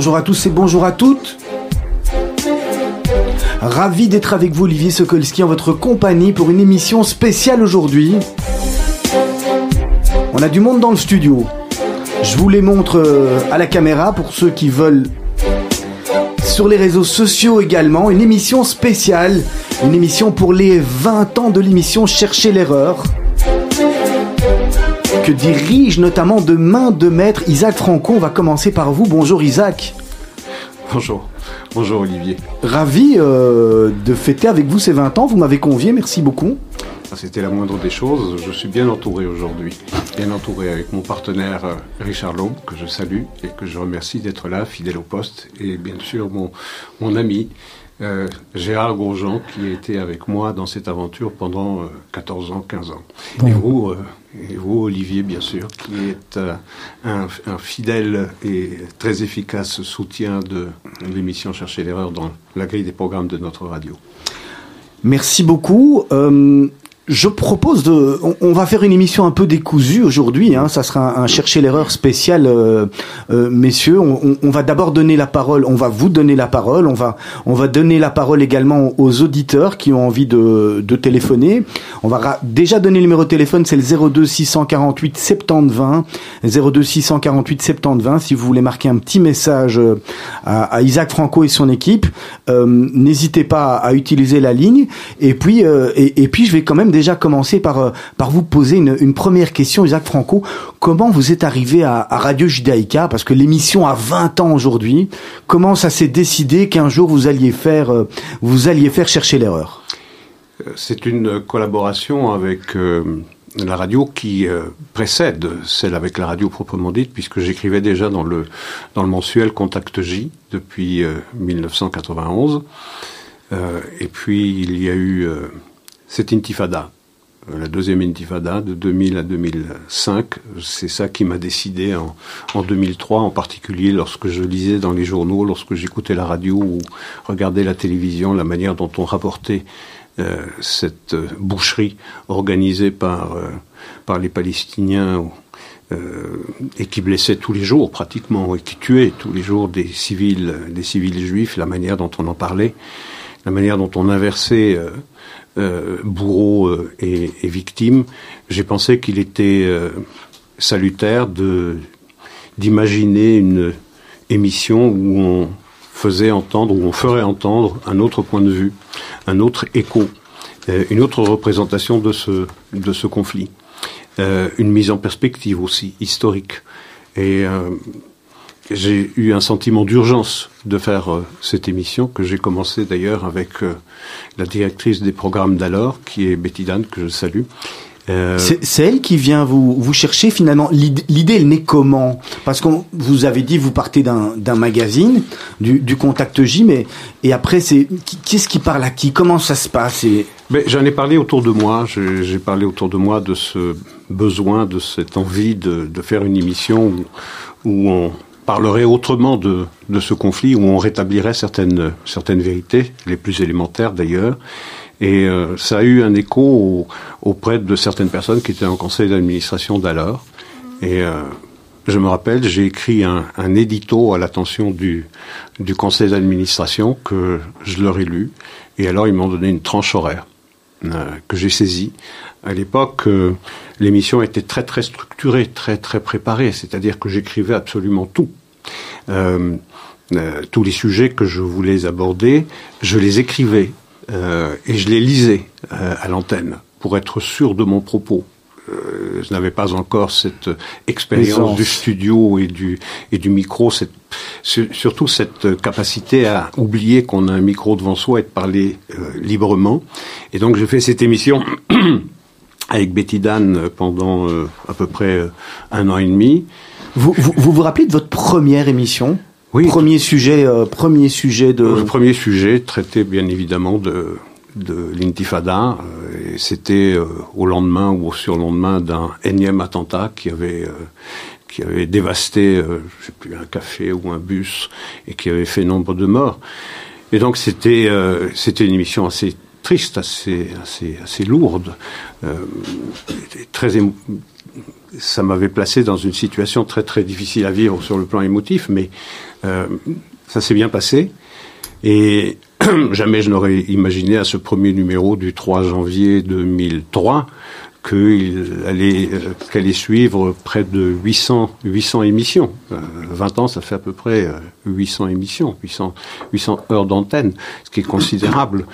Bonjour à tous et bonjour à toutes. Ravi d'être avec vous, Olivier Sokolski, en votre compagnie pour une émission spéciale aujourd'hui. On a du monde dans le studio. Je vous les montre euh, à la caméra pour ceux qui veulent. Sur les réseaux sociaux également, une émission spéciale, une émission pour les 20 ans de l'émission Chercher l'erreur, que dirige notamment de main de maître Isaac Franco. On va commencer par vous. Bonjour Isaac. Bonjour. Bonjour Olivier. Ravi euh, de fêter avec vous ces 20 ans. Vous m'avez convié, merci beaucoup. Ah, c'était la moindre des choses. Je suis bien entouré aujourd'hui. Bien entouré avec mon partenaire euh, Richard Laube, que je salue et que je remercie d'être là, fidèle au poste. Et bien sûr, mon, mon ami euh, Gérard Grosjean, qui était avec moi dans cette aventure pendant 14 ans, 15 ans. Et vous, et vous, Olivier, bien sûr, qui est euh, un, fidèle et très efficace soutien de l'émission Chercher l'erreur dans la grille des programmes de notre radio. Merci beaucoup. Euh, je propose de, on, on, va faire une émission un peu décousue aujourd'hui. Hein, ça sera un, chercher l'erreur spécial, euh, euh, messieurs. On, on va d'abord donner la parole. On va vous donner la parole. On va, on va donner la parole également aux auditeurs qui ont envie de, de téléphoner. On va déjà donner le numéro de téléphone. C'est le 02 648 70 20. 02 648 70 20. Si vous voulez marquer un petit message à, à Isaac Franco et son équipe, euh, n'hésitez pas à, utiliser la ligne. Et puis, euh, et, et puis, je vais quand même commencer par, euh, par vous poser une, une, première question, Isaac Franco. Comment vous êtes arrivé à, Radio Judaïka? Parce que l'émission a 20 ans aujourd'hui. Comment ça s'est décidé qu'un jour vous alliez faire, euh, vous alliez faire chercher l'erreur? C'est une collaboration avec euh, la radio qui euh, précède celle avec la radio proprement dite, puisque j'écrivais déjà dans le, dans le mensuel Contact J depuis 1991. et puis il y a eu cette intifada, la deuxième intifada de 2000 à 2005. C'est ça qui m'a décidé en, en, 2003, en particulier lorsque je lisais dans les journaux, lorsque j'écoutais la radio ou regardais la télévision, la manière dont on rapportait euh, cette euh, boucherie organisée par, euh, par les Palestiniens. Et qui blessait tous les jours pratiquement et qui tuait tous les jours des civils, des civils juifs, la manière dont on en parlait, la manière dont on inversait euh, bourreaux euh, et, et, victimes, j'ai pensé qu'il était euh, salutaire de d'imaginer une émission où on faisait entendre, où on ferait entendre un autre point de vue, un autre écho, euh, une autre représentation de ce, de ce conflit, une mise en perspective aussi historique. Et j'ai eu un sentiment d'urgence de faire euh, cette émission que j'ai commencé d'ailleurs avec euh, la directrice des programmes d'alors, qui est Betty Dan, que je salue. Euh... C'est elle qui vient vous, vous chercher finalement. L'idée, elle naît comment? Parce que vous avez dit, vous partez d'un magazine, du, du, Contact J, mais et après, c'est qu'est-ce qui parle à qui? Comment ça se passe? Et... J'en ai parlé autour de moi. J'ai parlé autour de moi de ce besoin, de cette envie de, de faire une émission où, où on parlerait autrement de, de ce conflit, où on rétablirait certaines, certaines vérités, les plus élémentaires d'ailleurs. Et euh, ça a eu un écho au, auprès de certaines personnes qui étaient en conseil d'administration d'alors. Et euh, je me rappelle, j'ai écrit un, un, édito à l'attention du, du conseil d'administration que je leur ai lu. Et alors, ils m'ont donné une tranche horaire euh, que j'ai saisie. À l'époque, euh, l'émission était très très structurée, très très préparée, c'est-à-dire que j'écrivais absolument tout. Euh, euh, tous les sujets que je voulais aborder, je les écrivais euh, et je les lisais à l'antenne pour être sûr de mon propos. Je n'avais pas encore cette expérience du studio et du, et du micro, cette, surtout cette capacité à oublier qu'on a un micro devant soi et de parler euh, librement. Et donc j'ai fait cette émission avec Betty Dan pendant à peu près un an et demi. Vous, vous, vous vous rappelez de votre première émission oui. Premier sujet, euh, premier sujet de. Le premier sujet traité bien évidemment de de l'intifada. Euh, C'était euh, au lendemain ou au surlendemain d'un énième attentat qui avait euh, qui avait dévasté, euh, je sais plus, un café ou un bus et qui avait fait nombre de morts. Et donc c'était c'était une émission assez triste, assez, assez, assez lourde, euh, très ça m'avait placé dans une situation très très difficile à vivre sur le plan émotif, mais euh, ça s'est bien passé. Et jamais je n'aurais imaginé à ce premier numéro du 3 janvier 2003 qu'il allait, euh, qu'elle allait suivre près de 800, 800 émissions. 20 euh, ans, ça fait à peu près 800 euh, émissions, 800, 800 heures d'antenne, ce qui est considérable.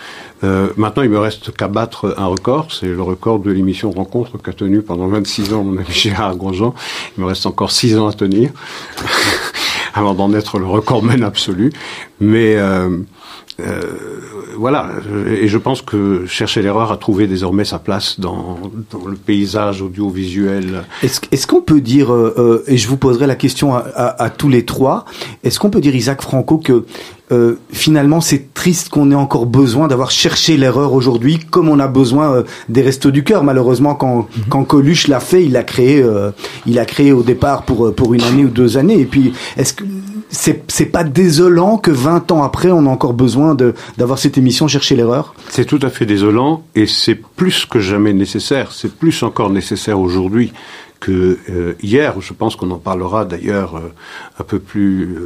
Euh, maintenant, il me reste qu'à battre un record, c'est le record de l'émission Rencontre qu'a tenu pendant 26 ans mon ami Gérard Grosjean. Il me reste encore 6 ans à tenir avant d'en être le recordman absolu. Mais euh, voilà, et je pense que Chercher l'erreur a trouvé désormais sa place dans, dans le paysage audiovisuel. Est-ce est qu'on peut dire, euh, euh, et je vous poserai la question à, à, à tous les trois, est-ce qu'on peut dire, Isaac Franco, que euh, finalement, c'est triste qu'on ait encore besoin d'avoir cherché l'erreur aujourd'hui, comme on a besoin euh, des restos du cœur. Malheureusement, quand, mhm. quand Coluche l'a fait, il l'a créé, euh, il a créé au départ pour pour une année ou deux années. Et puis, est-ce que c'est c'est pas désolant que 20 ans après, on a encore besoin de d'avoir cette émission chercher l'erreur? C'est tout à fait désolant, et c'est plus que jamais nécessaire. C'est plus encore nécessaire aujourd'hui que hier. Je pense qu'on en parlera d'ailleurs un peu plus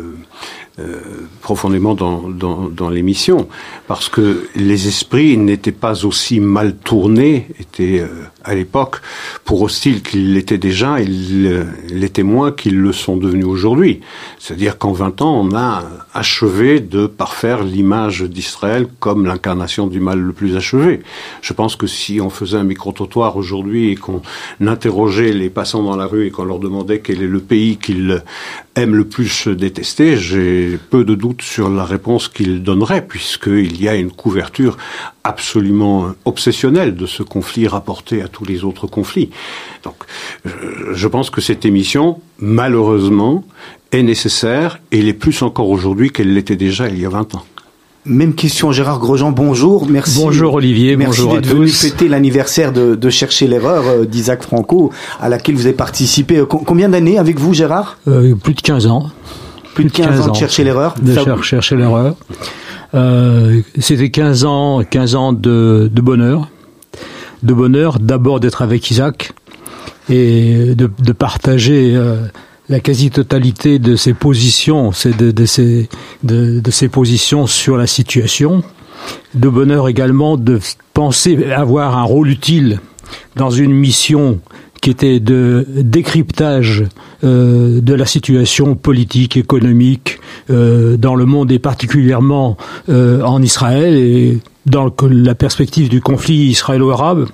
profondément dans, l'émission, parce que les esprits n'étaient pas aussi mal tournés, étaient euh, à l'époque, pour hostile qu'ils l'étaient déjà, ils l'étaient moins qu'ils le sont devenus aujourd'hui. C'est-à-dire qu'en 20 ans, on a achevé de parfaire l'image d'Israël comme l'incarnation du mal le plus achevé. Je pense que si on faisait un micro-trottoir aujourd'hui et qu'on interrogeait les passants dans la rue et qu'on leur demandait quel est le pays qu'ils aiment le plus détester, j'ai peu de doutes sur la réponse qu'ils donneraient, puisqu'il y a une couverture absolument obsessionnelle de ce conflit rapporté à tous les autres conflits. Donc, je pense que cette émission, malheureusement, est nécessaire et l'est plus encore aujourd'hui qu'elle l'était déjà il y a 20 ans. Même question, Gérard Grosjean, bonjour. Merci. Bonjour Olivier, Merci bonjour à tous. venu fêter l'anniversaire de, de, Chercher l'erreur euh, d'Isaac Franco, à laquelle vous avez participé. Euh, combien d'années avec vous, Gérard? Euh, Plus de 15 ans. Plus, de 15, ans de Chercher l'erreur De Chercher l'erreur. Euh, C'était 15 ans, 15 ans de, de bonheur. De bonheur, d'abord d'être avec Isaac et de, de partager la quasi-totalité de ses positions, de, de, ses, de, de ses positions sur la situation. De bonheur également de penser avoir un rôle utile dans une mission qui était de décryptage euh, de la situation politique, économique euh, dans le monde et particulièrement euh, en Israël et dans la perspective du conflit israélo-arabe.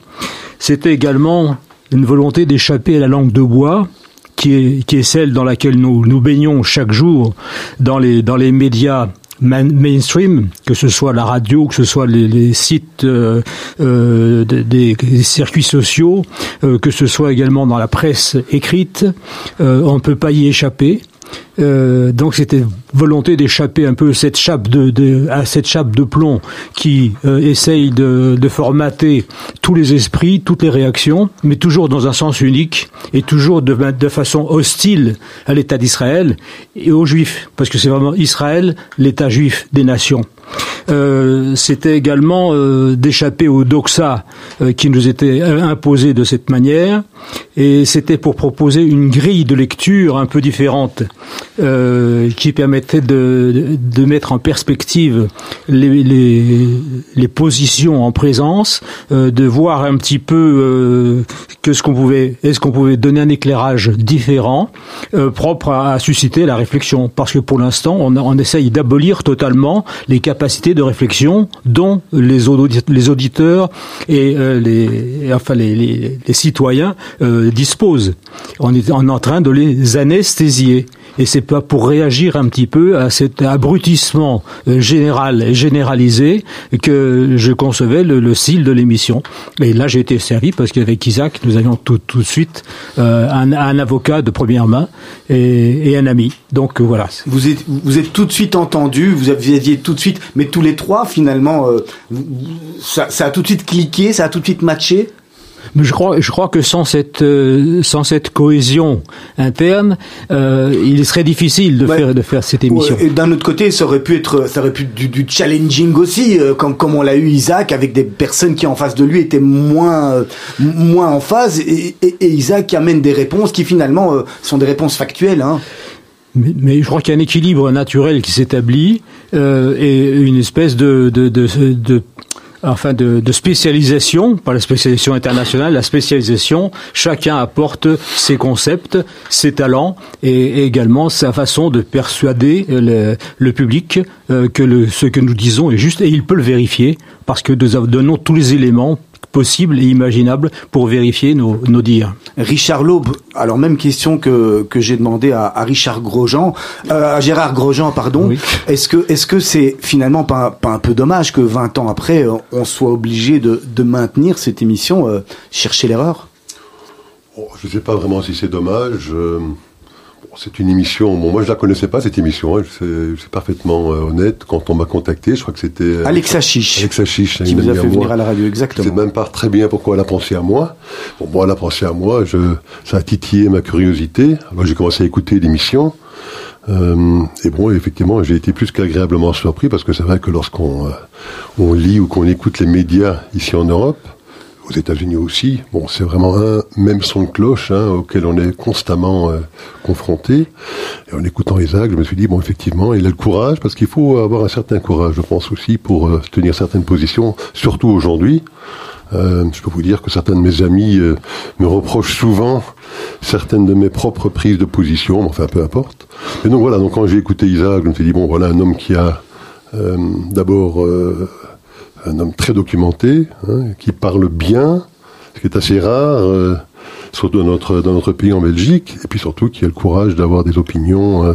C'était également une volonté d'échapper à la langue de bois qui est, qui est celle dans laquelle nous nous baignons chaque jour dans les, dans les médias mainstream, que ce soit la radio, que ce soit les, sites euh, euh, des, des, circuits sociaux, euh, que ce soit également dans la presse écrite, on ne peut pas y échapper. Donc c'était volonté d'échapper un peu cette chape de, à cette chape de plomb qui euh, essaye de, de, formater tous les esprits, toutes les réactions, mais toujours dans un sens unique et toujours de, de façon hostile à l'État d'Israël et aux Juifs, parce que c'est vraiment Israël, l'État juif des nations. Euh, c'était également euh, d'échapper au doxa qui nous était imposé de cette manière, et c'était pour proposer une grille de lecture un peu différente qui permettait de, de, mettre en perspective les, les, les positions en présence, euh, de voir un petit peu euh, que ce qu'on pouvait, est-ce qu'on pouvait donner un éclairage différent, euh, propre à, à, susciter la réflexion, parce que pour l'instant on, on essaye d'abolir totalement les capacités de réflexion dont les, auditeurs, les auditeurs et euh, les, enfin les, les, les citoyens disposent. On est, on est en train de les anesthésier et c'est pas pour réagir un petit peu à cet abrutissement euh, général et généralisé que je concevais le, le style de l'émission. Et là, j'ai été servi parce qu'avec Isaac, nous avions tout, tout de suite euh, un, un, avocat de première main et, et un ami. Donc voilà. Vous êtes, vous êtes tout de suite entendu, vous aviez tout de suite, mais tous les trois finalement, euh, ça, ça a tout de suite cliqué, ça a tout de suite matché? Mais je crois, je crois que sans cette, euh, sans cette cohésion interne, euh, il serait difficile de faire, de faire cette émission. et d'un autre côté, ça aurait pu être, ça aurait pu du, du challenging aussi, euh, comme, comme on l'a eu Isaac, avec des personnes qui en face de lui étaient moins, moins en phase, et, et, et, Isaac qui amène des réponses qui finalement sont des réponses factuelles. Hein. Mais, mais, je crois qu'il y a un équilibre naturel qui s'établit et une espèce de, de, de, de enfin de, de, spécialisation, pas la spécialisation internationale, la spécialisation. Chacun apporte ses concepts, ses talents et, également sa façon de persuader le, le public euh, que le, ce que nous disons est juste et il peut le vérifier parce que nous donnons tous les éléments possible et imaginable pour vérifier nos, nos dires. Richard Laube, alors même question que, que j'ai demandé à, à, Richard Grosjean, euh, à Gérard Grosjean, pardon. Oui. Est-ce que est-ce que c'est finalement pas, pas un peu dommage que 20 ans après, on soit obligé de, de maintenir cette émission euh, Chercher l'erreur? Oh, Je ne sais pas vraiment si c'est dommage. Euh, c'est une émission. Bon, moi, je la connaissais pas cette émission. Hein, c'est parfaitement euh, honnête. Quand on m'a contacté, je crois que c'était euh, Alexa Chiche. Alexa Chiche, qui vous a fait venir à la radio, exactement. Je sais même pas très bien pourquoi elle a pensé à moi. Bon, moi, elle a pensé à moi. Je, ça a titillé ma curiosité. Moi, j'ai commencé à écouter l'émission. Euh, et bon, effectivement, j'ai été plus qu'agréablement surpris parce que c'est vrai que lorsqu'on euh, on lit ou qu'on écoute les médias ici en Europe, aux États-Unis aussi. Bon, c'est vraiment un même son de cloche hein, auquel on est constamment euh, confronté. Et en écoutant Isaac, je me suis dit bon, effectivement, il a le courage parce qu'il faut avoir un certain courage, je pense aussi, pour euh, tenir certaines positions, surtout aujourd'hui. Euh, je peux vous dire que certains de mes amis me reprochent souvent certaines de mes propres prises de position, enfin peu importe. Et donc voilà, donc quand j'ai écouté Isaac, je me suis dit bon, voilà un homme qui a d'abord un homme très documenté, hein, qui parle bien, ce qui est assez rare, euh, surtout dans notre, dans notre pays en Belgique, et puis surtout qui a le courage d'avoir des opinions euh,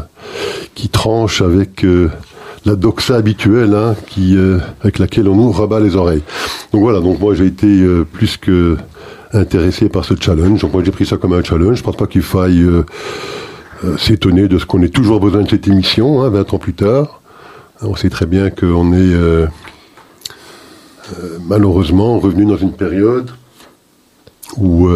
qui tranchent avec euh, la doxa habituelle, hein, avec laquelle on nous rabat les oreilles. Donc voilà, donc moi j'ai été plus que intéressé par ce challenge. Donc moi j'ai pris ça comme un challenge. Je pense pas qu'il faille s'étonner de ce qu'on ait toujours besoin de cette émission, hein, 20 ans plus tard. On sait très bien qu'on est malheureusement revenu dans une période où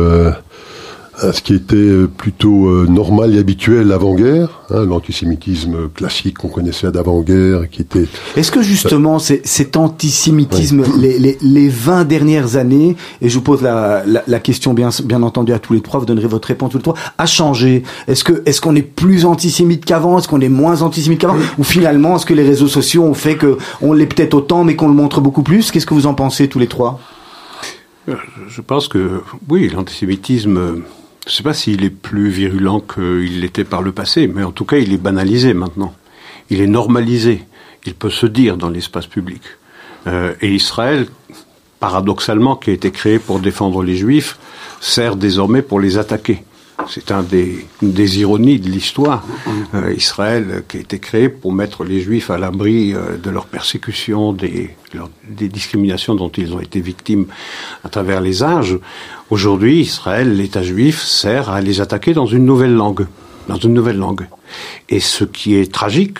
euh, ce qui était plutôt euh, normal et habituel avant-guerre, hein, l'antisémitisme classique qu'on connaissait d'avant-guerre, qui était... Est-ce que justement cet antisémitisme, les, les, les, 20 dernières années, et je vous pose la, la, la, question bien, bien entendu à tous les trois, vous donnerez votre réponse tous les trois, a changé? Est-ce que est-ce qu'on est plus antisémite qu'avant? Est-ce qu'on est moins antisémite qu'avant? Ou finalement, est-ce que les réseaux sociaux ont fait que on l'est peut-être autant, mais qu'on le montre beaucoup plus? Qu'est-ce que vous en pensez tous les trois? Je pense que oui, l'antisémitisme je ne sais pas s'il est plus virulent qu'il l'était par le passé, mais en tout cas, il est banalisé maintenant. Il est normalisé. Il peut se dire dans l'espace public. Euh, et Israël, paradoxalement, qui a été créé pour défendre les Juifs, sert désormais pour les attaquer. C'est un des, une des ironies de l'histoire. Euh, Israël qui a été créé pour mettre les Juifs à l'abri euh, de leur persécution, des, discriminations dont ils ont été victimes à travers les âges. Aujourd'hui, Israël, l'État juif, sert à les attaquer dans une nouvelle langue. Dans une nouvelle langue. Et ce qui est tragique,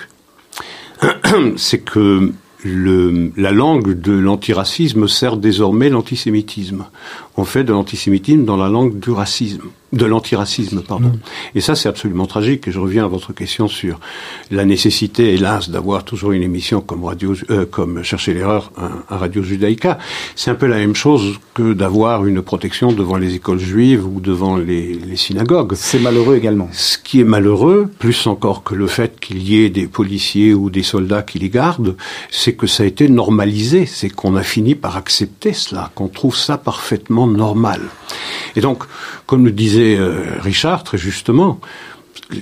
c'est que la langue de l'antiracisme sert désormais l'antisémitisme. On fait de l'antisémitisme dans la langue du racisme de l'antiracisme, pardon. Mm. Et ça, c'est absolument tragique. Et je reviens à votre question sur la nécessité, hélas, d'avoir toujours une émission comme radio, euh, comme chercher l'erreur, un, Radio Judaïka. C'est un peu la même chose que d'avoir une protection devant les écoles juives ou devant les, les synagogues. C'est malheureux également. Ce qui est malheureux, plus encore que le fait qu'il y ait des policiers ou des soldats qui les gardent, c'est que ça a été normalisé. C'est qu'on a fini par accepter cela, qu'on trouve ça parfaitement normal. Et donc, comme le disait euh, Richard très justement,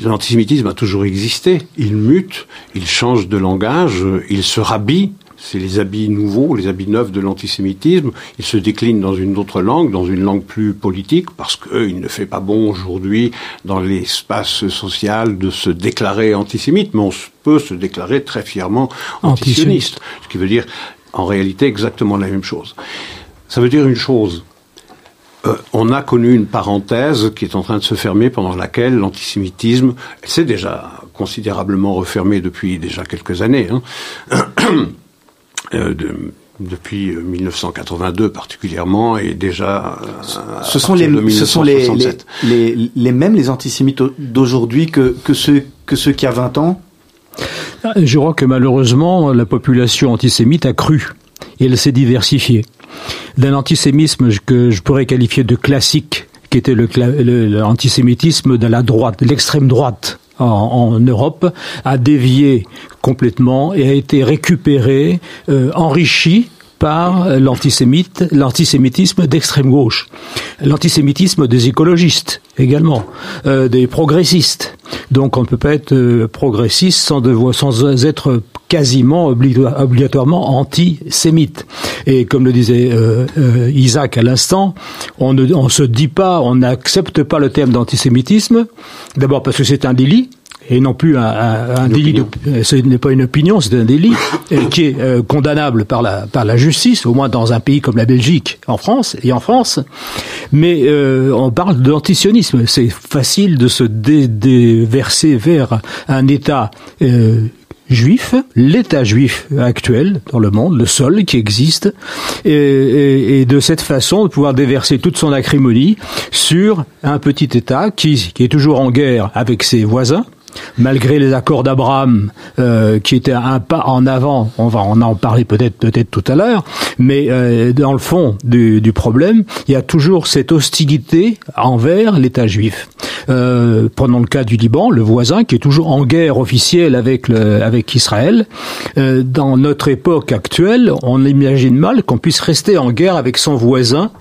l'antisémitisme a toujours existé. Il mute, il change de langage, il se rhabille. C'est les habits nouveaux, les habits neufs de l'antisémitisme. Il se décline dans une autre langue, dans une langue plus politique, parce qu'il ne fait pas bon aujourd'hui dans l'espace social de se déclarer antisémite, mais on peut se déclarer très fièrement antisioniste. Ce qui veut dire, en réalité, exactement la même chose. Ça veut dire une chose, euh, on a connu une parenthèse qui est en train de se fermer pendant laquelle l'antisémitisme s'est déjà considérablement refermé depuis déjà quelques années. Hein. euh, de, depuis 1982 particulièrement et déjà ce sont les ce sont les, les, les, mêmes les antisémites d'aujourd'hui que que ceux que ceux qui a 20 ans? Je crois que malheureusement la population antisémite a cru et elle s'est diversifiée d'un antisémisme que je pourrais qualifier de classique qui était l'antisémitisme de la droite l'extrême droite en, Europe a dévié complètement et a été récupéré, euh, enrichi par l'antisémitisme d'extrême gauche, l'antisémitisme des écologistes également, euh, des progressistes. Donc on ne peut pas être euh, progressiste sans, devoir, sans être quasiment obligatoirement antisémite. Et comme le disait euh, Isaac à l'instant, on ne on se dit pas, on n'accepte pas le terme d'antisémitisme, d'abord parce que c'est un délit, et non plus un, un, délit. De, ce n'est pas une opinion, c'est un délit qui est euh, condamnable par la par la justice, au moins dans un pays comme la Belgique, en France et en France. Mais euh, on parle d'antisionisme. C'est facile de se déverser vers un État. Euh, juif, l'État juif actuel dans le monde, le seul qui existe, et, et, de cette façon de pouvoir déverser toute son acrimonie sur un petit État qui, qui est toujours en guerre avec ses voisins, malgré les accords d'Abraham euh, qui étaient un pas en avant, on va en parler peut-être peut-être tout à l'heure, mais euh, dans le fond du, problème, il y a toujours cette hostilité envers l'État juif. Euh, prenons le cas du Liban, le voisin qui est toujours en guerre officielle avec avec Israël. Dans notre époque actuelle, on imagine mal qu'on puisse rester en guerre avec son voisin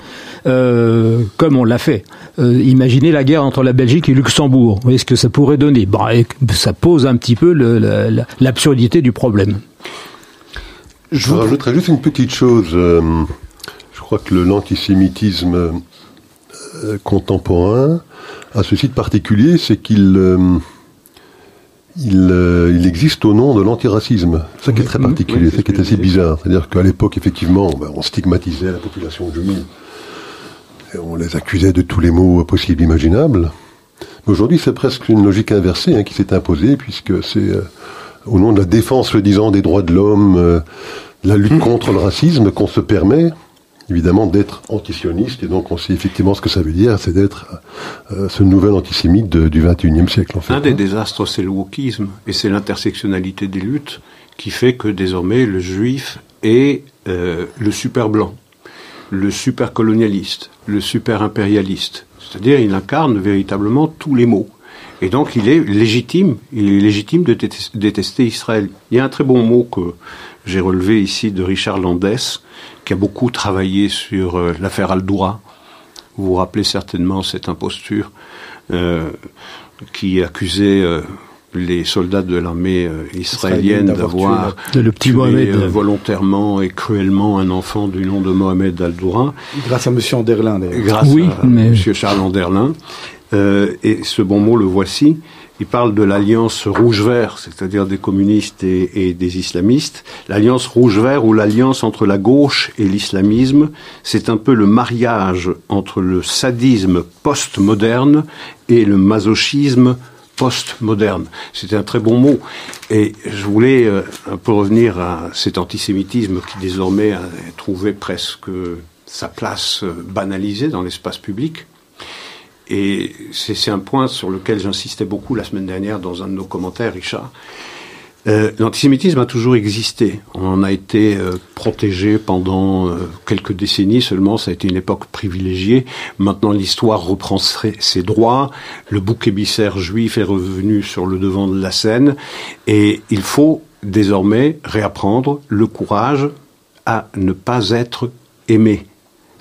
comme on l'a fait. Euh, imaginez la guerre entre la Belgique et Luxembourg. Vous voyez ce que ça pourrait donner Ça pose un petit peu l'absurdité du problème. Je rajouterais juste une petite chose. Euh, je crois que l'antisémitisme contemporain a ceci de particulier, c'est qu'il il, existe au nom de l'antiracisme. Ça qui est très particulier, ça qui est assez bizarre. C'est-à-dire qu'à l'époque, effectivement, ben, on stigmatisait la population juive on les accusait de tous les maux possibles imaginables. Aujourd'hui, c'est presque une logique inversée hein, qui s'est imposée, puisque c'est euh, au nom de la défense, le disant, des droits de l'homme, euh, la lutte contre le racisme, qu'on se permet, évidemment, d'être antisioniste. Et donc, on sait effectivement ce que ça veut dire, c'est d'être euh, ce nouvel antisémite du XXIe siècle, en fait. Un des hein. désastres, c'est le wokisme, et c'est l'intersectionnalité des luttes qui fait que désormais, le juif est le super blanc le super colonialiste, le super impérialiste. C'est-à-dire, il incarne véritablement tous les maux. Et donc, il est légitime, il est légitime de détester Israël. Il y a un très bon mot que j'ai relevé ici de Richard Landès, qui a beaucoup travaillé sur euh, l'affaire Al-Doura. Vous vous rappelez certainement cette imposture euh, qui accusait euh, les soldats de l'armée euh, israélienne d'avoir tué euh, volontairement et cruellement un enfant du nom de Mohamed Al-Doura. Grâce à M. Anderlin, d'ailleurs. Grâce oui, à M. Charles Anderlin. Euh, et ce bon mot, le voici. Il parle de l'alliance rouge-vert, c'est-à-dire des communistes et, et des islamistes. L'alliance rouge-vert ou l'alliance entre la gauche et l'islamisme, c'est un peu le mariage entre le sadisme post-moderne et le masochisme post-moderne. C'était un très bon mot. Et je voulais euh, un peu revenir à cet antisémitisme qui désormais a trouvé presque sa place euh, banalisée dans l'espace public. Et c'est un point sur lequel j'insistais beaucoup la semaine dernière dans un de nos commentaires, Richard. Euh, l'antisémitisme a toujours existé. On en a été euh, protégé pendant euh, quelques décennies seulement. Ça a été une époque privilégiée. Maintenant, l'histoire reprend ses droits. Le bouc émissaire juif est revenu sur le devant de la scène. Et il faut désormais réapprendre le courage à ne pas être aimé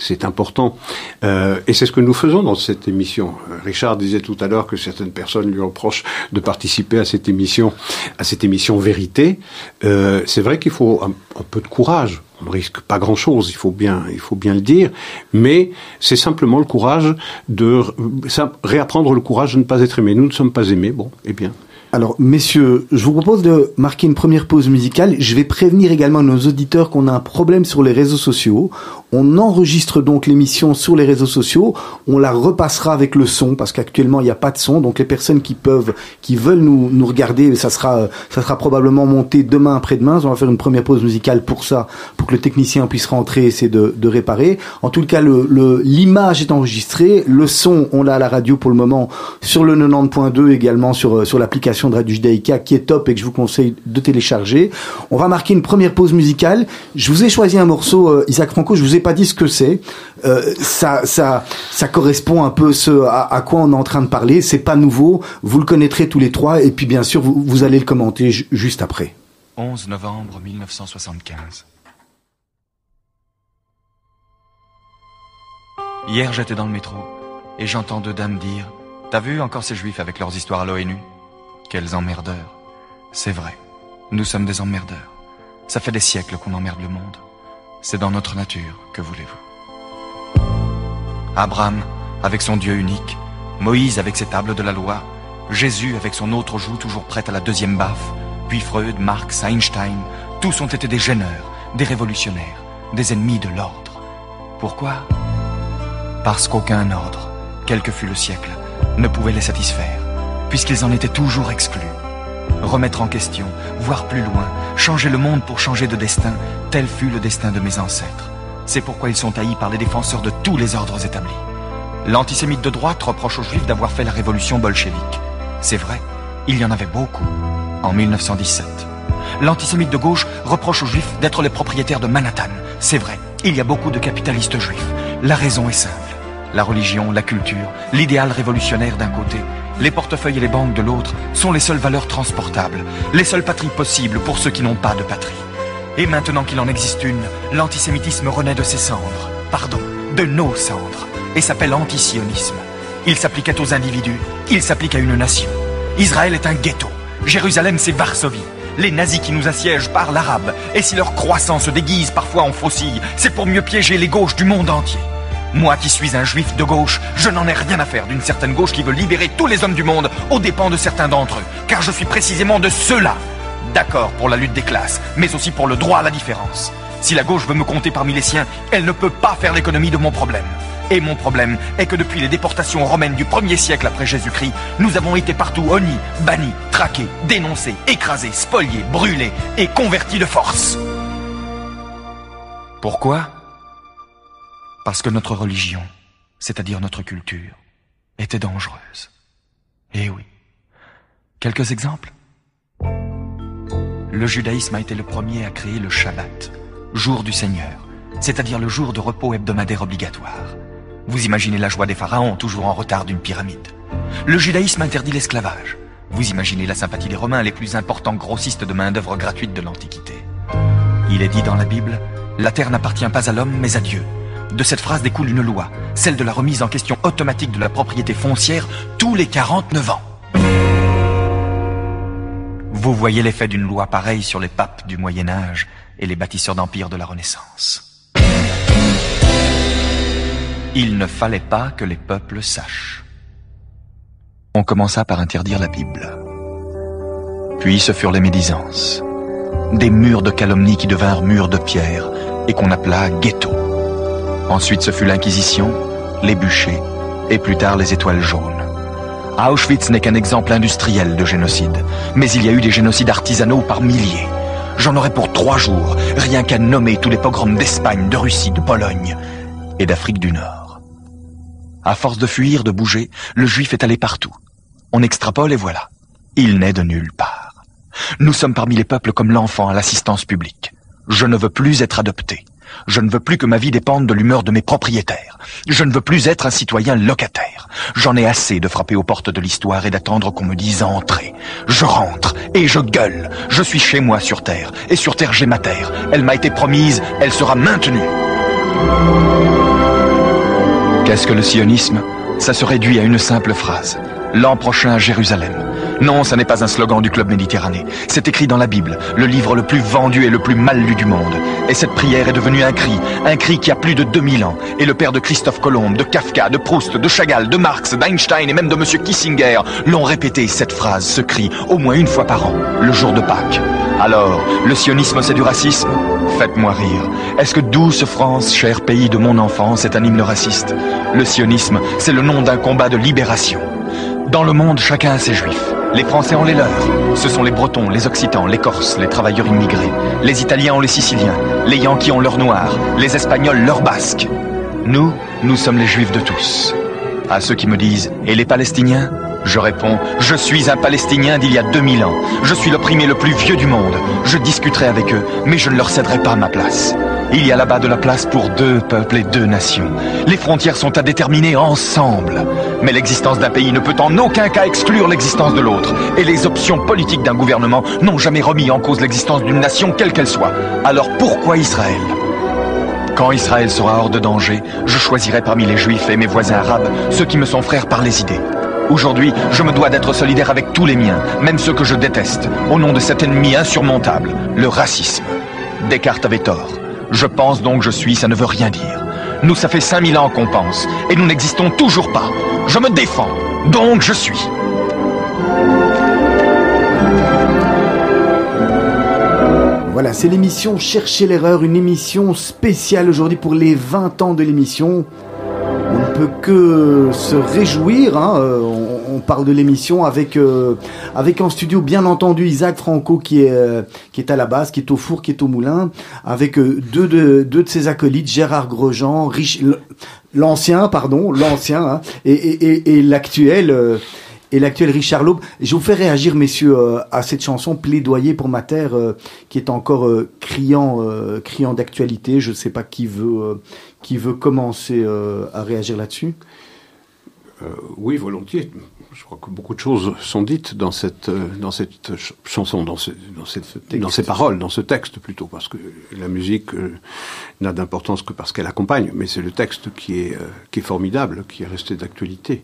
c'est important. Euh, et c'est ce que nous faisons dans cette émission. Euh, Richard disait tout à l'heure que certaines personnes lui reprochent de participer à cette émission, à cette émission vérité. Euh, c'est vrai qu'il faut un, peu de courage. On ne risque pas grand-chose, il faut bien, il faut bien le dire. Mais c'est simplement le courage de ça, réapprendre le courage de ne pas être aimé. Nous ne sommes pas aimés. Bon, eh bien, Alors, messieurs, je vous propose de marquer une première pause musicale. Je vais prévenir également nos auditeurs qu'on a un problème sur les réseaux sociaux. On enregistre donc l'émission sur les réseaux sociaux. On la repassera avec le son parce qu'actuellement il n'y a pas de son. Donc les personnes qui peuvent, qui veulent nous, nous regarder, ça sera, ça sera probablement monté demain après-demain. On va faire une première pause musicale pour ça, pour que le technicien puisse rentrer et essayer de, de réparer. En tout cas, le, l'image est enregistrée. Le son, on l'a à la radio pour le moment sur le 90.2 également sur, sur l'application de Radio Judaïka qui est top et que je vous conseille de télécharger. On va marquer une première pause musicale. Je vous ai choisi un morceau, euh, Isaac Franco. Je vous ai pas dit ce que c'est. Euh, ça, ça, ça correspond un peu ce à, quoi on est en train de parler. C'est pas nouveau. Vous le connaîtrez tous les trois, et puis bien sûr, vous, vous allez le commenter juste après. 11 novembre 1975. Hier, j'étais dans le métro et j'entends deux dames dire T'as vu encore ces juifs avec leurs histoires à l'ONU? Quels emmerdeurs. C'est vrai, nous sommes des emmerdeurs. Ça fait des siècles qu'on emmerde le monde. C'est dans notre nature, que voulez-vous Abraham, avec son Dieu unique, Moïse avec ses tables de la loi, Jésus avec son autre joue toujours prête à la deuxième baffe, puis Freud, Marx, Einstein, tous ont été des gêneurs, des révolutionnaires, des ennemis de l'ordre. Pourquoi? Parce qu'aucun ordre, quel que fût le siècle, ne pouvait les satisfaire, puisqu'ils en étaient toujours exclus. Remettre en question, voir plus loin, changer le monde pour changer de destin, tel fut le destin de mes ancêtres. C'est pourquoi ils sont haïs par les défenseurs de tous les ordres établis. L'antisémite de droite reproche aux juifs d'avoir fait la révolution bolchevique. C'est vrai, il y en avait beaucoup, en 1917. L'antisémite de gauche reproche aux juifs d'être les propriétaires de Manhattan. C'est vrai, il y a beaucoup de capitalistes juifs. La raison est simple. La religion, la culture, l'idéal révolutionnaire d'un côté, les portefeuilles et les banques de l'autre sont les seules valeurs transportables, les seules patries possibles pour ceux qui n'ont pas de patrie. Et maintenant qu'il en existe une, l'antisémitisme renaît de ses cendres, pardon, de nos cendres, et s'appelle antisionisme. Il s'appliquait aux individus, il s'applique à une nation. Israël est un ghetto, Jérusalem c'est Varsovie. Les nazis qui nous assiègent parlent arabe, et si leur croissance se déguise parfois en faucille, c'est pour mieux piéger les gauches du monde entier. Moi qui suis un juif de gauche, je n'en ai rien à faire d'une certaine gauche qui veut libérer tous les hommes du monde aux dépens de certains d'entre eux, car je suis précisément de ceux-là. D'accord pour la lutte des classes, mais aussi pour le droit à la différence. Si la gauche veut me compter parmi les siens, elle ne peut pas faire l'économie de mon problème. Et mon problème est que depuis les déportations romaines du 1er siècle après Jésus-Christ, nous avons été partout honnis, bannis, traqués, dénoncés, écrasés, spoliés, brûlés et convertis de force. Pourquoi? Parce que notre religion, c'est-à-dire notre culture, était dangereuse. Eh oui. Quelques exemples? Le judaïsme a été le premier à créer le Shabbat, jour du Seigneur, c'est-à-dire le jour de repos hebdomadaire obligatoire. Vous imaginez la joie des pharaons, toujours en retard d'une pyramide. Le judaïsme interdit l'esclavage. Vous imaginez la sympathie des Romains, les plus importants grossistes de main-d'œuvre gratuite de l'Antiquité. Il est dit dans la Bible, la terre n'appartient pas à l'homme, mais à Dieu. De cette phrase découle une loi, celle de la remise en question automatique de la propriété foncière tous les 49 ans. Vous voyez l'effet d'une loi pareille sur les papes du Moyen Âge et les bâtisseurs d'empire de la Renaissance. Il ne fallait pas que les peuples sachent. On commença par interdire la Bible. Puis ce furent les médisances. Des murs de calomnie qui devinrent murs de pierre et qu'on appela ghetto. Ensuite ce fut l'Inquisition, les bûchers et plus tard les étoiles jaunes. Auschwitz n'est qu'un exemple industriel de génocide, mais il y a eu des génocides artisanaux par milliers. J'en aurais pour trois jours, rien qu'à nommer tous les pogroms d'Espagne, de Russie, de Pologne et d'Afrique du Nord. À force de fuir, de bouger, le juif est allé partout. On extrapole et voilà. Il n'est de nulle part. Nous sommes parmi les peuples comme l'enfant à l'assistance publique. Je ne veux plus être adopté. Je ne veux plus que ma vie dépende de l'humeur de mes propriétaires. Je ne veux plus être un citoyen locataire. J'en ai assez de frapper aux portes de l'histoire et d'attendre qu'on me dise entrez. Je rentre et je gueule. Je suis chez moi sur Terre. Et sur Terre j'ai ma terre. Elle m'a été promise, elle sera maintenue. Qu'est-ce que le sionisme? Ça se réduit à une simple phrase. L'an prochain à Jérusalem. Non, ça n'est pas un slogan du Club Méditerranée. C'est écrit dans la Bible, le livre le plus vendu et le plus mal lu du monde. Et cette prière est devenue un cri, un cri qui a plus de 2000 ans. Et le père de Christophe Colomb, de Kafka, de Proust, de Chagall, de Marx, d'Einstein et même de Monsieur Kissinger l'ont répété, cette phrase, ce cri, au moins une fois par an, le jour de Pâques. Alors, le sionisme c'est du racisme? Faites-moi rire. Est-ce que douce France, cher pays de mon enfance, est un hymne raciste? Le sionisme, c'est le nom d'un combat de libération. Dans le monde, chacun a ses juifs. Les Français ont les leurs. Ce sont les Bretons, les Occitans, les Corses, les travailleurs immigrés. Les Italiens ont les Siciliens. Les Yankees ont leurs Noirs. Les Espagnols leurs Basques. Nous, nous sommes les Juifs de tous. À ceux qui me disent, et les Palestiniens? Je réponds, je suis un Palestinien d'il y a 2000 ans. Je suis l'opprimé le plus vieux du monde. Je discuterai avec eux, mais je ne leur céderai pas ma place. Il y a là-bas de la place pour deux peuples et deux nations. Les frontières sont à déterminer ensemble. Mais l'existence d'un pays ne peut en aucun cas exclure l'existence de l'autre. Et les options politiques d'un gouvernement n'ont jamais remis en cause l'existence d'une nation quelle qu'elle soit. Alors pourquoi Israël? Quand Israël sera hors de danger, je choisirai parmi les juifs et mes voisins arabes ceux qui me sont frères par les idées. Aujourd'hui, je me dois d'être solidaire avec tous les miens, même ceux que je déteste, au nom de cet ennemi insurmontable, le racisme. Descartes avait tort. Je pense donc je suis, ça ne veut rien dire. Nous, ça fait 5000 ans qu'on pense, et nous n'existons toujours pas. Je me défends, donc je suis. Voilà, c'est l'émission Chercher l'erreur, une émission spéciale aujourd'hui pour les 20 ans de l'émission. On ne peut que se réjouir. Hein, euh, parle de l'émission avec euh, avec en studio bien entendu Isaac Franco qui est euh, qui est à la base, qui est au four, qui est au moulin, avec euh, deux de deux de ses acolytes, Gérard Grosjean, l'ancien pardon, l'ancien hein, et, et, l'actuel. et l'actuel Richard Laube. Je vous fais réagir, messieurs, à cette chanson Plaidoyer pour ma terre, qui est encore criant, criant d'actualité. Je ne sais pas qui veut, qui veut commencer à réagir là-dessus. Oui, volontiers. Je crois que beaucoup de choses sont dites dans cette, euh, dans cette ch- chanson, dans, ce, dans, cette, dans ces paroles, dans ce texte plutôt, parce que la musique euh, n'a d'importance que parce qu'elle accompagne, mais c'est le texte qui est, euh, qui est formidable, qui est resté d'actualité.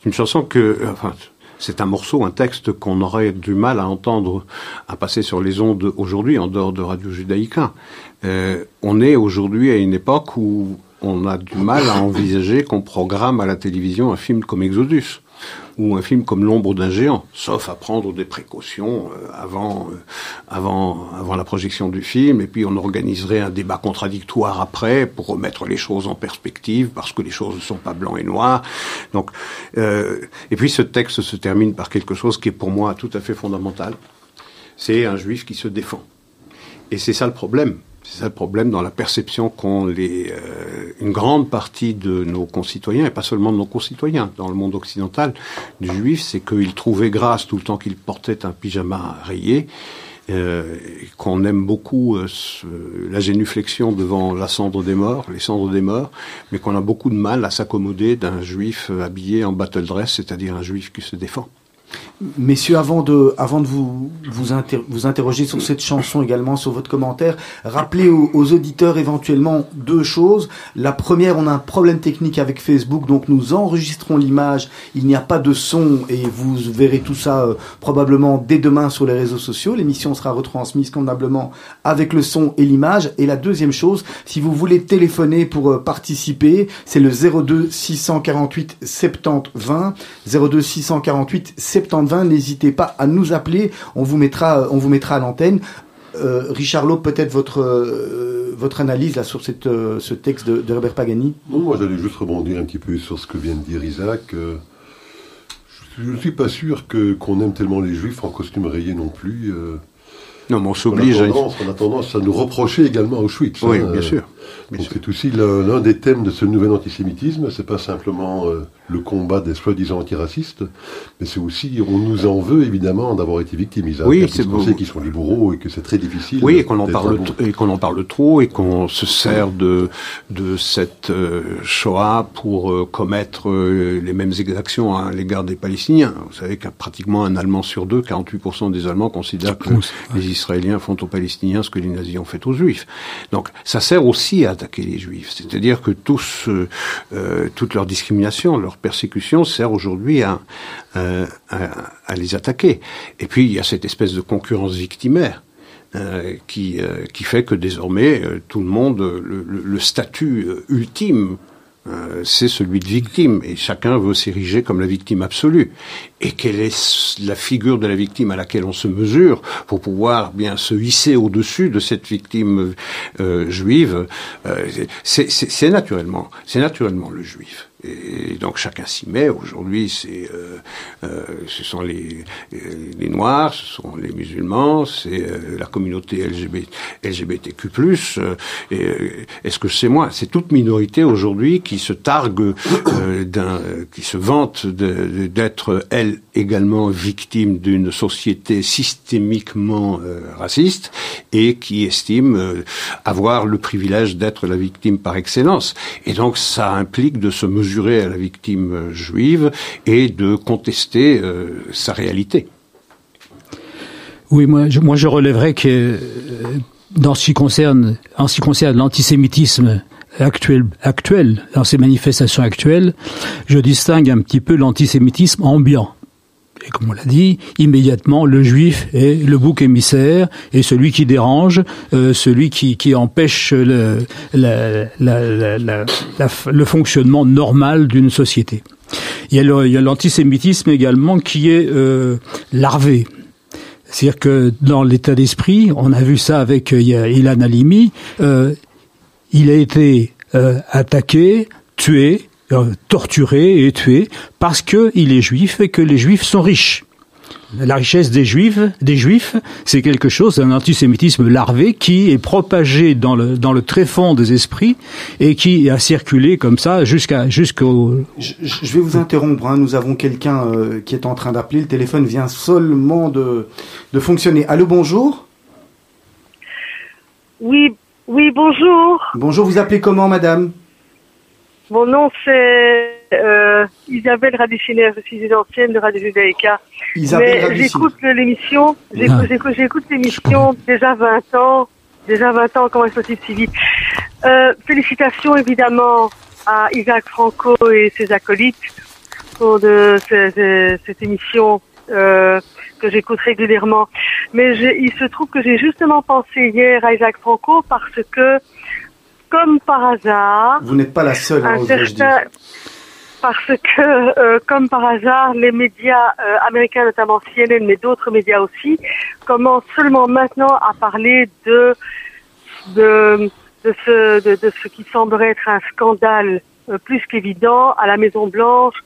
C'est une chanson que, euh, enfin, c'est un morceau, un texte qu'on aurait du mal à entendre, à passer sur les ondes aujourd'hui, en dehors de Radio Judaïca. Euh, on est aujourd'hui à une époque où on a du mal à envisager qu'on programme à la télévision un film comme Exodus ou un film comme L'ombre d'un géant, sauf à prendre des précautions euh, avant, euh, avant, avant la projection du film, et puis on organiserait un débat contradictoire après pour remettre les choses en perspective, parce que les choses ne sont pas blancs et noirs. Donc, euh, et puis ce texte se termine par quelque chose qui est pour moi tout à fait fondamental. C'est un juif qui se défend. Et c'est ça le problème. C'est ça le problème dans la perception qu'ont les, euh, une grande partie de nos concitoyens, et pas seulement de nos concitoyens, dans le monde occidental, du juif, c'est qu'il trouvait grâce tout le temps qu'il portait un pyjama rayé, euh, qu'on aime beaucoup euh, la génuflexion devant la cendre des morts, les cendres des morts, mais qu'on a beaucoup de mal à s'accommoder d'un juif euh, habillé en battle dress, c'est-à-dire un juif qui se défend. Messieurs, avant de, vous, inter- vous interroger sur cette chanson également, sur votre commentaire, rappelez aux, aux auditeurs éventuellement deux choses. La première, on a un problème technique avec Facebook, donc nous enregistrons l'image, il n'y a pas de son et vous verrez tout ça euh, probablement dès demain sur les réseaux sociaux. L'émission sera retransmise convenablement avec le son et l'image. Et la deuxième chose, si vous voulez téléphoner pour euh, participer, c'est le 02 648 70 20, 02 648 70 20. N'hésitez pas à nous appeler, on vous mettra, on vous mettra à l'antenne. Euh, Richard Lowe, peut-être votre euh, votre analyse là sur cette, euh, ce texte de, de Robert Pagani? Non, moi j'allais juste rebondir un petit peu sur ce que vient de dire Isaac. Euh, Je ne suis pas sûr que qu'on aime tellement les juifs en costume rayé non plus. euh. Non, mais on On, a s'oblige à... tendance, on a tendance à nous reprocher également Auschwitz. Oui, hein, bien euh, sûr. C'est aussi l'un des thèmes de ce nouvel antisémitisme. C'est pas simplement euh, le combat des soi-disant antiracistes, mais c'est aussi on nous en veut évidemment d'avoir été victimes. Isaac, Oui, hein, c'est sait qu'ils sont les bourreaux et que c'est très difficile. Oui, et qu'on en parle bon- et qu'on en parle trop et qu'on se sert de de cette euh, Shoah pour euh, commettre euh, les mêmes exactions à l'égard des Palestiniens. Vous savez qu'à pratiquement un Allemand sur deux, 48% des Allemands considèrent que les Israéliens font aux Palestiniens ce que les nazis ont fait aux Juifs. Donc ça sert aussi à attaquer les juifs. C'est-à-dire que euh, euh, toute leur discrimination, leur persécution sert aujourd'hui à, à, les attaquer. Et puis il y a cette espèce de concurrence victimaire. Euh, qui, euh, fait que désormais tout le monde, le statut ultime euh, c'est celui de victime, et chacun veut s'ériger comme la victime absolue. Et quelle est la figure de la victime à laquelle on se mesure pour pouvoir bien se hisser au-dessus de cette victime euh, juive euh, C'est naturellement, c'est naturellement le juif. Et donc chacun s'y met. Aujourd'hui, c'est, euh, euh, ce sont les, les Noirs, ce sont les musulmans, c'est euh, la communauté LGBT, LGBTQ+. Euh, et, est-ce que c'est moi? C'est toute minorité aujourd'hui qui se targue d'un, qui se vante d'être elle également victime d'une société systémiquement raciste et qui estime avoir le privilège d'être la victime par excellence. Et donc ça implique de se mesurer mesurer à la victime juive et de contester euh, sa réalité. Oui, moi je, moi je relèverais que euh, dans ce qui concerne, en ce qui concerne l'antisémitisme actuel, actuel, dans ces manifestations actuelles, je distingue un petit peu l'antisémitisme ambiant. Comme on l'a dit, immédiatement, le juif est le bouc émissaire et celui qui dérange, euh, celui qui, empêche le, fonctionnement normal d'une société. Il y a l'antisémitisme également qui est euh, larvé. C'est-à-dire que dans l'état d'esprit, on a vu ça avec euh, Ilan Halimi, euh, il a été attaqué, tué, torturé et tué parce qu'il est juif et que les juifs sont riches. La richesse des juifs, des juifs, c'est quelque chose, d'un antisémitisme larvé qui est propagé dans le dans le tréfonds des esprits et qui a circulé comme ça jusqu'à jusqu'au. Je, je, vais vous interrompre. Hein. Nous avons quelqu'un euh, qui est en train d'appeler. Le téléphone vient seulement de de fonctionner. Allô, bonjour. Oui, oui, bonjour. Bonjour. Vous appelez comment, madame? Mon nom c'est euh, Isabelle Radiciner, je suis une ancienne de Radio Judaïka. Mais j'écoute l'émission, ah. j'écoute l'émission déjà 20 ans, déjà 20 ans, comment est-ce possible si vite euh, Félicitations évidemment à Isaac Franco et ses acolytes pour de, cette émission euh, que j'écoute régulièrement. Mais il se trouve que j'ai justement pensé hier à Isaac Franco parce que comme par hasard. Vous n'êtes pas la seule, hein, certain, Parce que, euh, comme par hasard, les médias euh, américains, notamment CNN, mais d'autres médias aussi, commencent seulement maintenant à parler de de de ce de, de ce qui semblerait être un scandale euh, plus qu'évident à la Maison Blanche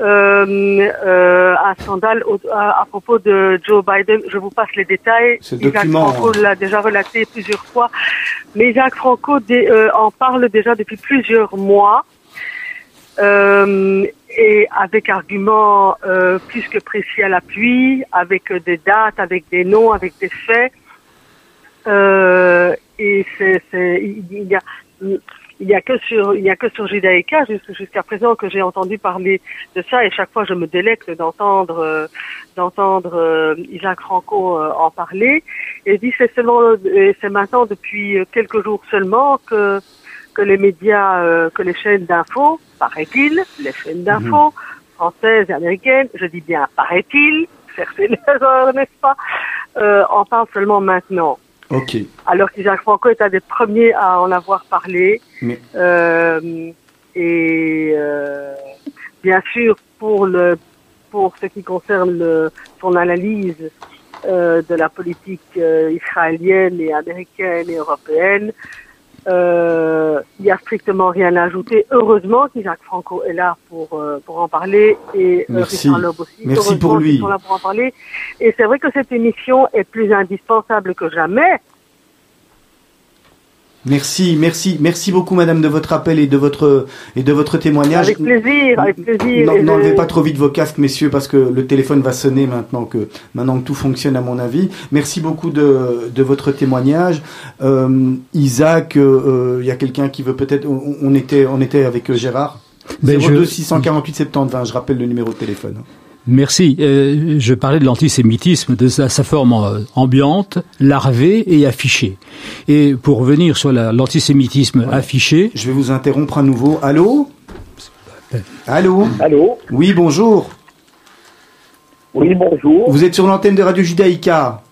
euh, euh, un scandale à, à, propos de Joe Biden. Je vous passe les détails. Ce Isaac Franco l'a déjà relaté plusieurs fois, mais Jacques Franco euh, en parle déjà depuis plusieurs mois. Euh, et avec arguments euh, plus que précis à l'appui, avec des dates, avec des noms, avec des faits. Euh, et c'est, il y a il n'y a que sur il n'y a que sur Judaïka jusqu'à présent que j'ai entendu parler de ça et chaque fois je me délecte d'entendre euh, d'entendre euh, Isaac Franco euh, en parler et dit c'est seulement c'est maintenant depuis quelques jours seulement que que les médias que les chaînes d'infos paraît-il les chaînes mhm. d'infos françaises et américaines je dis bien paraît-il certaines erreurs n'est-ce pas en parlent seulement maintenant Ok. Alors qu'Isaac Franco est un des premiers à en avoir parlé. Euh, et euh, bien sûr, pour le pour ce qui concerne le, son analyse euh, de la politique euh, israélienne et américaine et européenne, euh, il n'y a strictement rien à ajouter. Heureusement qu'Isaac Franco est là pour euh, pour en parler et Merci. Loeb aussi. Merci pour lui. Sont là pour en parler. Et c'est vrai que cette émission est plus indispensable que jamais Merci, merci, merci beaucoup, Madame, de votre appel et de votre et de votre témoignage. Avec plaisir, avec plaisir. N'enlevez pas trop vite vos casques, messieurs, parce que le téléphone va sonner maintenant que maintenant que tout fonctionne, à mon avis. Merci beaucoup de de votre témoignage, euh, Isaac. Euh, il y a quelqu'un qui veut peut-être. On, était on était avec Gérard. Ben 02 648 70 Je rappelle le numéro de téléphone. Merci. Euh, je parlais de l'antisémitisme, de sa, forme euh, ambiante, larvée et affichée. Et pour revenir sur l'antisémitisme affiché... Je vais vous interrompre à nouveau. Allô? Allô? Allô? Oui, bonjour. Oui, bonjour. Vous êtes sur l'antenne de Radio Judaïka.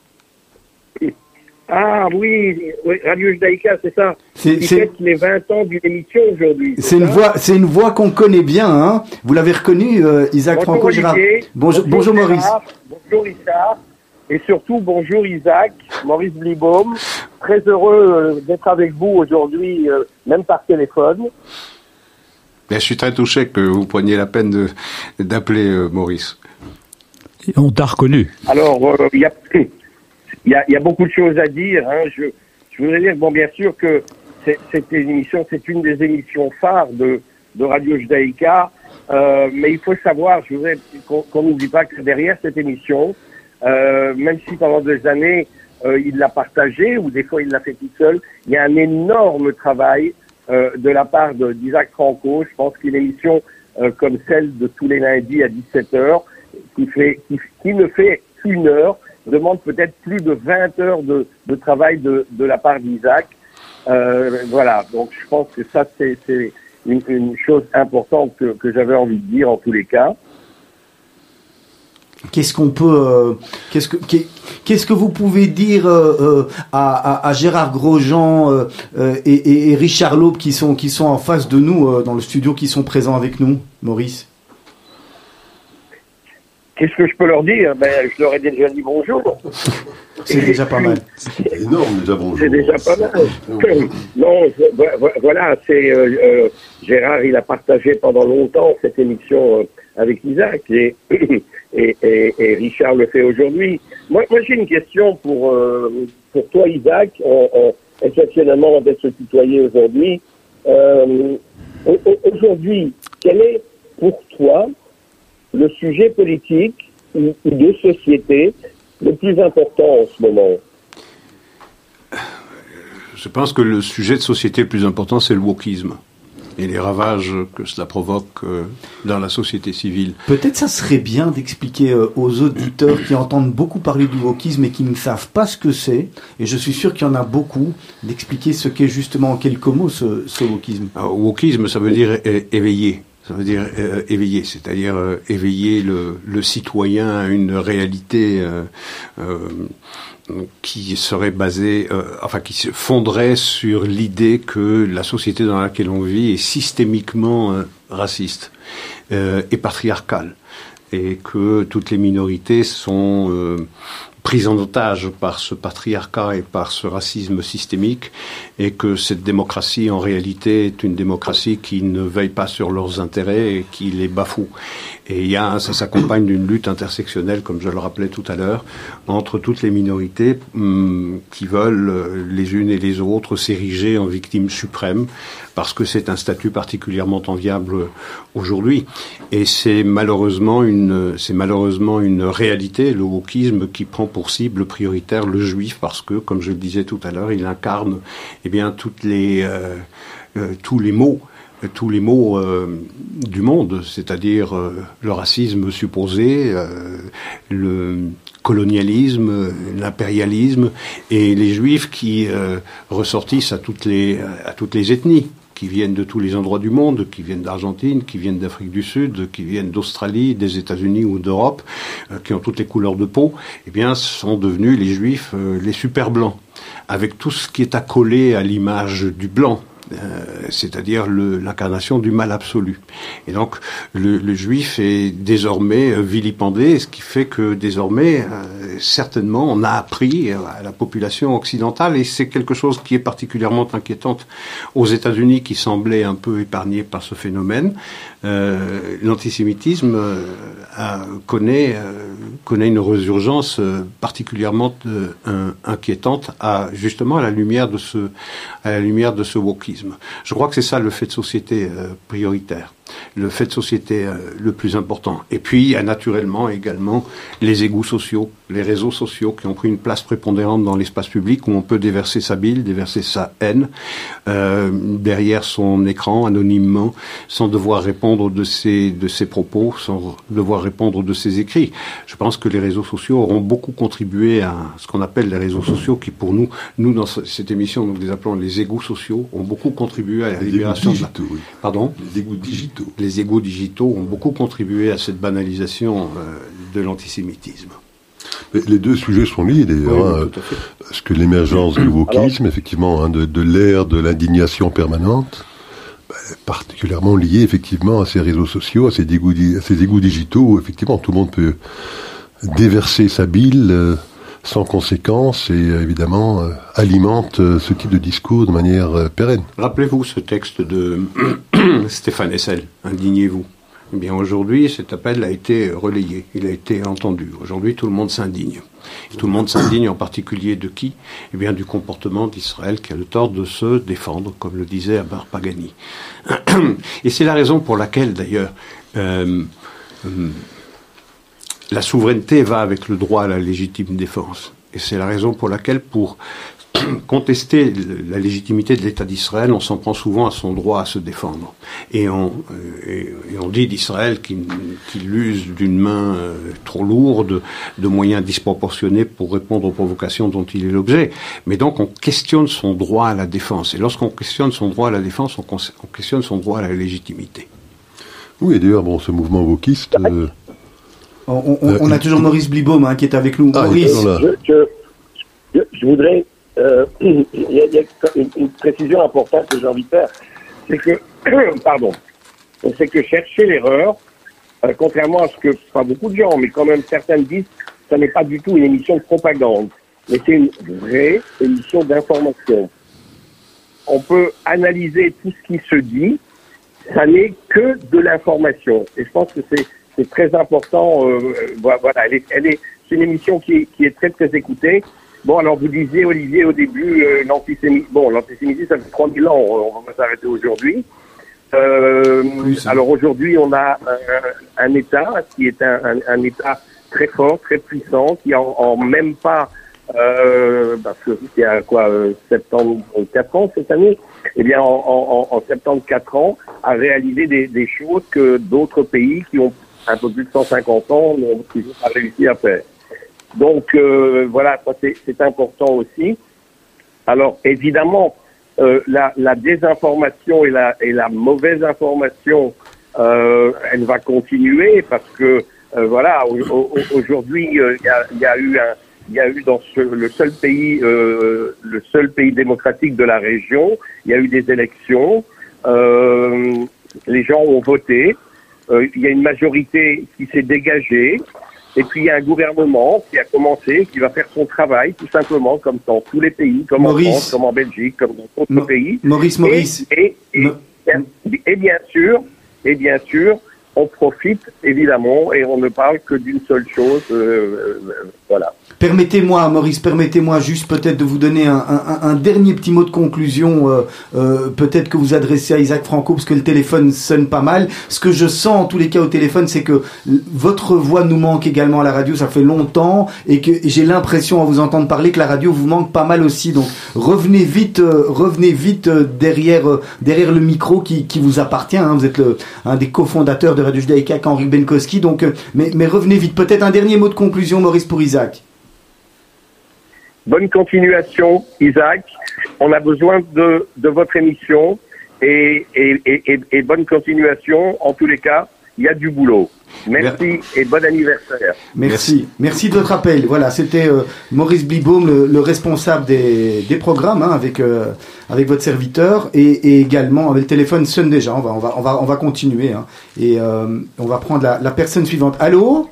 Ah oui, Radio Judaïka, c'est ça. C'est les 20 ans d'une émission aujourd'hui. C'est une voix, c'est une voix qu'on connaît bien. Hein Vous l'avez reconnu, euh, Isaac Franco Gérard. Bonjour, bonjour, Maurice. Bonjour Isaac. Et surtout bonjour Isaac, Maurice Blibaum. Très heureux euh, d'être avec vous aujourd'hui, euh, même par téléphone. Ben, je suis très touché que vous preniez la peine d'appeler Maurice. On t'a reconnu. Alors, il y a il y a, y a, beaucoup de choses à dire. Hein. Je, je voudrais dire, bon, bien sûr que cette émission, c'est une des émissions phares de, de Radio Judaïka, euh, mais il faut savoir, je voudrais qu'on n'oublie pas que derrière cette émission, euh, même si pendant des années euh, il l'a partagée ou des fois il l'a fait tout seul, il y a un énorme travail euh, de la part d'Isaac Franco. Je pense qu'une émission euh, comme celle de tous les lundis à 17 h qui fait qui, qui ne fait qu'une heure, demande peut-être plus de 20 heures de, travail de, la part d'Isaac. Euh, voilà, donc je pense que ça, c'est une, chose importante que, j'avais envie de dire en tous les cas. Qu'est-ce qu'on peut, euh, qu'est-ce que, qu'est-ce que vous pouvez dire euh, à, Gérard Grosjean et, et, Richard Laube qui sont qui sont en face de nous dans le studio, qui sont présents avec nous, Maurice? Qu'est-ce que je peux leur dire? Ben, Je leur ai déjà dit bonjour. C'est déjà pas mal. C'est énorme déjà bonjour. C'est déjà pas mal. non, voilà, c'est euh, euh, Gérard, il a partagé pendant longtemps cette émission euh, avec Isaac et, et, et, Richard le fait aujourd'hui. Moi, moi j'ai une question pour, pour toi, Isaac, on, exceptionnellement d'être se tutoyer aujourd'hui. aujourd'hui, quel est pour toi le sujet politique ou de société le plus important en ce moment Je pense que le sujet de société le plus important, c'est le wokisme et les ravages que cela provoque euh, dans la société civile. Peut-être ça serait bien d'expliquer euh, aux auditeurs qui entendent beaucoup parler du wokisme et qui ne savent pas ce que c'est, et je suis sûr qu'il y en a beaucoup, d'expliquer ce qu'est justement en quelques mots ce, ce wokisme. Alors, wokisme, ça veut dire éveiller ça dire euh, éveiller, c'est-à-dire euh, éveiller le, le, citoyen à une réalité euh qui serait basée, enfin qui se fonderait sur l'idée que la société dans laquelle on vit est systémiquement raciste et patriarcale, et que toutes les minorités sont prise en otage par ce patriarcat et par ce racisme systémique, et que cette démocratie, en réalité, est une démocratie qui ne veille pas sur leurs intérêts et qui les bafoue. Et il y a, ça s'accompagne d'une lutte intersectionnelle, comme je le rappelais tout à l'heure, entre toutes les minorités hum, qui veulent euh, les unes et les autres s'ériger en victimes suprêmes, parce que c'est un statut particulièrement enviable aujourd'hui. Et c'est malheureusement une, c'est malheureusement une réalité, le wokisme, qui prend pour cible prioritaire le juif, parce que, comme je le disais tout à l'heure, il incarne, eh bien, toutes les, euh, euh, tous les mots tous les maux euh, du monde, c'est-à-dire euh, le racisme supposé, euh, le colonialisme, l'impérialisme, et les juifs qui ressortissent à toutes les à toutes les ethnies qui viennent de tous les endroits du monde, qui viennent d'Argentine, qui viennent d'Afrique du Sud, qui viennent d'Australie, des États-Unis ou d'Europe, qui ont toutes les couleurs de peau, eh bien, sont devenus les Juifs les super blancs, avec tout ce qui est accolé à l'image du blanc, euh, c'est-à-dire l'incarnation du mal absolu. Et donc le, le, juif est désormais vilipendé, ce qui fait que désormais, euh, certainement, on a appris à la population occidentale, et c'est quelque chose qui est particulièrement inquiétant aux États-Unis, qui semblaient un peu épargnés par ce phénomène. Euh, L'antisémitisme euh, connaît, connaît une résurgence particulièrement inquiétante, à, justement à la lumière de ce, à la lumière de ce wokisme. Je crois que c'est ça le fait de société euh, prioritaire, le fait de société euh, le plus important. Et puis il y a naturellement également les égouts sociaux, les réseaux sociaux qui ont pris une place prépondérante dans l'espace public où on peut déverser sa bile, déverser sa haine euh, derrière son écran anonymement sans devoir répondre de ses, de ses propos, sans devoir répondre de ses écrits. Je pense que les réseaux sociaux auront beaucoup contribué à ce qu'on appelle les réseaux sociaux qui pour nous, nous dans cette émission nous les appelons les égouts sociaux, ont beaucoup contribué à la libération de la... Pardon? Les égouts digitaux. Les égouts digitaux ont beaucoup contribué à cette banalisation euh, de l'antisémitisme. les deux sujets sont liés d'ailleurs. Hein. Parce que l'émergence du wokisme, effectivement, hein, de, l'ère de l'indignation permanente, bah, particulièrement liée effectivement à ces réseaux sociaux, à ces égouts, à ces égouts digitaux où effectivement tout le monde peut déverser sa bile euh, sans conséquence et évidemment euh, alimente ce type de discours de manière pérenne. Rappelez-vous ce texte de Stéphane Hessel, Indignez-vous. Eh bien aujourd'hui, cet appel a été relayé, il a été entendu. Aujourd'hui, tout le monde s'indigne. tout le monde s'indigne en particulier de qui? Eh bien du comportement d'Israël qui a le tort de se défendre, comme le disait Abar Pagani. Et c'est la raison pour laquelle, d'ailleurs, euh, euh, la souveraineté va avec le droit à la légitime défense. Et c'est la raison pour laquelle, pour contester la légitimité de l'État d'Israël, on s'en prend souvent à son droit à se défendre. Et on, euh, dit d'Israël qu'il use d'une main euh, trop lourde, de moyens disproportionnés pour répondre aux provocations dont il est l'objet. Mais donc on questionne son droit à la défense. Et lorsqu'on questionne son droit à la défense, on, questionne son droit à la légitimité. Oui, et d'ailleurs, bon, ce mouvement wokiste... on, a toujours Maurice Blibaum hein, qui est avec nous. Ah, Maurice. je voudrais euh, il y a, une, précision importante que j'ai envie de faire, c'est que, pardon, c'est que chercher l'erreur, euh, contrairement à ce que pas beaucoup de gens, mais quand même certains disent, ça n'est pas du tout une émission de propagande, mais c'est une vraie émission d'information. On peut analyser tout ce qui se dit, ça n'est que de l'information. Et je pense que c'est très important. Euh, voilà, elle est, elle est, c'est une émission qui qui est très très écoutée. Bon, alors vous disiez, Olivier, au début, euh, l'antisémitisme, bon, l'antisémitisme, ça fait 3000 ans, on va s'arrêter aujourd'hui. Euh, alors aujourd'hui, on a un, État qui est un, un, État très fort, très puissant, qui en, en même pas, euh, parce que c'est à quoi, 74 ans cette année, eh bien, en, en, en 74 ans, a réalisé des, des choses que d'autres pays qui ont un peu plus de 150 ans n'ont toujours pas réussi à faire. Donc euh, voilà, c'est important aussi. Alors évidemment, euh, la, la, désinformation et la, et la mauvaise information, euh, elle va continuer parce que euh, voilà, aujourd'hui il y a, y, a, eu un, il y a eu dans ce, le seul pays, le seul pays démocratique de la région, il y a eu des élections, les gens ont voté, il y a une majorité qui s'est dégagée. Et puis il y a un gouvernement qui a commencé, qui va faire son travail, tout simplement, comme dans tous les pays, comme en France, comme en Belgique, comme dans d'autres pays. Maurice, Maurice. Et, et, et, bien sûr, et bien sûr, on profite évidemment et on ne parle que d'une seule chose, euh, euh, voilà. Permettez-moi, Maurice, permettez-moi juste peut-être de vous donner un, dernier petit mot de conclusion, euh, peut-être que vous adressez à Isaac Franco, parce que le téléphone sonne pas mal. Ce que je sens en tous les cas au téléphone, c'est que votre voix nous manque également à la radio, ça fait longtemps, et que j'ai l'impression à vous entendre parler que la radio vous manque pas mal aussi. Donc revenez vite, revenez vite derrière derrière le micro qui, vous appartient. Hein. Vous êtes un des cofondateurs de Radio Judaïka, Henri Benkowski. Donc, mais, mais revenez vite. Peut-être un dernier mot de conclusion, Maurice, pour Isaac. Bonne continuation, Isaac. On a besoin de, de votre émission et, et, et, bonne continuation. En tous les cas, il y a du boulot. Merci et bon anniversaire. Merci. Merci de votre appel. Voilà, c'était euh, Maurice Blibaum, le, responsable des, des programmes, hein, avec, euh, avec votre serviteur, et, également, avec le téléphone sonne déjà. On va, on va, on va, on va continuer. Hein, et euh, on va prendre la, la personne suivante. Allô?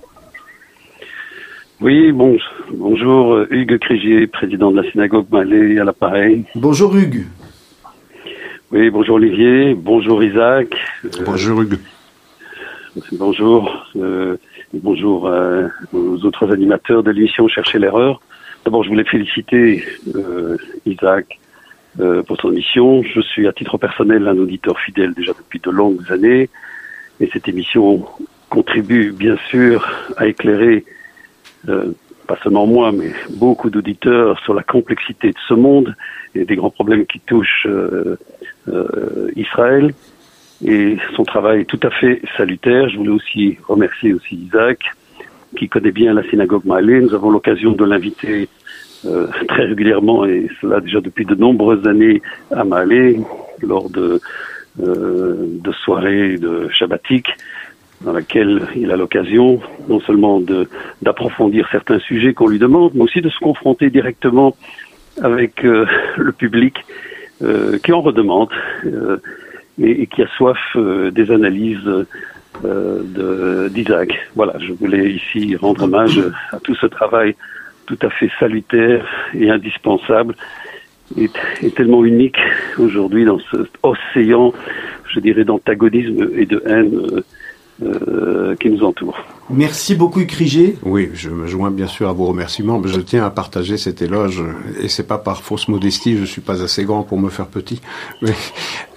Oui, bon, bonjour, Hugues Crigier, président de la synagogue Malais à l'appareil. Bonjour Hugues. Oui, bonjour Olivier, bonjour Isaac. bonjour Hugues. Bonjour, euh, bonjour euh, aux autres animateurs de l'émission Chercher l'erreur. D'abord, je voulais féliciter euh, Isaac pour son émission. Je suis à titre personnel un auditeur fidèle déjà depuis de longues années, et cette émission contribue bien sûr à éclairer pas seulement moi, mais beaucoup d'auditeurs sur la complexité de ce monde et des grands problèmes qui touchent Israël. Et son travail est tout à fait salutaire. Je voulais aussi remercier aussi Isaac, qui connaît bien la synagogue Malé. Nous avons l'occasion de l'inviter euh, très régulièrement, et cela déjà depuis de nombreuses années, à Malé, lors de, euh, de soirées de shabbatiques dans laquelle il a l'occasion non seulement d'approfondir certains sujets qu'on lui demande, mais aussi de se confronter directement avec euh, le public euh, qui en redemande euh, et, qui a soif des analyses d'Isaac. Voilà, je voulais ici rendre hommage à tout ce travail tout à fait salutaire et indispensable et, tellement unique aujourd'hui dans cet océan, je dirais, d'antagonisme et de haine euh, qui nous entourent. Merci beaucoup, Crigé. Oui, je me joins bien sûr à vos remerciements, mais je tiens à partager cet éloge, et c'est pas par fausse modestie, je suis pas assez grand pour me faire petit, mais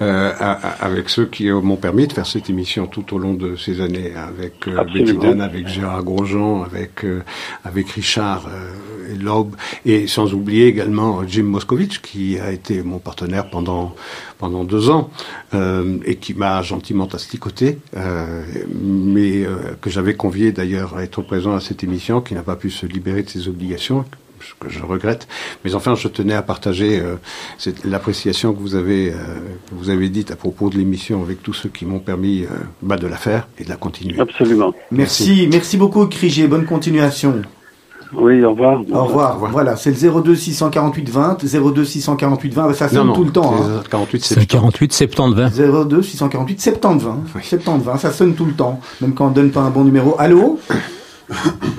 euh, avec ceux qui m'ont permis de faire cette émission tout au long de ces années, avec euh, Betty Dan, avec Gérard Grosjean, avec euh, avec Richard euh, et Loeb, et sans oublier également Jim Moscovitch, qui a été mon partenaire pendant pendant deux ans euh, et qui m'a gentiment asticoté, euh, mais euh, que j'avais convié d'ailleurs à être présent à cette émission, qui n'a pas pu se libérer de ses obligations, que je regrette. Mais enfin, je tenais à partager euh, l'appréciation que vous avez euh, que vous avez dite à propos de l'émission avec tous ceux qui m'ont permis euh, bah, de la faire et de la continuer. Absolument. Merci, merci, beaucoup, Crigé. Bonne continuation. Oui, au revoir. Au revoir. Voilà, c'est le 02 648 20, 02 648 20, ça sonne non, tout le temps. Hein. 48 70. 48 70 20. 02 648 70 20. Oui. 70 20, ça sonne tout le temps, même quand on donne pas un bon numéro. Allô?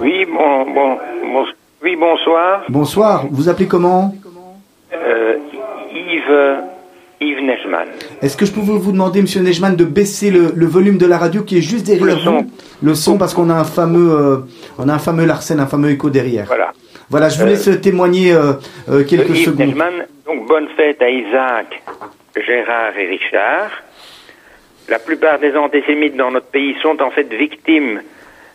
Oui, bon, bon, bon, oui, bonsoir. Bonsoir, vous appelez comment? Euh, Yves, Yves Nejman. Est-ce que je peux vous demander, monsieur Nejman, de baisser le, le, volume de la radio qui est juste derrière le son. vous? Le son, parce qu'on a un fameux, euh, on a un fameux Larsen, un fameux écho derrière. Voilà. Voilà, je vous laisse euh, témoigner quelques Yves secondes. Nejman, donc bonne fête à Isaac, Gérard et Richard. La plupart des antisémites dans notre pays sont en fait victimes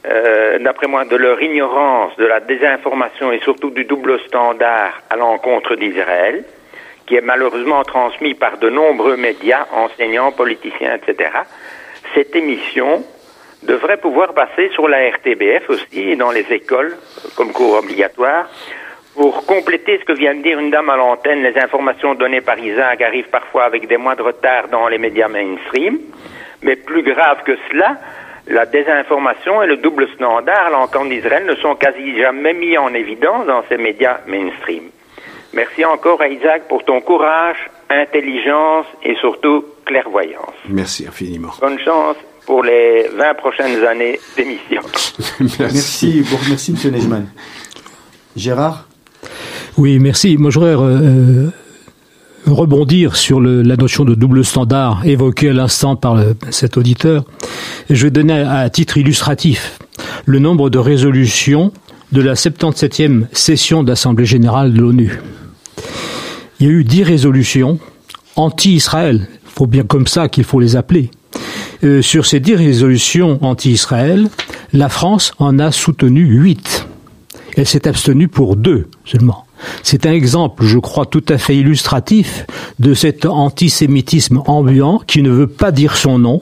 euh, d'après moi, de leur ignorance, de la désinformation et surtout du double standard à l'encontre d'Israël, qui est malheureusement transmis par de nombreux médias, enseignants, politiciens, etc. Cette émission devrait pouvoir passer sur la RTBF aussi et dans les écoles comme cours obligatoire pour compléter ce que vient de dire une dame à l'antenne, les informations données par Isaac arrivent parfois avec des mois de retard dans les médias mainstream, mais plus grave que cela, la désinformation et le double standard à l'encontre d'Israël ne sont quasi jamais mis en évidence dans ces médias mainstream. Merci encore à Isaac pour ton courage, intelligence et surtout clairvoyance. Merci infiniment. Bonne chance pour les 20 prochaines années d'émission. merci. merci. Bon, merci, M. Nejman. Gérard Oui, merci. Moi, j'aurais euh, rebondir sur le, la notion de double standard évoquée à l'instant par le, cet auditeur. Et je vais donner à, à, titre illustratif le nombre de résolutions de la 77e session de l'Assemblée générale de l'ONU. Il y a eu dix résolutions anti-Israël. Il faut bien comme ça qu'il faut les appeler. Euh, sur ces dix résolutions anti-Israël, la France en a soutenu huit. Elle s'est abstenue pour deux seulement. C'est un exemple, je crois, tout à fait illustratif de cet antisémitisme ambiant qui ne veut pas dire son nom,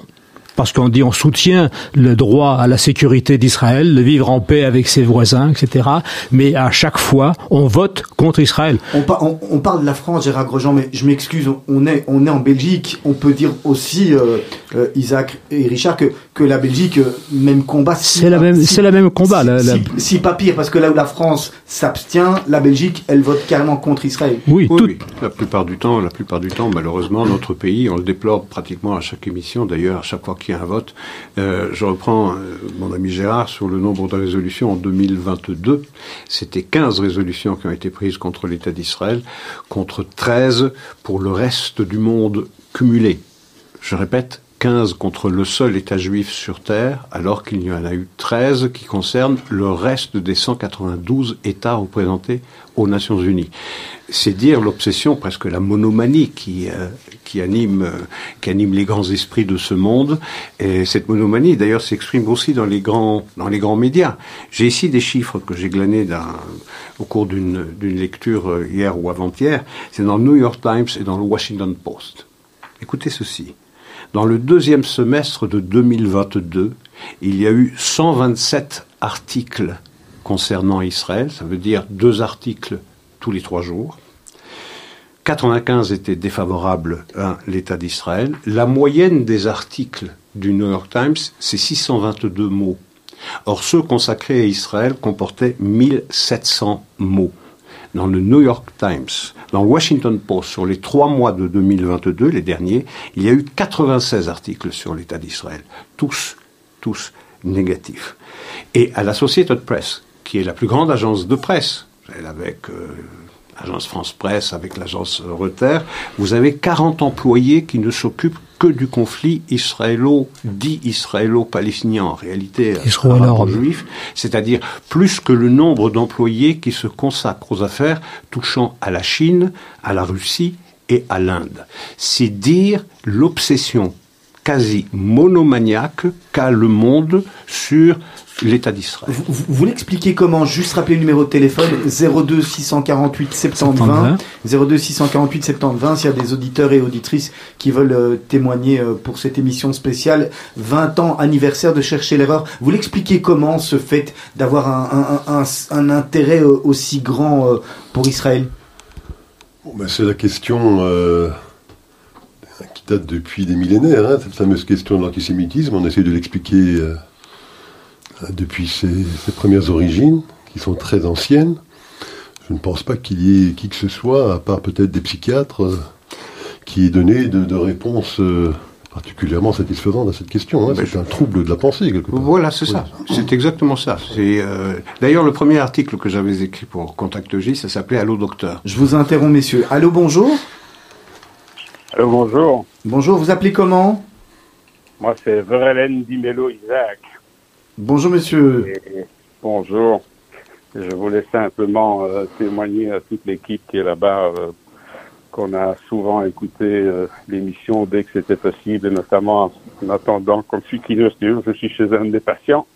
parce qu'on dit on soutient le droit à la sécurité d'Israël, de vivre en paix avec ses voisins, etc. Mais à chaque fois, on vote contre Israël. On, par, on, on parle de la France, Gérard Grosjean, mais je m'excuse, on est, on est en Belgique. On peut dire aussi, euh, euh, Isaac et Richard, que, que la Belgique, euh, même combat. Si c'est la même, si, c'est la même combat. Si, la, la... Si, si, pas pire, parce que là où la France s'abstient, la Belgique, elle vote carrément contre Israël. Oui, oui, tout... oui, la plupart du temps, la plupart du temps, malheureusement, notre pays, on le déplore pratiquement à chaque émission. D'ailleurs, à chaque fois qu'il y a un vote, euh, je reprends euh, mon ami Gérard sur le nombre de résolutions en 2022. C'était 15 résolutions qui ont été prises contre l'État d'Israël, contre 13 pour le reste du monde cumulé. Je répète, 15 contre le seul État juif sur Terre, alors qu'il y en a eu 13 qui concernent le reste des 192 États représentés aux Nations Unies. C'est dire l'obsession, presque la monomanie qui, euh, euh, qui anime les grands esprits de ce monde. Et cette monomanie, d'ailleurs, s'exprime aussi dans les grands, dans les grands médias. J'ai ici des chiffres que j'ai glanés au cours d'une lecture euh, hier ou avant-hier. C'est dans le New York Times et dans le Washington Post. Écoutez ceci. Dans le deuxième semestre de 2022, il y a eu 127 articles concernant Israël, ça veut dire deux articles tous les trois jours. 95 étaient défavorables à l'État d'Israël. La moyenne des articles du New York Times, c'est 622 mots. Or, ceux consacrés à Israël comportaient 1700 mots dans le New York Times, dans le Washington Post, sur les trois mois de 2022, les derniers, il y a eu 96 articles sur l'État d'Israël. Tous, tous négatifs. Et à l'Associated Press, qui est la plus grande agence de presse, avec euh, l'agence France Presse, avec l'agence Reuters, vous avez 40 employés qui ne s'occupent que du conflit israélo, dit israélo-palestinien, en réalité, juif, c'est-à-dire plus que le nombre d'employés qui se consacrent aux affaires touchant à la Chine, à la Russie et à l'Inde. C'est dire l'obsession quasi monomaniaque qu'a le monde sur l'État d'Israël. Vous, vous, l'expliquez comment? Juste rappeler le numéro de téléphone 02 648 70 20. 02 648 70 20. S'il y a des auditeurs et auditrices qui veulent euh, témoigner euh, pour cette émission spéciale 20 ans anniversaire de chercher l'erreur. Vous l'expliquez comment ce fait d'avoir un, un, un, un, intérêt euh, aussi grand pour Israël? Bon, ben C'est la question date depuis des millénaires, hein, cette fameuse question de l'antisémitisme. On essaie de l'expliquer depuis ses, premières origines, qui sont très anciennes. Je ne pense pas qu'il y ait qui que ce soit, à part peut-être des psychiatres, euh, qui ait donné de, réponses euh, particulièrement satisfaisantes à cette question. Hein. C'est un trouble de la pensée, quelque part. Voilà, c'est ça. C'est exactement ça. Euh, d'ailleurs, le premier article que j'avais écrit pour Contact J, ça s'appelait Allô docteur. Je vous interromps, messieurs. Allô, bonjour. Allô, bonjour. Bonjour, vous appelez comment? Moi, c'est Verlaine Dimelo Isaac. Bonjour monsieur. bonjour. Je voulais simplement euh, témoigner à toute l'équipe qui est là-bas euh, qu'on a souvent écouté euh, l'émission dès que c'était possible, et notamment en attendant, comme je suis je suis chez un des patients,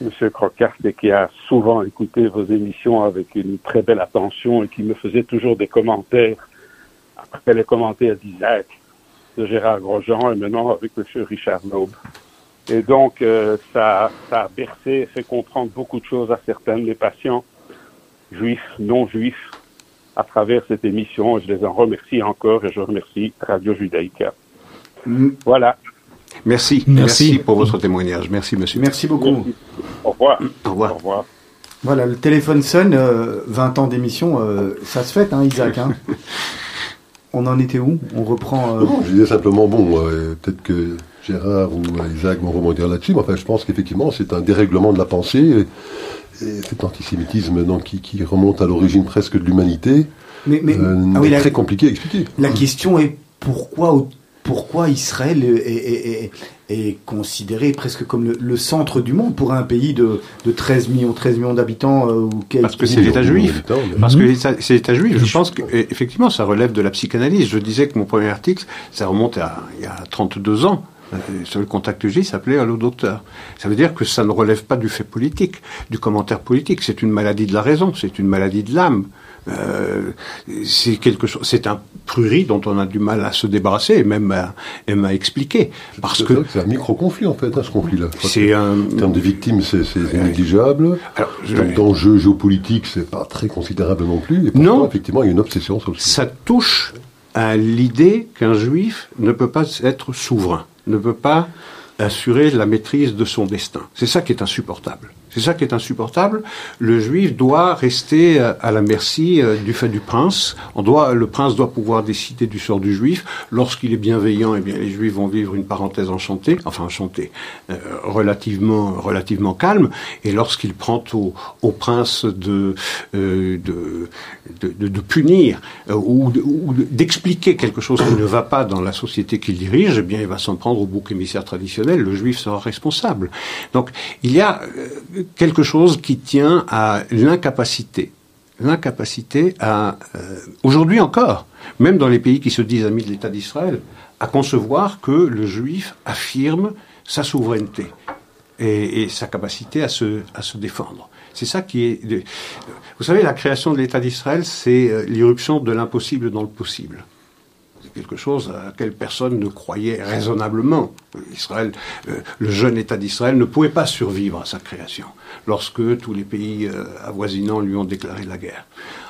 Monsieur Crocart, et qui a souvent écouté vos émissions avec une très belle attention et qui me faisait toujours des commentaires après les commentaires d'Isaac, de Gérard Grosjean et maintenant avec Monsieur Richard Naube. Et donc, euh, ça, ça a bercé, fait comprendre beaucoup de choses à certains de mes patients, juifs, non juifs, à travers cette émission. Je les en remercie encore et je remercie Radio Judaïka. Mm. Voilà. Merci. Merci. pour votre témoignage. Merci, monsieur. Merci beaucoup. Au revoir. Au revoir. Au revoir. Voilà, le téléphone sonne, 20 ans d'émission, euh, ça se fait, hein, Isaac. Hein. On en était où? On reprend. Euh, je disais simplement, bon, peut-être que Gérard ou Isaac vont rebondir là-dessus, mais enfin, je pense qu'effectivement, c'est un dérèglement de la pensée, et, cet antisémitisme donc, qui, remonte à l'origine presque de l'humanité, mais, mais euh, ah très compliqué à expliquer. La question est pourquoi, pourquoi Israël est, est, considéré presque comme le, centre du monde pour un pays de, de 13 millions, 13 millions d'habitants euh, Parce que c'est l'État juif. Parce que c'est l'État juif. Je pense qu'effectivement, ça relève de la psychanalyse. Je disais que mon premier article, ça remonte à il y a 32 ans. Sur le contact J s'appelait Allô docteur. Ça veut dire que ça ne relève pas du fait politique, du commentaire politique. C'est une maladie de la raison, c'est une maladie de l'âme. Euh, c'est quelque chose, c'est un prurit dont on a du mal à se débarrasser et même à, même à expliquer. Parce que c'est un micro-conflit en fait, hein, ce conflit-là. C'est un... En termes de victimes, c'est négligeable. Alors, je... d'enjeux géopolitiques, c'est pas très considérable non plus. Et non, effectivement, il y a une obsession sur le Ça touche à l'idée qu'un juif ne peut pas être souverain ne peut pas assurer la maîtrise de son destin. C'est ça qui est insupportable. C'est ça qui est insupportable. Le juif doit rester euh, à la merci euh, du fait du prince. On doit, le prince doit pouvoir décider du sort du juif. Lorsqu'il est bienveillant, eh bien, les juifs vont vivre une parenthèse enchantée, enfin enchantée, euh, relativement, relativement calme. Et lorsqu'il prend au, au, prince de, de, de, de, punir ou d'expliquer quelque chose qui ne va pas dans la société qu'il dirige, eh bien, il va s'en prendre au bouc émissaire traditionnel. Le juif sera responsable. Donc, il y a quelque chose qui tient à l'incapacité. L'incapacité à, euh, aujourd'hui encore, même dans les pays qui se disent amis de l'État d'Israël, à concevoir que le juif affirme sa souveraineté et, sa capacité à se, à se défendre. C'est ça qui est. Vous savez, la création de l'État d'Israël, c'est euh, l'irruption de l'impossible dans le possible quelque chose à laquelle personne ne croyait raisonnablement. Israël, euh, le jeune État d'Israël ne pouvait pas survivre à sa création lorsque tous les pays euh, avoisinants lui ont déclaré la guerre.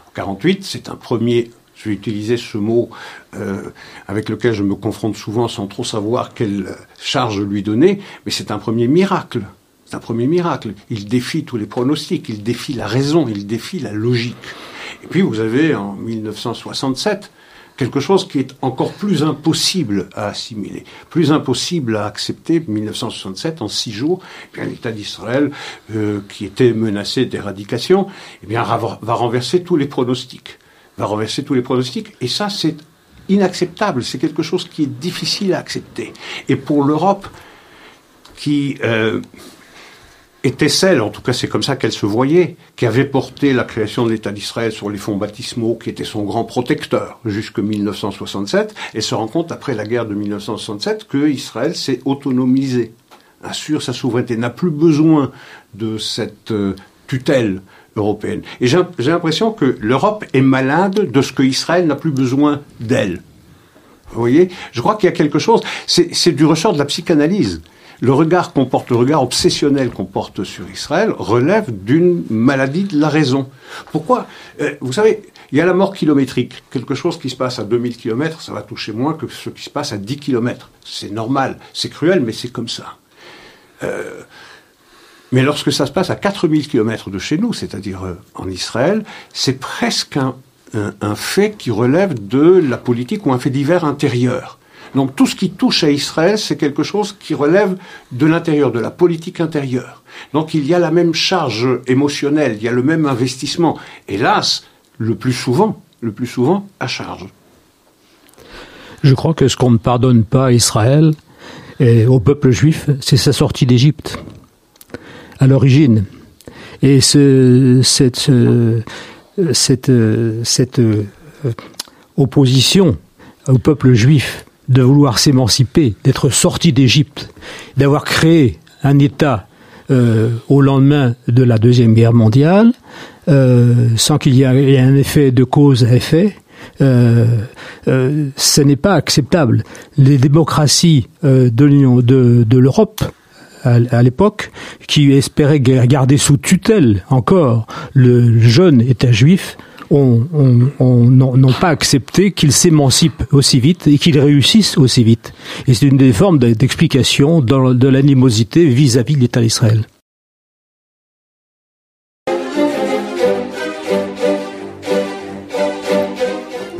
En 48, c'est un premier je vais utiliser ce mot euh, avec lequel je me confronte souvent sans trop savoir quelle charge lui donner, mais c'est un premier miracle. C'est un premier miracle. Il défie tous les pronostics, il défie la raison, il défie la logique. Et puis vous avez en 1967 quelque chose qui est encore plus impossible à assimiler, plus impossible à accepter. 1967, en six jours, eh l'État d'Israël, euh, qui était menacé d'éradication, eh bien va renverser tous les pronostics, va renverser tous les pronostics, et ça c'est inacceptable. C'est quelque chose qui est difficile à accepter. Et pour l'Europe, qui euh, était celle, en tout cas c'est comme ça qu'elle se voyait, qui avait porté la création de l'État d'Israël sur les fonds baptismaux, qui était son grand protecteur jusque 1967, et se rend compte après la guerre de 1967 que Israël s'est autonomisé, assure sa souveraineté, n'a plus besoin de cette euh, tutelle européenne. Et j'ai l'impression que l'Europe est malade de ce que Israël n'a plus besoin d'elle. Vous voyez? Je crois qu'il y a quelque chose, c'est du ressort de la psychanalyse le regard qu'on porte, le regard obsessionnel qu'on porte sur Israël relève d'une maladie de la raison. Pourquoi? Euh, Vous savez, il y a la mort kilométrique. Quelque chose qui se passe à 2000 km, ça va toucher moins que ce qui se passe à 10 km. C'est normal, c'est cruel, mais c'est comme ça. Euh, mais lorsque ça se passe à 4000 km de chez nous, c'est-à-dire euh, en Israël, c'est presque un, un, fait qui relève de la politique ou un fait divers intérieur. Donc tout ce qui touche à Israël, c'est quelque chose qui relève de l'intérieur, de la politique intérieure. Donc il y a la même charge émotionnelle, il y a le même investissement. Hélas, le plus souvent, le plus souvent à charge. Je crois que ce qu'on ne pardonne pas à Israël et au peuple juif, c'est sa sortie d'Égypte à l'origine. Et ce, cette, cette, cette euh, opposition au peuple juif de vouloir s'émanciper, d'être sorti d'Égypte, d'avoir créé un État euh, au lendemain de la Deuxième Guerre mondiale, euh, sans qu'il y ait un effet de cause à effet, euh, ce n'est pas acceptable. Les démocraties de l'Europe à, l'époque, qui espéraient garder sous tutelle encore le jeune État juif, n'ont pas accepté qu'ils s'émancipent aussi vite et qu'ils réussissent aussi vite. Et c'est une des formes d'explication de l'animosité vis-à-vis de l'État d'Israël.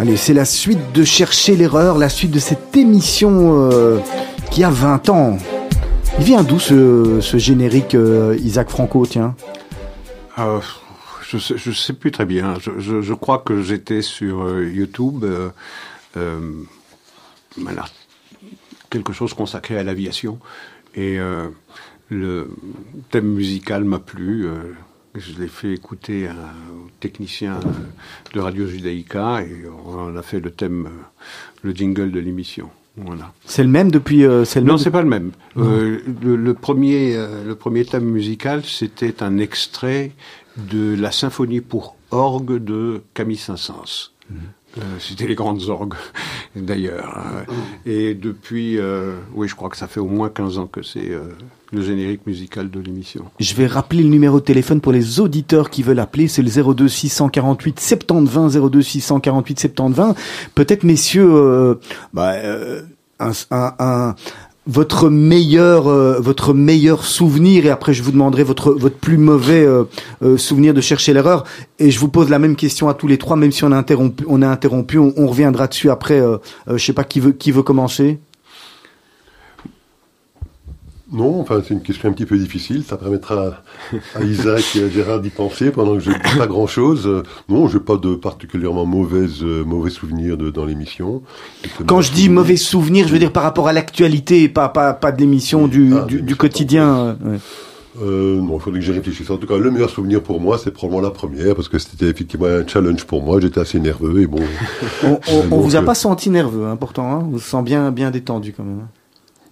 Allez, c'est la suite de Chercher l'erreur, la suite de cette émission euh, qui a 20 ans. Il vient d'où ce, générique euh, Isaac Franco, tiens? Euh, je sais, sais plus très bien. Je, crois que j'étais sur euh, YouTube, euh, euh, quelque chose consacré à l'aviation, et le thème musical m'a plu. je l'ai fait écouter à, au technicien de Radio Judaïka et on a fait le thème, le jingle de l'émission. Voilà. C'est le même depuis. Euh, le non, c'est pas le même. le, premier, le premier thème musical, c'était un extrait de la symphonie pour orgue de Camille Saint-Saëns. Mhm. Euh, c'était les grandes orgues, d'ailleurs. Hein. Et depuis, euh, oui, je crois que ça fait au moins 15 ans que c'est euh, le générique musical de l'émission. Je vais rappeler le numéro de téléphone pour les auditeurs qui veulent appeler. C'est le 02 648 70 02 648 70 Peut-être, messieurs, bah, un, un votre meilleur euh, votre meilleur souvenir et après je vous demanderai votre votre plus mauvais euh, euh, souvenir de chercher l'erreur. Et je vous pose la même question à tous les trois même si on a interrompu on a interrompu on, on reviendra dessus après je sais pas qui veut qui veut commencer non, enfin c'est une question un petit peu difficile. Ça permettra à Isaac et à Gérard d'y penser pendant que je ne dis pas grand-chose. Non, je n'ai pas de particulièrement mauvais mauvais souvenirs de, dans l'émission. Quand je dis mauvais souvenirs, je veux dire par rapport à l'actualité, pas pas pas de l'émission du, ah, du, quotidien. Euh, non, il faudrait que j'y réfléchisse. En tout cas, le meilleur souvenir pour moi, c'est probablement la première, parce que c'était effectivement un challenge pour moi. J'étais assez nerveux et bon. on, on, vous a euh, pas senti nerveux, hein, pourtant. Hein vous vous sent bien bien détendu quand même.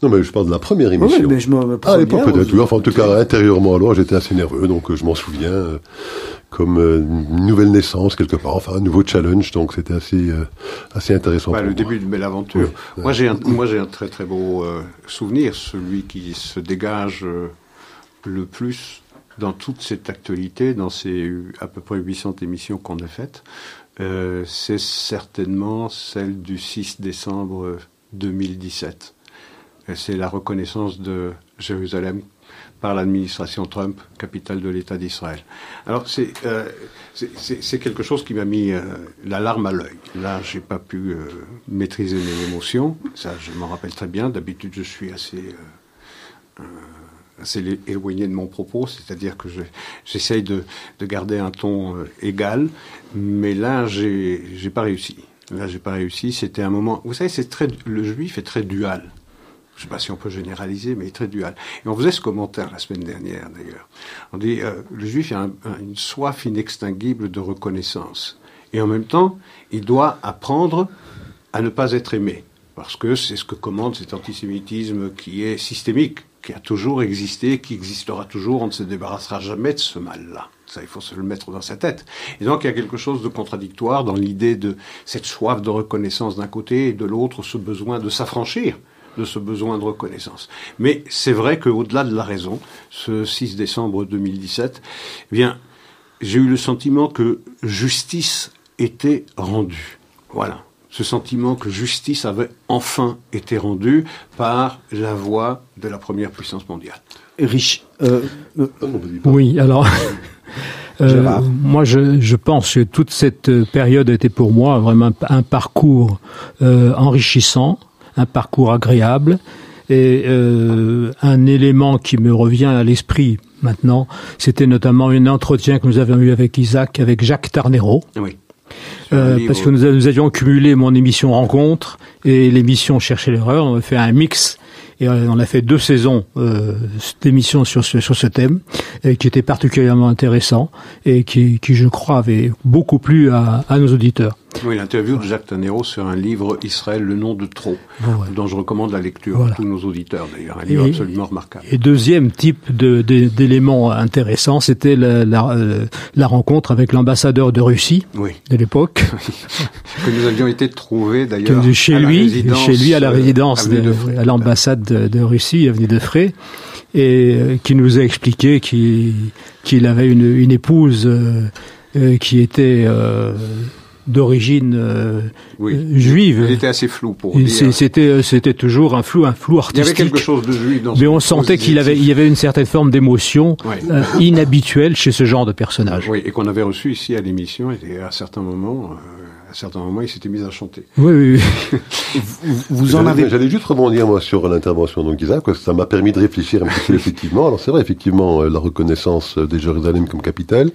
Non, mais je parle de la première émission. Oui, mais je me ah, à l'époque, peut-être. Enfin, en tout cas, intérieurement, alors, j'étais assez nerveux, donc euh, je m'en souviens euh, comme euh, une nouvelle naissance quelque part, enfin un nouveau challenge, donc c'était assez assez intéressant. le début de belle aventure. Moi, j'ai un, moi j'ai un très très beau souvenir, celui qui se dégage le plus dans toute cette actualité, dans ces à peu près 800 émissions qu'on a faites. c'est certainement celle du 6 décembre 2017 c'est la reconnaissance de Jérusalem par l'administration Trump, capitale de l'État d'Israël. Alors c'est euh, quelque chose qui m'a mis euh, la larme à l'œil. Là, j'ai pas pu euh, maîtriser mes émotions. Ça, je m'en rappelle très bien. D'habitude, je suis assez assez éloigné de mon propos, c'est-à-dire que j'essaye de, de, garder un ton égal, mais là, j'ai pas réussi. Là, j'ai pas réussi. C'était un moment. Vous savez, c'est très le juif est très dual je ne sais pas si on peut généraliser, mais il est très dual. Et on faisait ce commentaire la semaine dernière, d'ailleurs. On dit, euh, le juif a une soif inextinguible de reconnaissance. Et en même temps, il doit apprendre à ne pas être aimé. Parce que c'est ce que commande cet antisémitisme qui est systémique, qui a toujours existé, qui existera toujours. On ne se débarrassera jamais de ce mal-là. Ça, il faut se le mettre dans sa tête. Et donc, il y a quelque chose de contradictoire dans l'idée de cette soif de reconnaissance d'un côté et de l'autre ce besoin de s'affranchir de ce besoin de reconnaissance. Mais c'est vrai qu'au-delà de la raison, ce 6 décembre 2017, eh bien, j'ai eu le sentiment que justice était rendue. Voilà. Ce sentiment que justice avait enfin été rendue par la voix de la première puissance mondiale. Riche. Euh, euh, oui, alors. Euh, moi, je, je, pense que toute cette période a été pour moi vraiment un parcours enrichissant, un parcours agréable. Et euh, un élément qui me revient à l'esprit maintenant, c'était notamment un entretien que nous avions eu avec Isaac, avec Jacques Tarnero. Oui. Euh, parce que nous, nous, avions cumulé mon émission Rencontre et l'émission Chercher l'erreur. On a fait un mix et euh, on a fait deux saisons euh, d'émissions sur ce, sur ce thème, et qui était particulièrement intéressant et qui, qui, je crois, avait beaucoup plu à, à nos auditeurs. Oui, l'interview de Jacques Tanero sur un livre Israël, le nom de trop, dont je recommande la lecture à tous nos auditeurs d'ailleurs, un livre absolument remarquable. Et deuxième type d'élément intéressant, c'était la, la, euh, la, rencontre avec l'ambassadeur de Russie de l'époque. que nous avions été trouvés d'ailleurs chez lui, chez lui à la résidence, à l'ambassade de, Russie, avenue de Fray, et euh, qui nous a expliqué qu'il avait une, une épouse euh, euh, qui était d'origine juive. Il était assez flou pour dire. C'était c'était toujours un flou un flou artistique. Il y avait quelque chose de juif dans Mais on sentait qu'il avait il y avait une certaine forme d'émotion inhabituelle chez ce genre de personnage. Oui, et qu'on avait reçu ici à l'émission et à certains moments à certains moments, il s'était mis à chanter. Oui, oui, vous, en avez. J'allais juste rebondir moi sur l'intervention d'Isaac, parce que ça m'a permis de réfléchir un petit peu effectivement. Alors c'est vrai, effectivement, euh, la reconnaissance de Jérusalem comme capitale.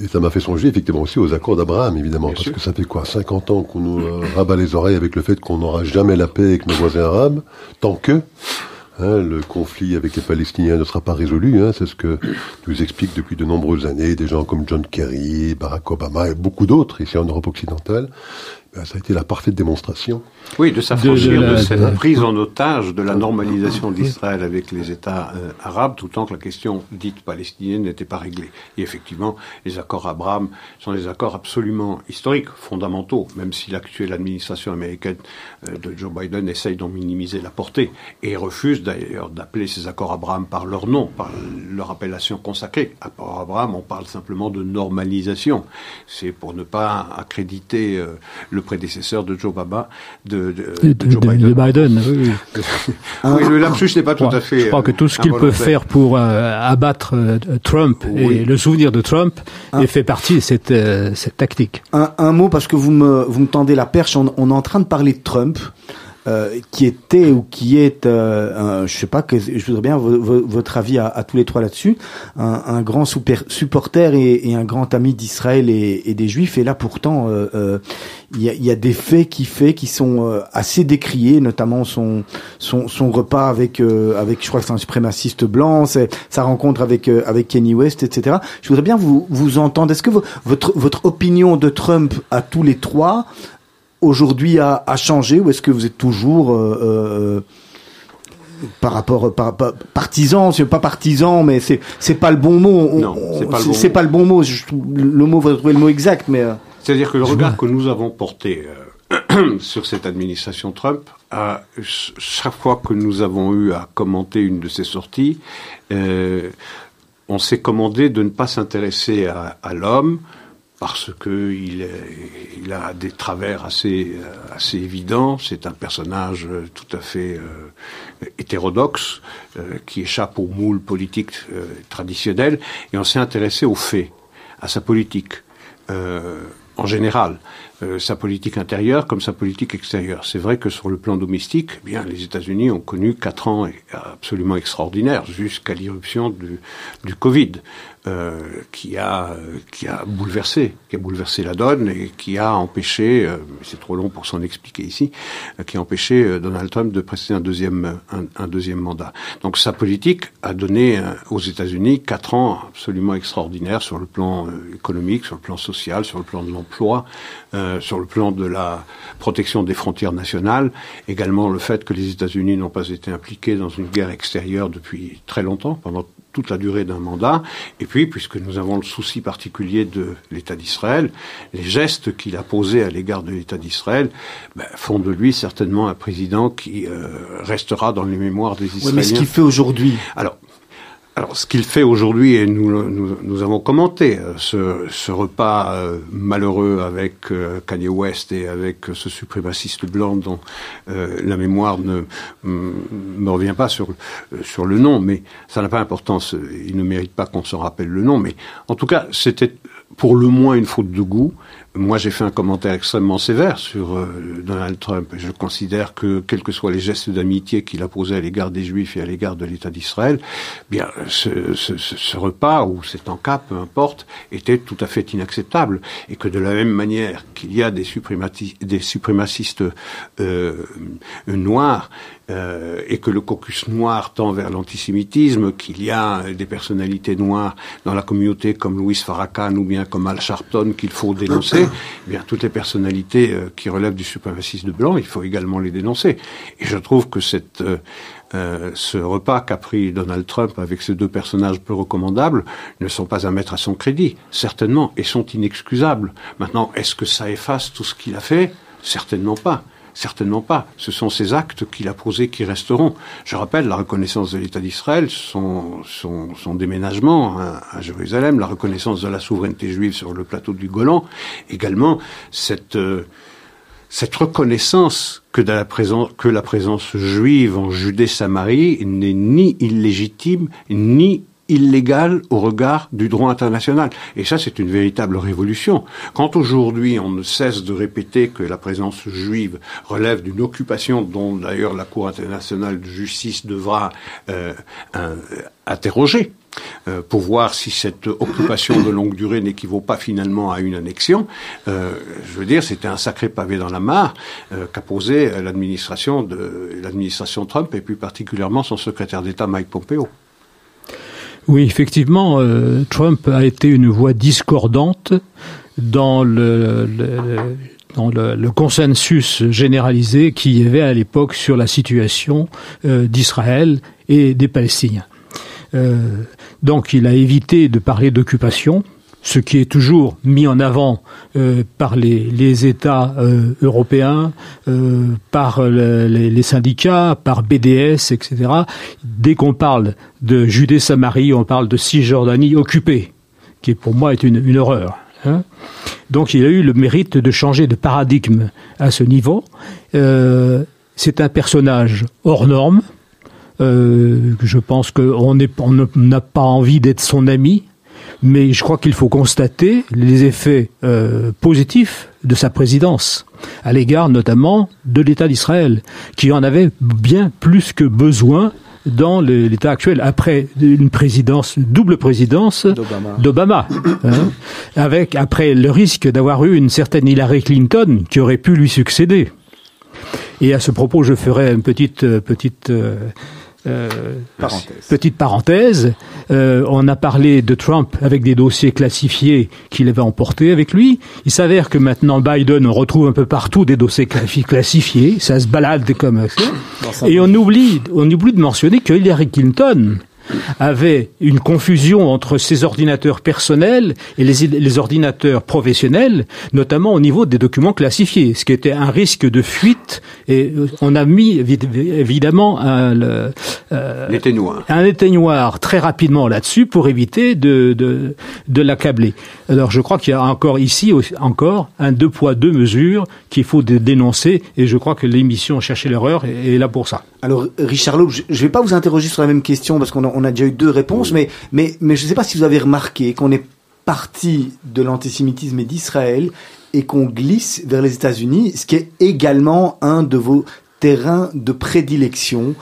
Et ça m'a fait songer effectivement aussi aux accords d'Abraham, évidemment, parce que ça fait quoi 50 ans qu'on nous euh, rabat les oreilles avec le fait qu'on n'aura jamais la paix avec nos voisins arabes, tant que Hein, le conflit avec les Palestiniens ne sera pas résolu. Hein, c'est ce que nous expliquent depuis de nombreuses années des gens comme John Kerry, Barack Obama et beaucoup d'autres ici en Europe occidentale. Ben, ça a été la parfaite démonstration. Oui, de s'affranchir de, cette prise en otage de la normalisation d'Israël avec les États euh, arabes, tout temps que la question dite palestinienne n'était pas réglée. Et effectivement, les accords Abraham sont des accords absolument historiques, fondamentaux, même si l'actuelle administration américaine euh, de Joe Biden essaye d'en minimiser la portée et refuse d'ailleurs d'appeler ces accords Abraham par leur nom, par leur appellation consacrée. Accords Abraham, on parle simplement de normalisation. C'est pour ne pas accréditer euh, le prédécesseur de Joe Baba, de, Joe Biden. oui, le lapsus n'est pas tout à fait. Je crois que tout ce qu'il peut faire pour abattre Trump et le souvenir de Trump fait partie de cette, cette tactique. Un, mot parce que vous me, vous me tendez la perche. On, on est en train de parler de Trump. Euh, qui était ou qui est, euh, un, je sais pas, que, je voudrais bien votre avis à, tous les trois là-dessus, un, grand supporter et, un grand ami d'Israël et, des Juifs. Et là, pourtant, euh, euh il y, a, y, a, des faits qui fait qui sont assez décriés, notamment son son, son repas avec avec, je crois que c'est un suprémaciste blanc, sa rencontre avec avec Kenny West, etc. Je voudrais bien vous vous entendre. Est-ce que votre votre opinion de Trump à tous les trois aujourd'hui a, a, changé ou est-ce que vous êtes toujours euh, euh, par rapport par, par, partisan, c'est pas partisan, mais c'est c'est pas le bon mot. Non, c'est pas, le bon mot. Je, le mot, vous trouver le mot exact, mais. Euh, C'est-à-dire que le regard que nous avons porté sur cette administration Trump, à chaque fois que nous avons eu à commenter une de ses sorties, euh, on s'est commandé de ne pas s'intéresser à, à l'homme, parce que il, a des travers assez, euh, assez évidents. C'est un personnage euh, tout à fait euh, hétérodoxe euh, qui échappe au moule politique euh, traditionnel. Et on s'est intéressé aux faits, à sa politique en général. Euh, sa politique intérieure comme sa politique extérieure. C'est vrai que sur le plan domestique, eh bien, les États-Unis ont connu quatre ans absolument extraordinaires jusqu'à l'irruption du, du Covid, euh, qui a qui a bouleversé, qui a bouleversé la donne et qui a empêché, euh, c'est trop long pour s'en expliquer ici, euh, qui a empêché euh, Donald Trump de prester un deuxième un, un, deuxième mandat. Donc sa politique a donné aux États-Unis quatre ans absolument extraordinaires sur le plan économique, sur le plan social, sur le plan de l'emploi. Euh, sur le plan de la protection des frontières nationales, également le fait que les États-Unis n'ont pas été impliqués dans une guerre extérieure depuis très longtemps, pendant toute la durée d'un mandat. Et puis, puisque nous avons le souci particulier de l'État d'Israël, les gestes qu'il a posés à l'égard de l'État d'Israël ben, font de lui certainement un président qui euh, restera dans les mémoires des Israéliens. Oui, mais ce qu'il fait aujourd'hui. Alors, alors, ce qu'il fait aujourd'hui, et nous, nous, avons commenté euh, ce, ce repas euh, malheureux avec euh, Kanye West et avec ce suprémaciste blanc dont euh, la mémoire ne me revient pas sur, sur le nom, mais ça n'a pas d'importance. Il ne mérite pas qu'on se rappelle le nom, mais en tout cas, c'était pour le moins une faute de goût. Moi, j'ai fait un commentaire extrêmement sévère sur euh, Donald Trump. Je considère que, quels que soient les gestes d'amitié qu'il a posés à l'égard des Juifs et à l'égard de l'État d'Israël, bien, ce, repas ou cet encas, peu importe, était tout à fait inacceptable, et que de la même manière qu'il y a des, des suprémacistes euh, noirs euh, et que le caucus noir tend vers l'antisémitisme, qu'il y a des personnalités noires dans la communauté comme Louis Farrakhan ou bien comme Al Sharpton qu'il faut dénoncer, eh bien toutes les personnalités euh, qui relèvent du suprémacisme blanc, il faut également les dénoncer. Et je trouve que cette euh, euh, ce repas qu'a pris Donald Trump avec ces deux personnages peu recommandables ne sont pas à mettre à son crédit, certainement, et sont inexcusables. Maintenant, est-ce que ça efface tout ce qu'il a fait? Certainement pas. Certainement pas. Ce sont ces actes qu'il a posés qui resteront. Je rappelle la reconnaissance de l'État d'Israël, son, son, son, déménagement à, Jérusalem, la reconnaissance de la souveraineté juive sur le plateau du Golan, également cette, euh, cette reconnaissance que, la présence, que la présence juive en Judée-Samarie n'est ni illégitime, ni illégal au regard du droit international. Et ça, c'est une véritable révolution. Quand aujourd'hui on ne cesse de répéter que la présence juive relève d'une occupation dont d'ailleurs la Cour internationale de justice devra euh, interroger, euh, pour voir si cette occupation de longue durée n'équivaut pas finalement à une annexion. Euh, je veux dire, c'était un sacré pavé dans la mare euh, qu'a posé l'administration de l'administration Trump et plus particulièrement son secrétaire d'État Mike Pompeo. Oui, effectivement, euh, Trump a été une voix discordante dans le, consensus généralisé qu'il y avait à l'époque sur la situation euh, d'Israël et des Palestiniens. Euh, donc il a évité de parler d'occupation, ce qui est toujours mis en avant euh, par les, États euh, européens, euh, par le, les, syndicats, par BDS, etc. Dès qu'on parle de Judée-Samarie, on parle de Cisjordanie occupée, qui pour moi est une, horreur. Hein. Donc il a eu le mérite de changer de paradigme à ce niveau. C'est un personnage hors norme. Je pense qu'on n'a pas envie d'être son ami, mais je crois qu'il faut constater les effets euh, positifs de sa présidence, à l'égard notamment de l'État d'Israël, qui en avait bien plus que besoin dans l'état actuel, après une présidence, double présidence d'Obama, hein, avec après le risque d'avoir eu une certaine Hillary Clinton qui aurait pu lui succéder. Et à ce propos, je ferai une petite petite euh, euh, petite parenthèse, euh, on a parlé de Trump avec des dossiers classifiés qu'il avait emportés avec lui. Il s'avère que maintenant Biden, on retrouve un peu partout des dossiers classifiés, ça se balade comme ça. Et on oublie, on oublie de mentionner que Hillary Clinton, avait une confusion entre ses ordinateurs personnels et les, ordinateurs professionnels, notamment au niveau des documents classifiés, ce qui était un risque de fuite. Et euh, on a mis évidemment un, euh, un éteignoir très rapidement là-dessus pour éviter de, de, de l'accabler. Alors je crois qu'il y a encore ici encore un deux poids deux mesures qu'il faut dénoncer et je crois que l'émission Chercher l'erreur est, là pour ça. Alors Richard Loeb, je ne vais pas vous interroger sur la même question parce qu'on on a déjà eu deux réponses, mais, mais, mais je ne sais pas si vous avez remarqué qu'on est parti de l'antisémitisme et d'Israël et qu'on glisse vers les États-Unis, ce qui est également un de vos terrains de prédilection.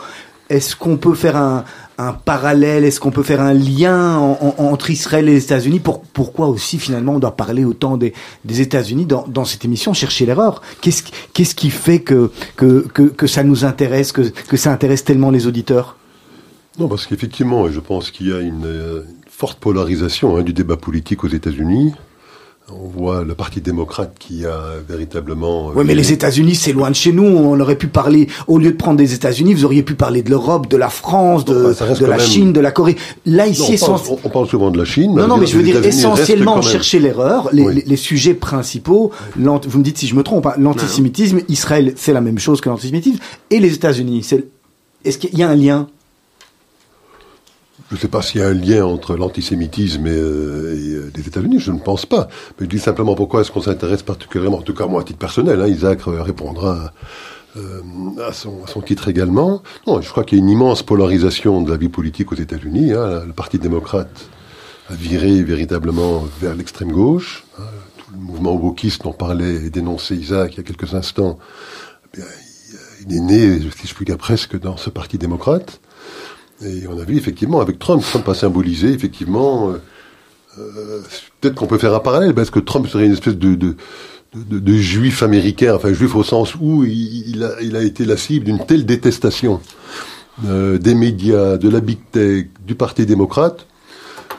Est-ce qu'on peut faire un, un parallèle Est-ce qu'on peut faire un lien entre Israël et les États-Unis pour, Pourquoi aussi finalement on doit parler autant des, États-Unis dans, cette émission Chercher l'erreur? Qu'est-ce qui fait que, que, ça nous intéresse, que, que ça intéresse tellement les auditeurs? Non, parce qu'effectivement, je pense qu'il y a une, euh, forte polarisation hein, du débat politique aux États-Unis. On voit le Parti démocrate qui a véritablement. Euh, oui, mais les États-Unis, c'est loin de chez nous. On aurait pu parler, au lieu de prendre des États-Unis, vous auriez pu parler de l'Europe, de la France, de, bah, de la Chine, de la Corée. Là, ici, on, parle, on, parle, souvent de la Chine. Non, non, mais je veux dire essentiellement chercher l'erreur. Les, les, sujets principaux, vous me dites si je me trompe, hein, l'antisémitisme, Israël, c'est la même chose que l'antisémitisme, et les États-Unis. Est-ce qu'il y a un lien je ne sais pas s'il y a un lien entre l'antisémitisme et, euh, euh, les États-Unis, je ne pense pas. Mais je dis simplement pourquoi est-ce qu'on s'intéresse particulièrement, en tout cas moi à titre personnel, hein, Isaac répondra euh, à, son, titre également. Non, je crois qu'il y a une immense polarisation de la vie politique aux États-Unis. Hein. Le Parti démocrate a viré véritablement vers l'extrême gauche. Hein. Tout le mouvement wokiste dont parlait et dénonçait Isaac il y a quelques instants, eh il est né, si je puis dire, presque dans ce Parti démocrate. Et on a vu effectivement avec Trump, Trump a symbolisé effectivement, euh, euh, peut-être qu'on peut faire un parallèle, parce que Trump serait une espèce de, de, de, juif américain, enfin juif au sens où il, a, il a, été la cible d'une telle détestation euh, des médias, de la big tech, du Parti démocrate.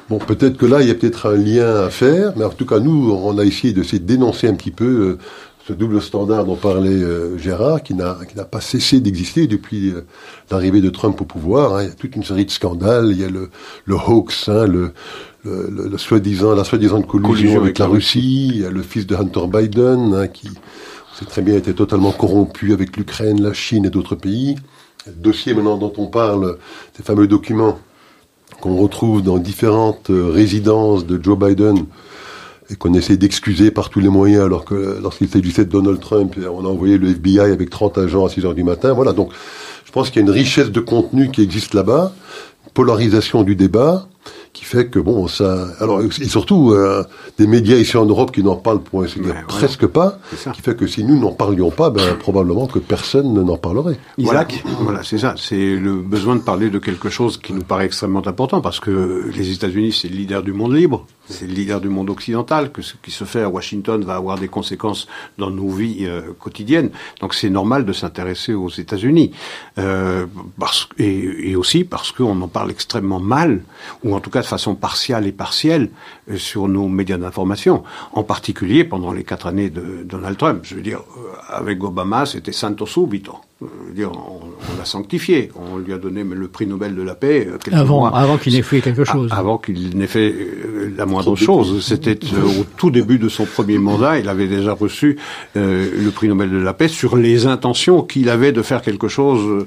Bon, peut-être que là, il y a peut-être un lien à faire, mais en tout cas, nous, on a essayé de se dénoncer un petit peu ce double standard dont parlait euh, Gérard, qui n'a pas cessé d'exister depuis euh, l'arrivée de Trump au pouvoir. Hein. Il y a toute une série de scandales. Il y a le, le hoax, hein, le, le, le, soi-disant, la soi-disant collusion, avec, la Russie. Il y a le fils de Hunter Biden, hein, qui, on sait très bien, était totalement corrompu avec l'Ukraine, la Chine et d'autres pays. Le dossier maintenant dont on parle, ces fameux documents qu'on retrouve dans différentes euh, résidences de Joe Biden, et qu'on essaie d'excuser par tous les moyens, alors que lorsqu'il s'agissait de Donald Trump, on a envoyé le FBI avec 30 agents à 6 heures du matin. Voilà, donc je pense qu'il y a une richesse de contenu qui existe là-bas, polarisation du débat, qui fait que bon ça alors et surtout euh, des médias ici en Europe qui n'en parlent pour ainsi dire presque pas qui fait que si nous n'en parlions pas ben probablement que personne n'en parlerait. Isaac voilà, c'est ça. C'est le besoin de parler de quelque chose qui nous paraît extrêmement important parce que les États-Unis c'est le leader du monde libre. C'est le leader du monde occidental que ce qui se fait à Washington va avoir des conséquences dans nos vies euh, quotidiennes. Donc c'est normal de s'intéresser aux États-Unis. Euh, parce et, et aussi parce qu'on en parle extrêmement mal ou en tout cas de façon partiale et partielle euh, sur nos médias d'information, en particulier pendant les quatre années de Donald Trump. Je veux dire, euh, avec Obama, c'était santo subito. Dire, on, l'a sanctifié. On lui a donné le prix Nobel de la paix. avant, avant qu'il n'ait fait quelque chose. avant qu'il n'ait fait la moindre chose. C'était au tout début de son premier mandat. Il avait déjà reçu le prix Nobel de la paix sur les intentions qu'il avait de faire quelque chose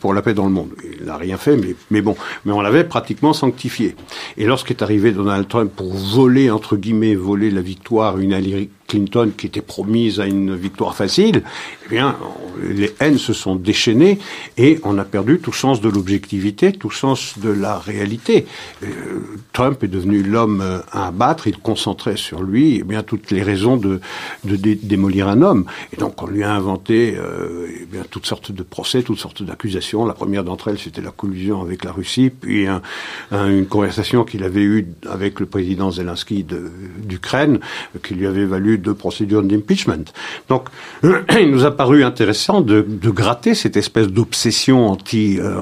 pour la paix dans le monde. Il n'a rien fait, mais, mais bon. Mais on l'avait pratiquement sanctifié. Et lorsqu'est arrivé Donald Trump pour voler, entre guillemets, voler la victoire, une Clinton qui était promise à une victoire facile, eh bien, les haines se sont déchaînées et on a perdu tout sens de l'objectivité, tout sens de la réalité. Euh, Trump est devenu l'homme euh, à abattre, il concentrait sur lui eh bien toutes les raisons de, démolir un homme. Et donc on lui a inventé euh, eh bien toutes sortes de procès, toutes sortes d'accusations. La première d'entre elles, c'était la collusion avec la Russie, puis une conversation qu'il avait eue avec le président Zelensky d'Ukraine, qui lui avait valu de procédure d'impeachment. Donc, il nous a paru intéressant de, gratter cette espèce d'obsession anti, euh,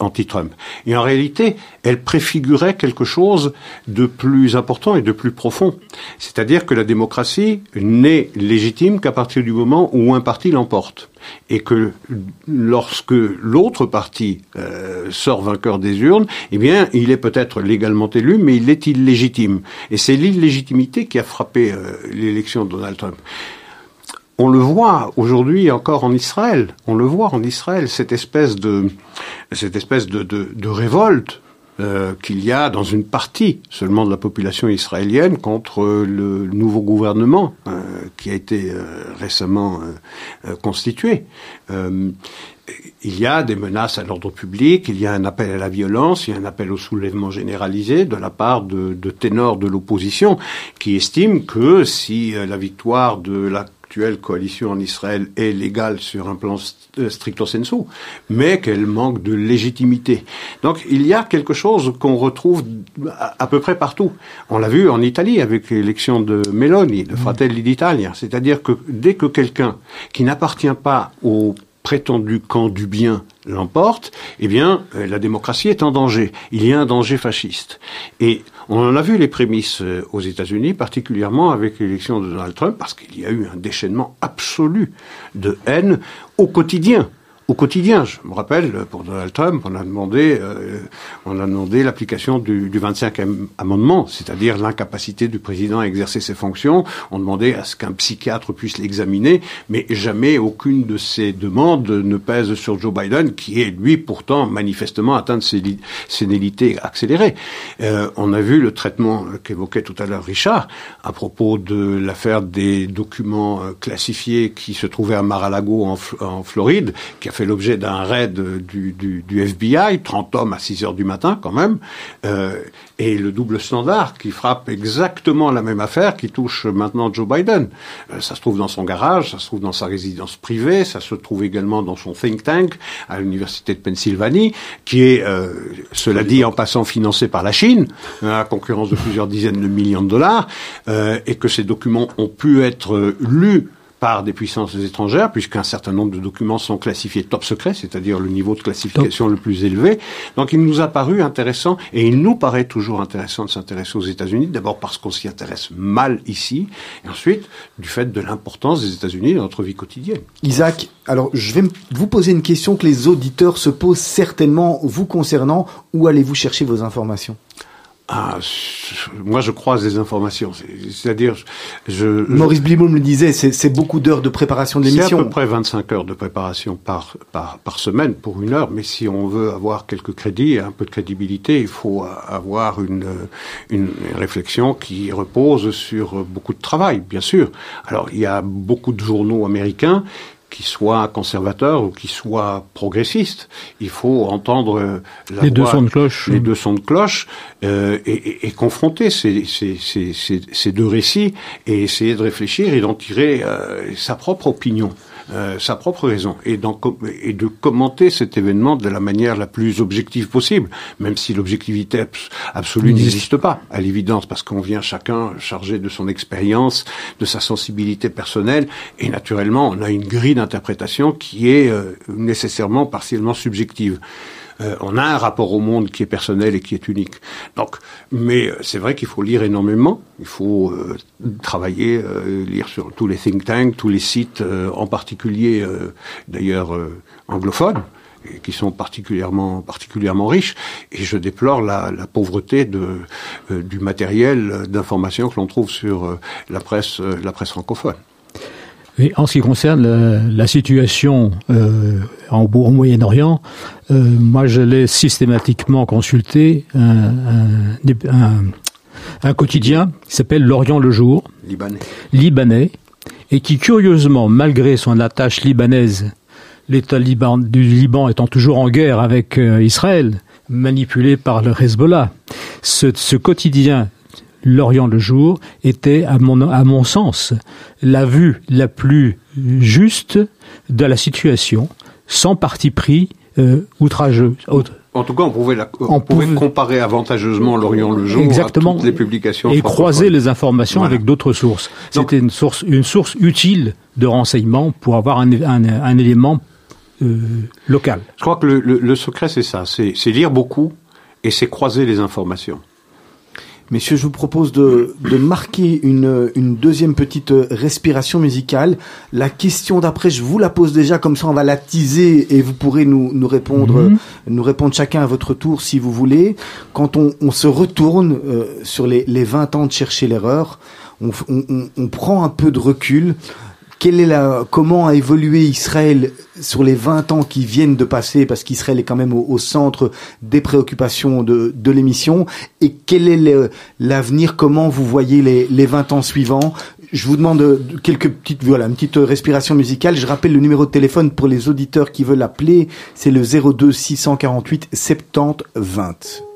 anti-Trump. Et en réalité, elle préfigurait quelque chose de plus important et de plus profond. C'est-à-dire que la démocratie n'est légitime qu'à partir du moment où un parti l'emporte. Et que lorsque l'autre parti euh, sort vainqueur des urnes, eh bien, il est peut-être légalement élu, mais il est illégitime. Et c'est l'illégitimité qui a frappé euh, l'élection de Donald Trump on le voit aujourd'hui encore en Israël. On le voit en Israël, cette espèce de, cette espèce de, de, révolte euh, qu'il y a dans une partie seulement de la population israélienne contre le nouveau gouvernement euh, qui a été euh, récemment constitué. il y a des menaces à l'ordre public, il y a un appel à la violence, il y a un appel au soulèvement généralisé de la part de, de ténors de l'opposition qui estiment que si la victoire de la actuelle coalition en Israël est légale sur un plan euh, stricto sensu, mais qu'elle manque de légitimité. Donc il y a quelque chose qu'on retrouve à, peu près partout. On l'a vu en Italie avec l'élection de Meloni, de Fratelli d'Italia. C'est-à-dire que dès que quelqu'un qui n'appartient pas au prétendu camp du bien l'emporte, eh bien, euh, la démocratie est en danger. Il y a un danger fasciste. Et on en a vu les prémices euh, aux États-Unis, particulièrement avec l'élection de Donald Trump, parce qu'il y a eu un déchaînement absolu de haine au quotidien au quotidien. Je me rappelle, pour Donald Trump, on a demandé, euh, on a demandé l'application du, du 25e amendement, c'est-à-dire l'incapacité du président à exercer ses fonctions. On demandait à ce qu'un psychiatre puisse l'examiner, mais jamais aucune de ces demandes ne pèse sur Joe Biden, qui est lui pourtant manifestement atteint de sénilité accélérée. Euh, on a vu le traitement qu'évoquait tout à l'heure Richard à propos de l'affaire des documents euh, classifiés qui se trouvaient à Mar-a-Lago en, Floride, qui l'objet d'un raid du, FBI, 30 hommes à 6 heures du matin quand même, euh, et le double standard qui frappe exactement la même affaire qui touche maintenant Joe Biden. Euh, ça se trouve dans son garage, ça se trouve dans sa résidence privée, ça se trouve également dans son think tank à l'université de Pennsylvanie, qui est, euh, cela dit en passant, financé par la Chine, à concurrence de plusieurs dizaines de millions de dollars, et que ces documents ont pu être lus par des puissances étrangères, puisqu'un certain nombre de documents sont classifiés top secret, c'est-à-dire le niveau de classification le plus élevé. Donc il nous a paru intéressant, et il nous paraît toujours intéressant de s'intéresser aux États-Unis, d'abord parce qu'on s'y intéresse mal ici, et ensuite du fait de l'importance des États-Unis dans notre vie quotidienne. Isaac, alors je vais vous poser une question que les auditeurs se posent certainement vous concernant. Où allez-vous chercher vos informations? Ah, moi, je croise des informations. C'est-à-dire, je, Maurice Blimoum le disait, c'est beaucoup d'heures de préparation de l'émission. C'est à peu près 25 heures de préparation par, par, par semaine pour une heure. Mais si on veut avoir quelques crédits, un peu de crédibilité, il faut avoir une, une réflexion qui repose sur beaucoup de travail, bien sûr. Alors, il y a beaucoup de journaux américains qui soit conservateur ou qui soit progressiste. Il faut entendre euh, la les deux sons de cloche, les deux sons de cloche, euh, et, et, confronter ces, ces, ces, ces, deux récits et essayer de réfléchir et d'en tirer euh, sa propre opinion. Euh, sa propre raison et, et, de commenter cet événement de la manière la plus objective possible, même si l'objectivité absolue n'existe pas, à l'évidence, parce qu'on vient chacun chargé de son expérience, de sa sensibilité personnelle, et naturellement, on a une grille d'interprétation qui est euh, nécessairement partiellement subjective. On a un rapport au monde qui est personnel et qui est unique. Donc, mais c'est vrai qu'il faut lire énormément. Il faut travailler, lire sur tous les think tanks, tous les sites, en particulier d'ailleurs anglophones qui sont particulièrement particulièrement riches et je déplore la, la pauvreté de euh, du matériel d'information que l'on trouve sur euh, la presse euh, la presse francophone. Et en ce qui concerne la, la situation euh, en, au Moyen-Orient, euh, moi je l'ai systématiquement consulté un, un, un, un quotidien qui s'appelle L'Orient le jour, libanais. libanais, et qui curieusement, malgré son attache libanaise l'État Liban, du Liban étant toujours en guerre avec euh, Israël, manipulé par le Hezbollah. Ce, ce quotidien, l'Orient le jour, était, à mon, à mon sens, la vue la plus juste de la situation, sans parti pris euh, outrageux. En tout cas, on pouvait, la, on, on pouvait, pouvait comparer avantageusement l'Orient le jour exactement, à toutes les publications et croiser les informations voilà. avec d'autres sources. C'était une source, une source utile de renseignement pour avoir un, un, un élément euh, local. Je crois que le, le, le secret, c'est ça, c'est lire beaucoup et c'est croiser les informations. Messieurs, je vous propose de, de marquer une, une, deuxième petite respiration musicale. La question d'après, je vous la pose déjà, comme ça on va la teaser et vous pourrez nous, nous, répondre, -hmm. nous répondre chacun à votre tour si vous voulez. Quand on, on se retourne euh, sur les, les 20 ans de chercher l'erreur, on, on, on, prend un peu de recul quelle est la, comment a évolué Israël sur les 20 ans qui viennent de passer, parce qu'Israël est quand même au, centre des préoccupations de, de l'émission, et quel est l'avenir, comment vous voyez les, les 20 ans suivants? Je vous demande quelques petites, voilà, une petite respiration musicale. Je rappelle le numéro de téléphone pour les auditeurs qui veulent appeler. C'est le 02 648 70 20.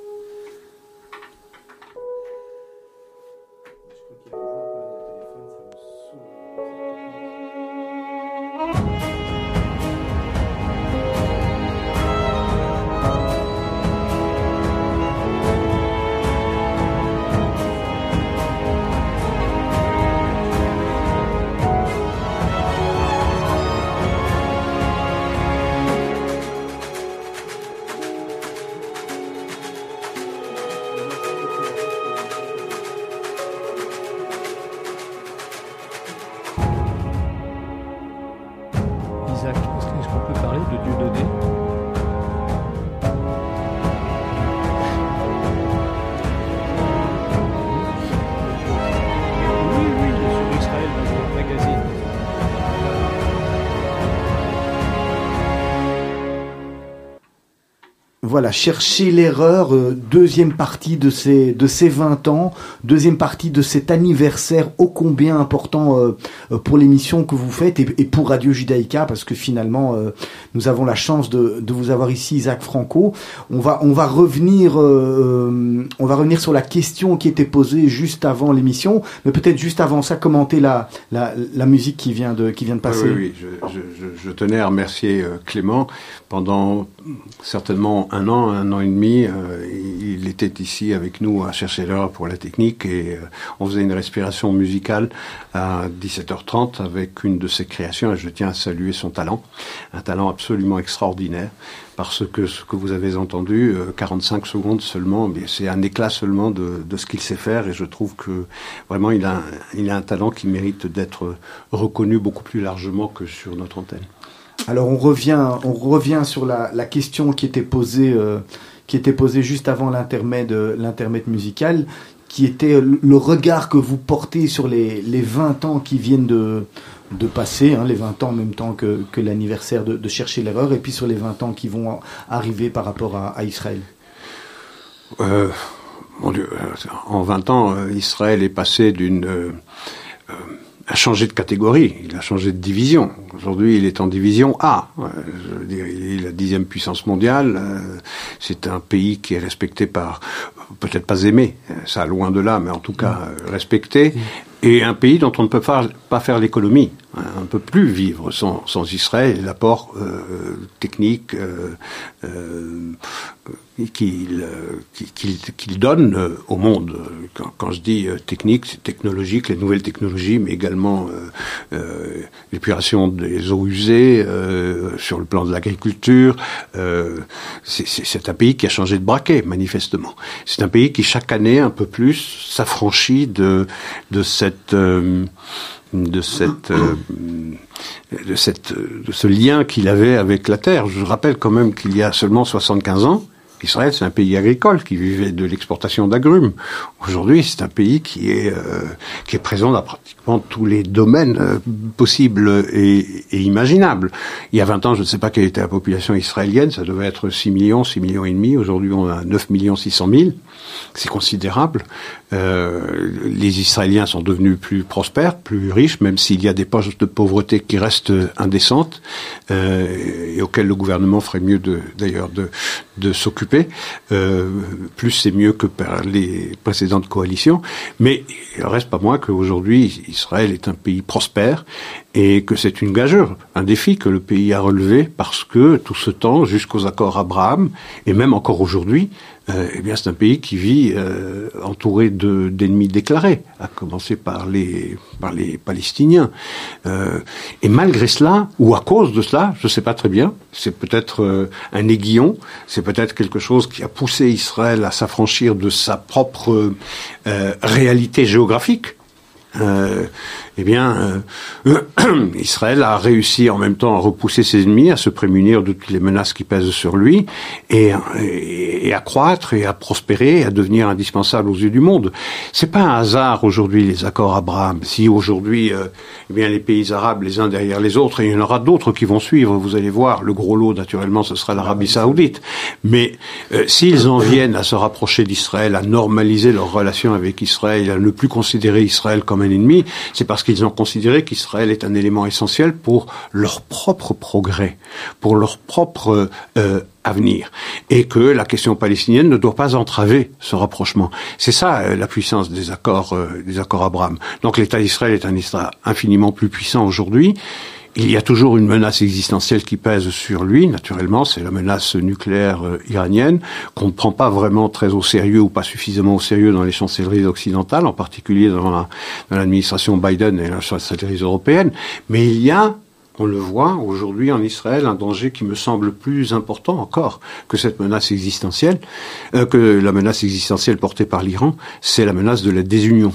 Chercher l'erreur, euh, deuxième partie de ces, de ces 20 ans, deuxième partie de cet anniversaire ô combien important euh, pour l'émission que vous faites et, et, pour Radio Judaïka, parce que finalement, euh, nous avons la chance de, de, vous avoir ici, Isaac Franco. On va, on va revenir, euh, on va revenir sur la question qui était posée juste avant l'émission, mais peut-être juste avant ça, commenter la, la, la, musique qui vient de, qui vient de passer. Oui, oui, je, je, je tenais à remercier Clément pendant certainement un an, un an et demi, euh, il était ici avec nous à chercher l'heure pour la technique et euh, on faisait une respiration musicale à 17h30 avec une de ses créations et je tiens à saluer son talent, un talent absolument extraordinaire parce que ce que vous avez entendu, euh, 45 secondes seulement, c'est un éclat seulement de, ce qu'il sait faire et je trouve que vraiment il a un talent qui mérite d'être reconnu beaucoup plus largement que sur notre antenne. Alors on revient, on revient sur la, la question qui était posée, euh, qui était posée juste avant l'intermède, l'intermède musical, qui était le regard que vous portez sur les, les 20 ans qui viennent de, de passer, hein, les 20 ans en même temps que, que l'anniversaire de, de, chercher l'erreur, et puis sur les 20 ans qui vont arriver par rapport à, à Israël. Euh, mon Dieu, en 20 ans, Israël est passé d'une euh, a changé de catégorie, il a changé de division. Aujourd'hui, il est en division A. Je veux dire, il est la dixième puissance mondiale. C'est un pays qui est respecté par, peut-être pas aimé, ça loin de là, mais en tout cas respecté. Et un pays dont on ne peut pas, pas faire l'économie. Un peu plus vivre sans, sans Israël, l'apport euh, technique euh, euh, qu'il qu'il donne au monde. Quand, quand je dis technique, c'est technologique, les nouvelles technologies, mais également l'épuration des eaux usées sur le plan de l'agriculture. c'est un pays qui a changé de braquet, manifestement. C'est un pays qui chaque année un peu plus s'affranchit de de cette de cette, euh, de cette, de ce lien qu'il avait avec la terre. Je rappelle quand même qu'il y a seulement 75 ans, Israël, c'est un pays agricole qui vivait de l'exportation d'agrumes. Aujourd'hui, c'est un pays qui est euh, qui est présent dans pratiquement tous les domaines euh, possibles et, et, imaginables. Il y a 20 ans, je ne sais pas quelle était la population israélienne, ça devait être 6 millions, 6 millions et demi. Aujourd'hui, on a 9 millions 600 000. C'est considérable. Euh, les Israéliens sont devenus plus prospères, plus riches, même s'il y a des poches de pauvreté qui restent indécentes euh, et auxquelles le gouvernement ferait mieux d'ailleurs de, s'occuper. Euh, plus c'est mieux que par les précédentes coalitions. Mais il reste pas moins qu'aujourd'hui, Israël est un pays prospère et que c'est une gageure, un défi que le pays a relevé parce que tout ce temps, jusqu'aux accords Abraham, et même encore aujourd'hui, euh, eh bien, c'est un pays qui vit euh, entouré de, d'ennemis déclarés, à commencer par les, par les Palestiniens. Euh, et malgré cela, ou à cause de cela, je ne sais pas très bien, c'est peut-être euh, un aiguillon, c'est peut-être quelque chose qui a poussé Israël à s'affranchir de sa propre euh, réalité géographique. Euh, eh bien, euh, Israël a réussi en même temps à repousser ses ennemis, à se prémunir de toutes les menaces qui pèsent sur lui, et, à croître et à prospérer, et à devenir indispensable aux yeux du monde. C'est pas un hasard aujourd'hui les accords Abraham. Si aujourd'hui, euh, eh bien, les pays arabes les uns derrière les autres, et il y en aura d'autres qui vont suivre. Vous allez voir, le gros lot naturellement, ce sera l'Arabie Saoudite. Mais euh, s'ils en viennent à se rapprocher d'Israël, à normaliser leurs relations avec Israël, à ne plus considérer Israël comme un ennemi, c'est parce qu'ils ont considéré qu'Israël est un élément essentiel pour leur propre progrès, pour leur propre euh, avenir, et que la question palestinienne ne doit pas entraver ce rapprochement. C'est ça euh, la puissance des accords, euh, des accords Abraham. Donc l'État d'Israël est un État infiniment plus puissant aujourd'hui. Il y a toujours une menace existentielle qui pèse sur lui, naturellement, c'est la menace nucléaire euh, iranienne, qu'on ne prend pas vraiment très au sérieux ou pas suffisamment au sérieux dans les chancelleries occidentales, en particulier dans l'administration Biden et la chancellerie européenne. Mais il y a on le voit aujourd'hui en Israël, un danger qui me semble plus important encore que cette menace existentielle, euh, que la menace existentielle portée par l'Iran, c'est la menace de la désunion.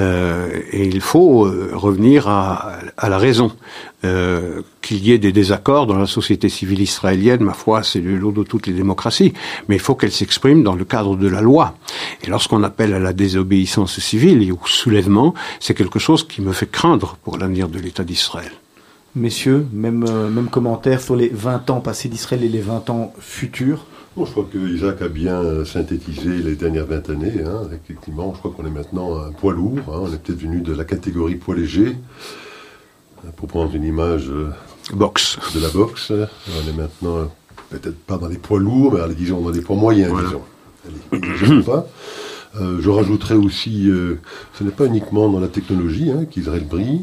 Euh, et il faut euh, revenir à, la raison. Euh, qu'il y ait des désaccords dans la société civile israélienne, ma foi, c'est le lot de toutes les démocraties. Mais il faut qu'elle s'exprime dans le cadre de la loi. Et lorsqu'on appelle à la désobéissance civile et au soulèvement, c'est quelque chose qui me fait craindre pour l'avenir de l'État d'Israël. Messieurs, même, même commentaire sur les 20 ans passés d'Israël et les 20 ans futurs je crois que Isaac a bien synthétisé les dernières 20 années. Hein. Effectivement, je crois qu'on est maintenant un poids lourd. Hein. On est peut-être venu de la catégorie poids léger. Pour prendre une image euh, boxe. de la boxe, on est maintenant peut-être pas dans les poids lourds, mais disons dans les poids moyens, disons. Allez, pas. Euh, je rajouterais aussi, euh, ce n'est pas uniquement dans la technologie hein, qu'Israël brille.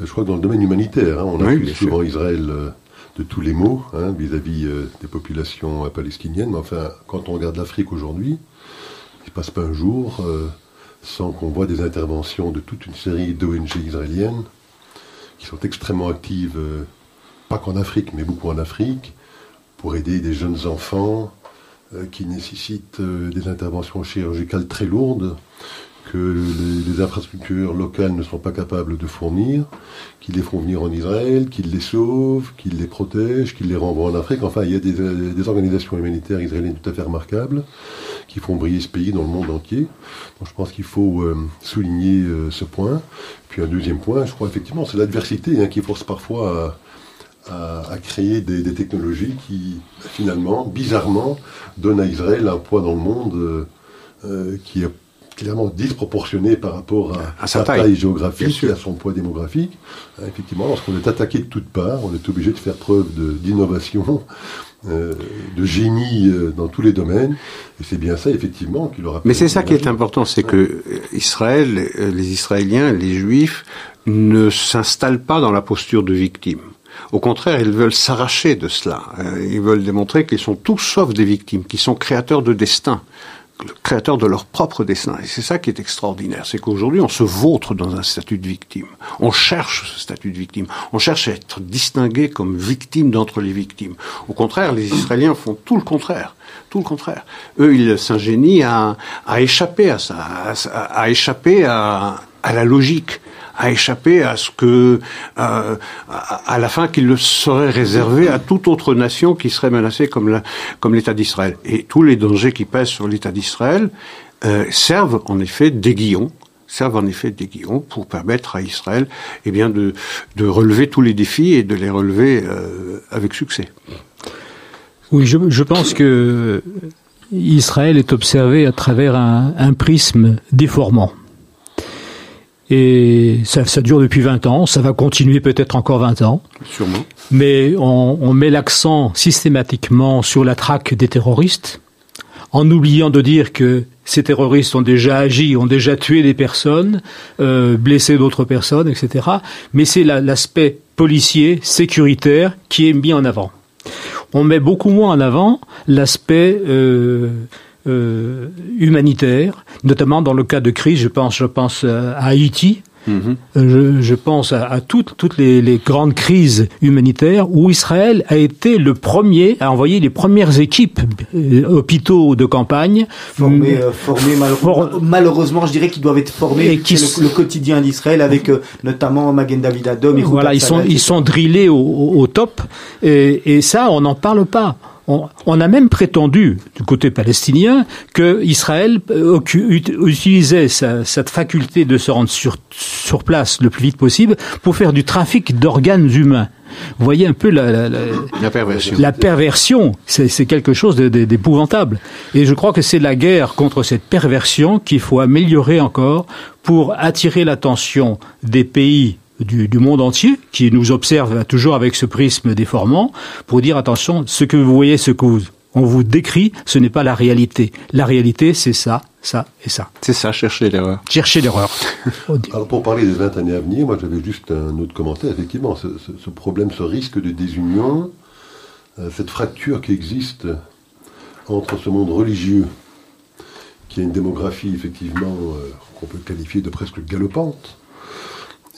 je crois que dans le domaine humanitaire, on a vu souvent Israël de tous les maux hein, vis-à-vis euh, des populations euh, palestiniennes. Mais enfin, quand on regarde l'Afrique aujourd'hui, il ne passe pas un jour euh, sans qu'on voit des interventions de toute une série d'ONG israéliennes qui sont extrêmement actives, pas qu'en Afrique, mais beaucoup en Afrique, pour aider des jeunes enfants qui nécessitent des interventions chirurgicales très lourdes les, infrastructures locales ne sont pas capables de fournir, qu'ils les font venir en Israël, qu'ils les sauvent, qu'ils les protègent, qu'ils les renvoient en Afrique. Enfin, il y a des, organisations humanitaires israéliennes tout à fait remarquables qui font briller ce pays dans le monde entier. Je pense qu'il faut euh, souligner euh, ce point. Puis un deuxième point, je crois effectivement, c'est l'adversité hein, qui force parfois à, créer des, technologies qui, finalement, bizarrement, donnent à Israël un poids dans le monde euh, qui est clairement disproportionné par rapport à, sa taille, géographique et à son poids démographique. Hein, effectivement, lorsqu'on est attaqué de toutes parts, on est obligé de faire preuve d'innovation, euh, de génie euh, dans tous les domaines. Et c'est bien ça, effectivement, qui leur a. Mais c'est ça qui est important, c'est que Israël, les Israéliens, les Juifs, ne s'installent pas dans la posture de victime. Au contraire, ils veulent s'arracher de cela. Euh, ils veulent démontrer qu'ils sont tous sauf des victimes, qu'ils sont créateurs de destin créateurs de leur propre destin. Et c'est ça qui est extraordinaire, c'est qu'aujourd'hui on se vautre dans un statut de victime. On cherche ce statut de victime. On cherche à être distingué comme victime d'entre les victimes. Au contraire, les Israéliens font tout le contraire. Tout le contraire. Eux, ils s'ingénient à, à échapper à ça, à, échapper à, à la logique à échapper à ce que, euh, à la fin, qu'il le serait réservé à toute autre nation qui serait menacée comme comme l'État d'Israël. Et tous les dangers qui pèsent sur l'État d'Israël euh, servent en effet d'aiguillons servent en effet d'aiguillons pour permettre à Israël eh bien, de, de relever tous les défis et de les relever euh, avec succès. Oui, je, je, pense que Israël est observé à travers un, un prisme déformant. Et ça, ça, dure depuis 20 ans, ça va continuer peut-être encore 20 ans. Sûrement. Mais on, on met l'accent systématiquement sur la traque des terroristes, en oubliant de dire que ces terroristes ont déjà agi, ont déjà tué des personnes, euh, blessé d'autres personnes, etc. Mais c'est l'aspect policier, sécuritaire, qui est mis en avant. On met beaucoup moins en avant l'aspect euh, euh, humanitaire, notamment dans le cas de crise, je pense, je pense à Haïti, Mhm. Je, je, pense à, à toutes, toutes les, les, grandes crises humanitaires où Israël a été le premier à envoyer les premières équipes euh, hôpitaux de campagne. Formés, euh, formés malheureusement, malheureusement, je dirais qu'ils doivent être formés. Et qui le, le, quotidien d'Israël avec euh, notamment Magen David Adom. Voilà, ils sont, ils sont drillés au, au top. Et, et ça, on n'en parle pas. On, a même prétendu, du côté palestinien, que Israël euh, utilisait cette faculté de se rendre sur, sur place le plus vite possible pour faire du trafic d'organes humains. Vous voyez un peu la, la, la perversion. La perversion, c'est quelque chose d'épouvantable. Et je crois que c'est la guerre contre cette perversion qu'il faut améliorer encore pour attirer l'attention des pays du, du, monde entier, qui nous observe toujours avec ce prisme déformant, pour dire attention, ce que vous voyez, ce que vous, on vous décrit, ce n'est pas la réalité. La réalité, c'est ça, ça et ça. C'est ça, chercher l'erreur. Chercher l'erreur. Alors pour parler des 20 années à venir, moi j'avais juste un autre commentaire. Effectivement, ce, ce, ce problème, ce risque de désunion, euh, cette fracture qui existe entre ce monde religieux, qui a une démographie effectivement euh, qu'on peut qualifier de presque galopante,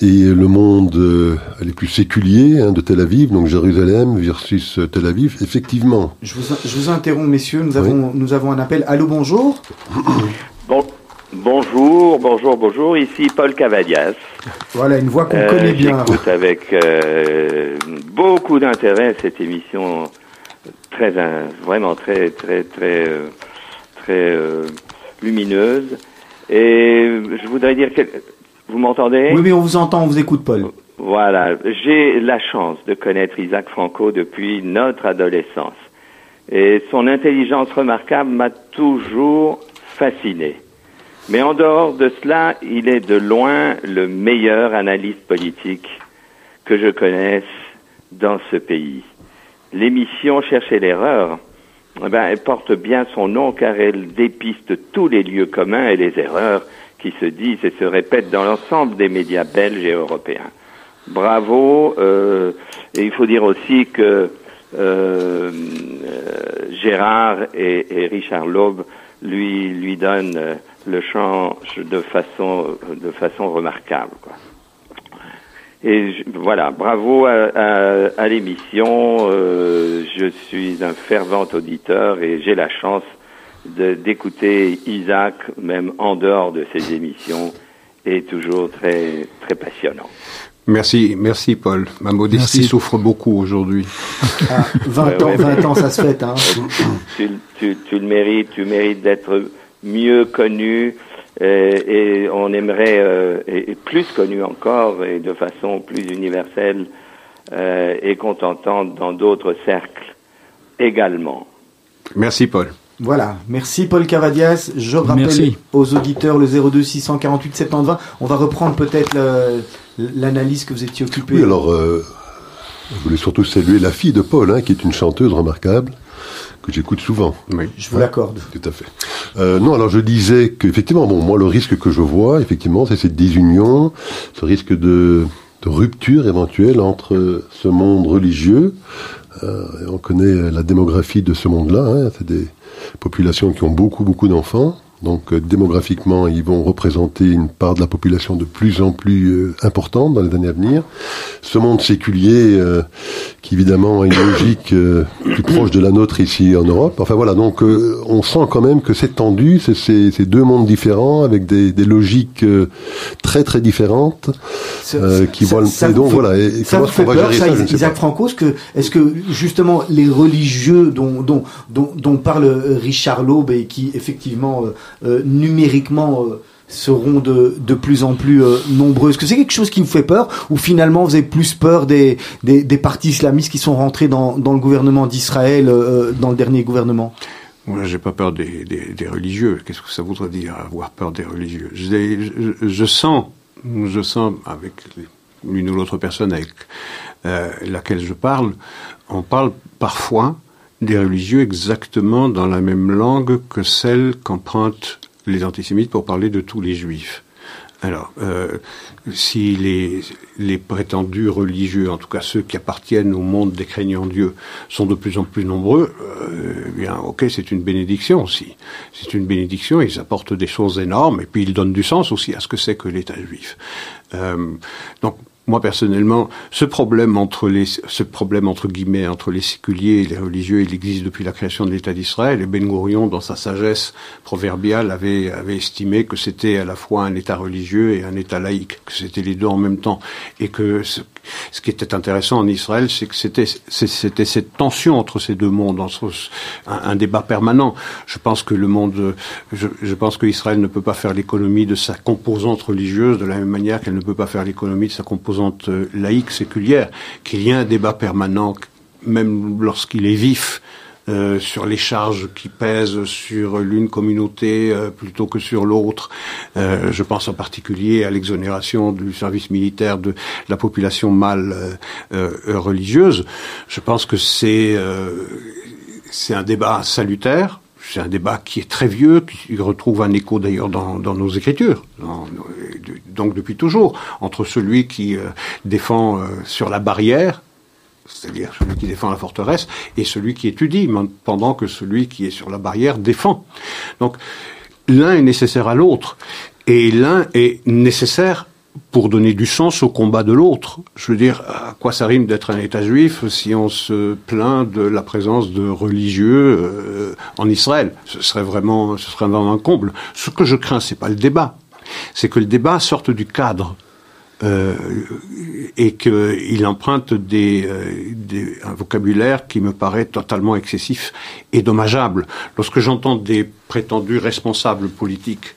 et le monde euh, les plus séculier hein, de Tel Aviv, donc Jérusalem versus Tel Aviv, effectivement. Je vous, je vous interromps, messieurs, nous avons, nous avons un appel. Allô, bonjour bon, Bonjour, bonjour, bonjour, ici Paul Cavalias. Voilà, une voix qu'on euh, connaît bien. J'écoute avec euh, beaucoup d'intérêt cette émission très, vraiment très, très, très, euh, très euh, lumineuse. Et je voudrais dire que vous m'entendez? Oui, mais on vous entend, on vous écoute, Paul. Voilà, j'ai la chance de connaître Isaac Franco depuis notre adolescence. Et son intelligence remarquable m'a toujours fasciné. Mais en dehors de cela, il est de loin le meilleur analyste politique que je connaisse dans ce pays. L'émission Chercher l'erreur, eh ben, elle porte bien son nom car elle dépiste tous les lieux communs et les erreurs qui se disent et se répètent dans l'ensemble des médias belges et européens. Bravo. Euh, et il faut dire aussi que euh, Gérard et, Richard Laube lui lui donnent euh, le chant de façon de façon remarquable. Quoi. Et voilà, bravo à, à, à l'émission. Euh, je suis un fervent auditeur et j'ai la chance d'écouter Isaac, même en dehors de ses émissions, est toujours très, très passionnant. Merci, merci Paul. Ma modestie merci. souffre beaucoup aujourd'hui. Ah, 20 ans, ouais, 20 ans, ça se fait. Hein. Tu, tu, tu, le mérites, tu mérites d'être mieux connu euh, et on aimerait euh, et, plus connu encore et de façon plus universelle euh, et contentante dans d'autres cercles également. Merci Paul. Voilà, merci Paul Cavadias. Je rappelle aux auditeurs le 02 648 720. On va reprendre peut-être l'analyse que vous étiez occupé. Oui, alors, euh, je voulais surtout saluer la fille de Paul, hein, qui est une chanteuse remarquable que j'écoute souvent. Oui, je vous l'accorde. Tout à fait. Euh, non, alors je disais qu'effectivement, bon, moi le risque que je vois, effectivement, c'est cette désunion, ce risque de, de rupture éventuelle entre ce monde religieux. Euh, on connaît la démographie de ce monde-là. Hein, c'est des populations qui ont beaucoup, beaucoup d'enfants. Donc euh, démographiquement, ils vont représenter une part de la population de plus en plus euh, importante dans les années à venir. Ce monde séculier, euh, qui évidemment a une logique plus proche de la nôtre ici en Europe. Enfin voilà, donc on sent quand même que c'est tendu, c'est ces deux mondes différents avec des, des logiques très très différentes qui voient. Ça, donc voilà, et, ça comment on va gérer ça, Isaac Franco, est-ce que, est-ce que justement les religieux dont dont dont, dont parle Richard Laube et qui effectivement euh, numériquement euh, seront de, de plus en plus euh, nombreux Est-ce que c'est quelque chose qui vous fait peur ou finalement vous avez plus peur des, des, des partis islamistes qui sont rentrés dans, dans le gouvernement d'Israël, dans le dernier gouvernement? Moi, j'ai pas peur des, des, religieux. Qu'est-ce que ça voudrait dire avoir peur des religieux? Je, sens, je sens avec l'une ou l'autre personne avec laquelle je parle, on parle parfois des religieux exactement dans la même langue que celle qu'empruntent les antisémites pour parler de tous les juifs. Alors, euh, si les, les, prétendus religieux, en tout cas ceux qui appartiennent au monde des craignants Dieu, sont de plus en plus nombreux, euh, eh bien, ok, c'est une bénédiction aussi. C'est une bénédiction, ils apportent des choses énormes, et puis ils donnent du sens aussi à ce que c'est que l'État juif. Euh, donc, moi personnellement, ce problème entre les, ce problème entre guillemets entre les séculiers et les religieux, il existe depuis la création de l'État d'Israël. Et Ben Gurion, dans sa sagesse proverbiale, avait, avait estimé que c'était à la fois un État religieux et un État laïque, que c'était les deux en même temps, et que ce, qui était intéressant en Israël, c'est que c'était cette tension entre ces deux mondes, entre un, un, débat permanent. Je pense que le monde, je, je pense que Israël ne peut pas faire l'économie de sa composante religieuse de la même manière qu'elle ne peut pas faire l'économie de sa composante euh, laïque, séculière, qu'il y ait un débat permanent, même lorsqu'il est vif, euh, sur les charges qui pèsent sur l'une communauté euh, plutôt que sur l'autre. je pense en particulier à l'exonération du service militaire de la population mâle religieuse. Je pense que c'est c'est un débat salutaire c'est un débat qui est très vieux, qui retrouve un écho d'ailleurs dans, nos écritures, donc depuis toujours, entre celui qui euh, défend euh, sur la barrière, c'est-à-dire celui qui défend la forteresse, et celui qui étudie, pendant que celui qui est sur la barrière défend. Donc l'un est nécessaire à l'autre, et l'un est nécessaire pour donner du sens au combat de l'autre. Je veux dire, à quoi ça rime d'être un État juif si on se plaint de la présence de religieux euh, en Israël? Ce serait vraiment, ce serait vraiment un comble. Ce que je crains, c'est pas le débat, c'est que le débat sorte du cadre. Euh, et qu'il emprunte des, euh, un vocabulaire qui me paraît totalement excessif et dommageable. Lorsque j'entends des prétendus responsables politiques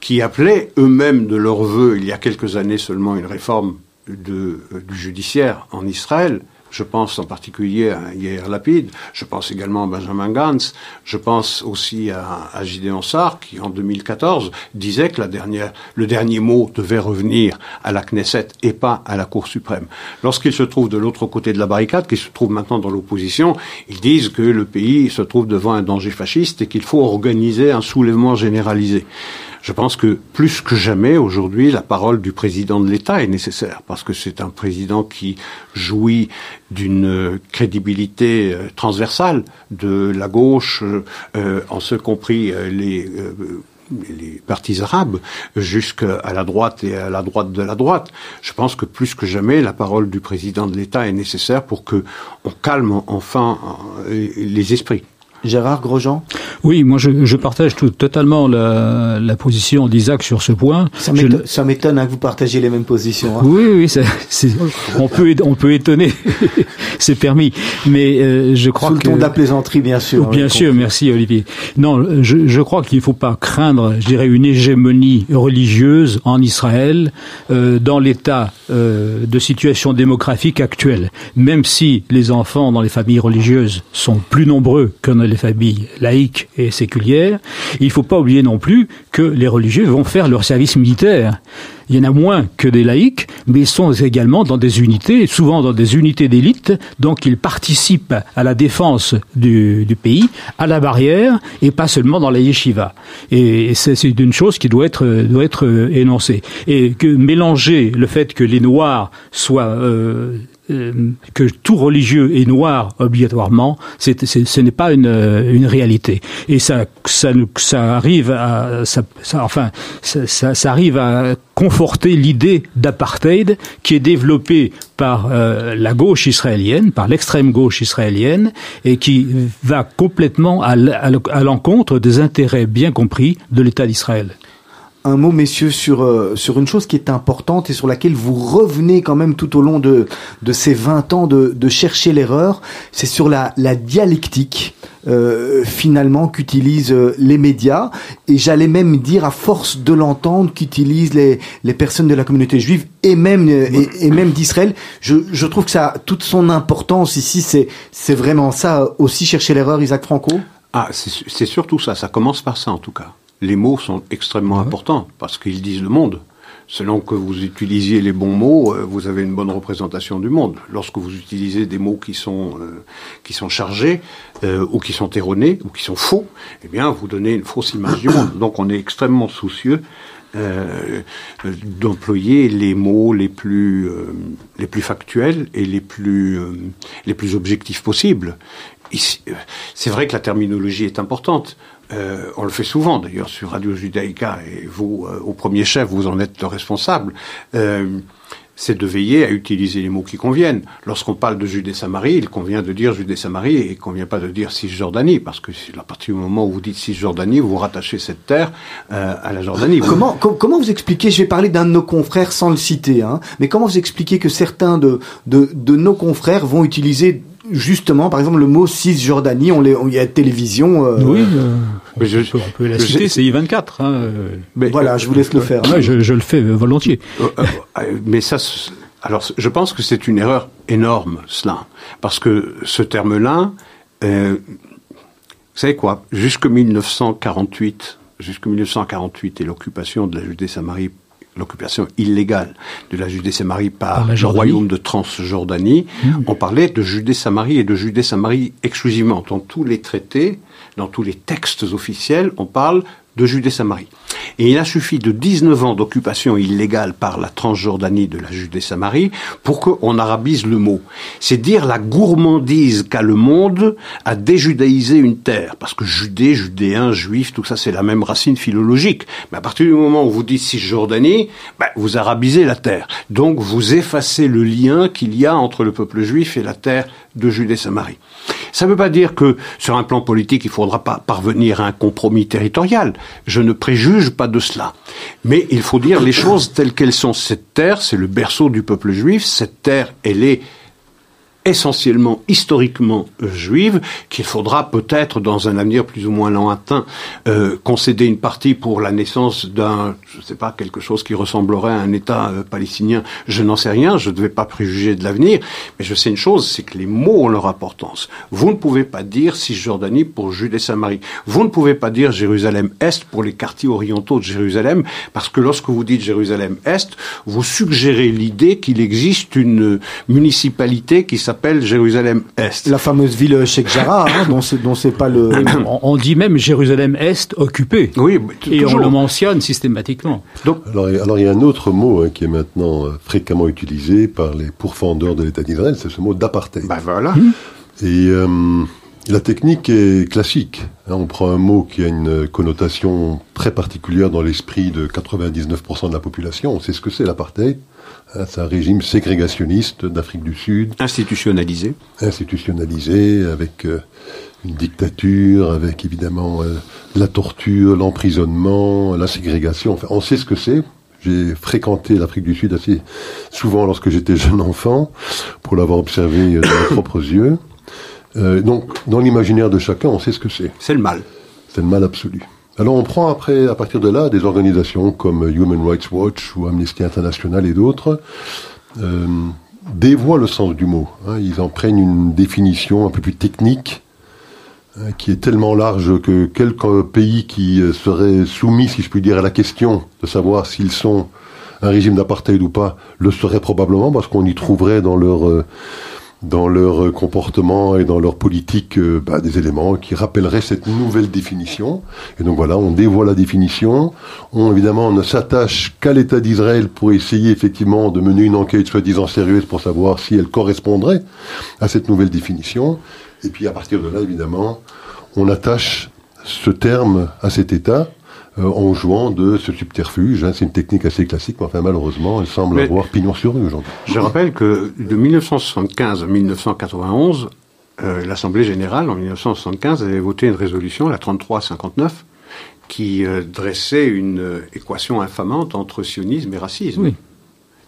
qui appelaient eux-mêmes de leur vœu, il y a quelques années seulement, une réforme euh, du judiciaire en Israël. Je pense en particulier à Yair Lapid, je pense également à Benjamin Gantz, je pense aussi à, à Gideon Sarr, qui en 2014 disait que le dernier mot devait revenir à la Knesset et pas à la Cour suprême. Lorsqu'ils se trouvent de l'autre côté de la barricade, qu'ils se trouvent maintenant dans l'opposition, ils disent que le pays se trouve devant un danger fasciste et qu'il faut organiser un soulèvement généralisé. Je pense que plus que jamais aujourd'hui, la parole du président de l'État est nécessaire parce que c'est un président qui jouit d'une crédibilité euh, transversale de la gauche, euh, en ce compris euh, les les partis arabes jusqu'à la droite et à la droite de la droite. Je pense que plus que jamais, la parole du président de l'État est nécessaire pour que on calme enfin les esprits. Gérard Grosjean Oui, moi je, je partage tout, totalement la, la position d'Isaac sur ce point. Ça m'étonne hein, que vous partagiez les mêmes positions. Hein. Oui, oui, ça, on, peut, on peut étonner, c'est permis. Mais euh, je crois Sous le ton de la plaisanterie, bien sûr. Bien sûr, merci Olivier. Non, je, je crois qu'il ne faut pas craindre, je dirais, une hégémonie religieuse en Israël euh, dans l'état euh, de situation démographique actuelle. Même si les enfants dans les familles religieuses sont plus nombreux que dans les les familles laïques et séculières. il ne faut pas oublier non plus que les religieux vont faire leur service militaire. Il y en a moins que des laïcs, mais ils sont également dans des unités, souvent dans des unités d'élite, donc ils participent à la défense du, pays, à la barrière, et pas seulement dans la yeshiva. Et c'est une chose qui doit être, doit être énoncée. Et que mélanger le fait que les Noirs soient euh, euh, que tout religieux est noir obligatoirement, ce n'est pas une, une, réalité. Et ça, ça, ça arrive à, ça, enfin, ça, ça, arrive à conforter l'idée d'apartheid qui est développée par euh, la gauche israélienne, par l'extrême gauche israélienne, et qui va complètement à l'encontre des intérêts bien compris de l'État d'Israël un mot, messieurs, sur, euh, sur une chose qui est importante et sur laquelle vous revenez quand même tout au long de, de ces 20 ans de, de chercher l'erreur, c'est sur la, la dialectique. Euh, finalement qu'utilisent euh, les médias. Et j'allais même dire à force de l'entendre qu'utilisent les, les personnes de la communauté juive et même et, même d'Israël. Je, je trouve que ça a toute son importance ici. C'est c'est vraiment ça aussi chercher l'erreur Isaac Franco? Ah c'est surtout ça. Ça commence par ça en tout cas les mots sont extrêmement importants parce qu'ils disent le monde. Selon que vous utilisiez les bons mots, euh, vous avez une bonne représentation du monde. Lorsque vous utilisez des mots qui sont euh, qui sont chargés euh, ou qui sont erronés ou qui sont faux, eh bien vous donnez une fausse image du monde. Donc on est extrêmement soucieux d'employer les mots les plus les plus factuels et les plus les plus objectifs possibles. C'est vrai que la terminologie est importante. Euh, on le fait souvent d'ailleurs sur Radio Judaïka et vous, euh, au premier chef, vous en êtes le responsable. Euh, c'est de veiller à utiliser les mots qui conviennent. Lorsqu'on parle de Judée-Samarie, il convient de dire Judée-Samarie et il convient pas de dire Cisjordanie, parce que à partir du moment où vous dites Cisjordanie, vous rattachez cette terre à la Jordanie. Comment, vous expliquez, je vais parler d'un de nos confrères sans le citer, hein, mais comment vous expliquez que certains de, de nos confrères vont utiliser justement, par exemple, le mot Cisjordanie, on, on y a télévision. Euh, oui, euh, on peut la citer, c'est I24. Hein, mais, voilà, je vous laisse le faire. je, je, le fais volontiers. Euh, mais ça, alors, je pense que c'est une erreur énorme, cela, parce que ce terme-là, vous savez quoi, jusqu'en 1948, jusqu'en 1948 et l'occupation de la Judée-Samarie l'occupation illégale de la Judée-Samarie par, le royaume de Transjordanie, mmh. on parlait de Judée-Samarie et de Judée-Samarie exclusivement. Dans tous les traités, dans tous les textes officiels, on parle de Judée-Samarie. Et il a suffi de 19 ans d'occupation illégale par la Transjordanie de la Judée-Samarie pour qu'on arabise le mot. C'est dire la gourmandise qu'a le monde à déjudaïser une terre. Parce que Judée, Judéen, Juif, tout ça c'est la même racine philologique. Mais à partir du moment où vous dites Cisjordanie, ben, vous arabisez la terre. Donc vous effacez le lien qu'il y a entre le peuple juif et la terre de Judée-Samarie. Ça ne veut pas dire que sur un plan politique, il ne faudra pas parvenir à un compromis territorial. Je ne préjuge pas de cela. Mais il faut dire les choses telles qu'elles sont. Cette terre, c'est le berceau du peuple juif. Cette terre, elle est essentiellement historiquement juive, qu'il faudra peut-être dans un avenir plus ou moins lointain euh, concéder une partie pour la naissance d'un, je ne sais pas, quelque chose qui ressemblerait à un État euh, palestinien. Je n'en sais rien, je ne vais pas préjuger de l'avenir, mais je sais une chose, c'est que les mots ont leur importance. Vous ne pouvez pas dire Cisjordanie pour Judée-Samarie. Vous ne pouvez pas dire Jérusalem-Est pour les quartiers orientaux de Jérusalem, parce que lorsque vous dites Jérusalem-Est, vous suggérez l'idée qu'il existe une municipalité qui s'appelle Jérusalem-Est. La fameuse ville Sheikh Jarrah, hein, dont c'est dont c'est pas le. on, dit même Jérusalem-Est occupée. Oui, et on le mentionne systématiquement. Donc, alors, alors il y a un autre mot hein, qui est maintenant euh, fréquemment utilisé par les pourfendeurs de l'État d'Israël, c'est ce mot d'apartheid. Ben voilà. Hum. Et euh, la technique est classique. Hein, on prend un mot qui a une connotation très particulière dans l'esprit de 99% de la population. On sait ce que c'est l'apartheid. C'est un régime ségrégationniste d'Afrique du Sud. Institutionnalisé. Institutionnalisé, avec euh, une dictature, avec évidemment euh, la torture, l'emprisonnement, la ségrégation. Enfin, on sait ce que c'est. J'ai fréquenté l'Afrique du Sud assez souvent lorsque j'étais jeune enfant, pour l'avoir observé euh, de mes propres yeux. donc, dans l'imaginaire de chacun, on sait ce que c'est. C'est le mal. C'est le mal absolu. Alors on prend après, à partir de là, des organisations comme Human Rights Watch ou Amnesty International et d'autres, euh, dévoient le sens du mot. Hein. Ils en prennent une définition un peu plus technique, hein, qui est tellement large que quelques pays qui seraient soumis, si je puis dire, à la question de savoir s'ils sont un régime d'apartheid ou pas, le seraient probablement, parce qu'on y trouverait dans leur dans leur comportement et dans leur politique euh, bah, des éléments qui rappelleraient cette nouvelle définition. Et donc voilà, on dévoile la définition. On évidemment ne s'attache qu'à l'État d'Israël pour essayer effectivement de mener une enquête soi-disant sérieuse pour savoir si elle correspondrait à cette nouvelle définition. Et puis à partir de là, évidemment, on attache ce terme à cet État euh, en jouant de ce subterfuge. Hein. C'est une technique assez classique, mais enfin malheureusement, elle semble avoir pignon sur rue aujourd'hui. Je rappelle que de 1975 à 1991, euh, l'Assemblée générale, en 1975, avait voté une résolution, la 3359, qui euh, dressait une équation infamante entre sionisme et racisme. Oui.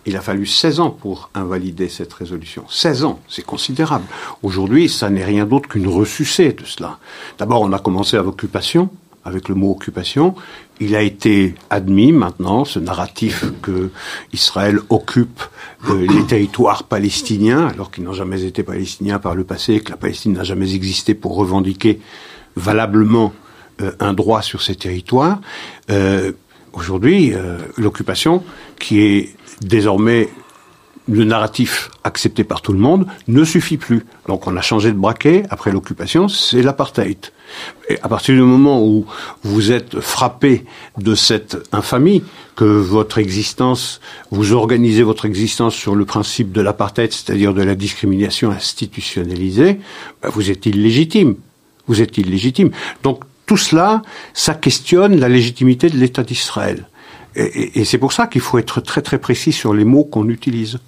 Il a fallu 16 ans pour invalider cette résolution. 16 ans, c'est considérable. Aujourd'hui, ça n'est rien d'autre qu'une ressucée de cela. D'abord, on a commencé à l'occupation, avec le mot occupation. Il a été admis maintenant, ce narratif que Israël occupe euh, les territoires palestiniens, alors qu'ils n'ont jamais été palestiniens par le passé, que la Palestine n'a jamais existé pour revendiquer valablement euh, un droit sur ces territoires. Euh, Aujourd'hui, euh, l'occupation, qui est désormais le narratif accepté par tout le monde ne suffit plus. Donc on a changé de braquet après l'occupation, c'est l'apartheid. Et à partir du moment où vous êtes frappé de cette infamie, que votre existence, vous organisez votre existence sur le principe de l'apartheid, c'est-à-dire de la discrimination institutionnalisée, ben, vous êtes illégitime. Vous êtes illégitime. Donc tout cela, ça questionne la légitimité de l'État d'Israël. Et, c'est pour ça qu'il faut être très très précis sur les mots qu'on utilise.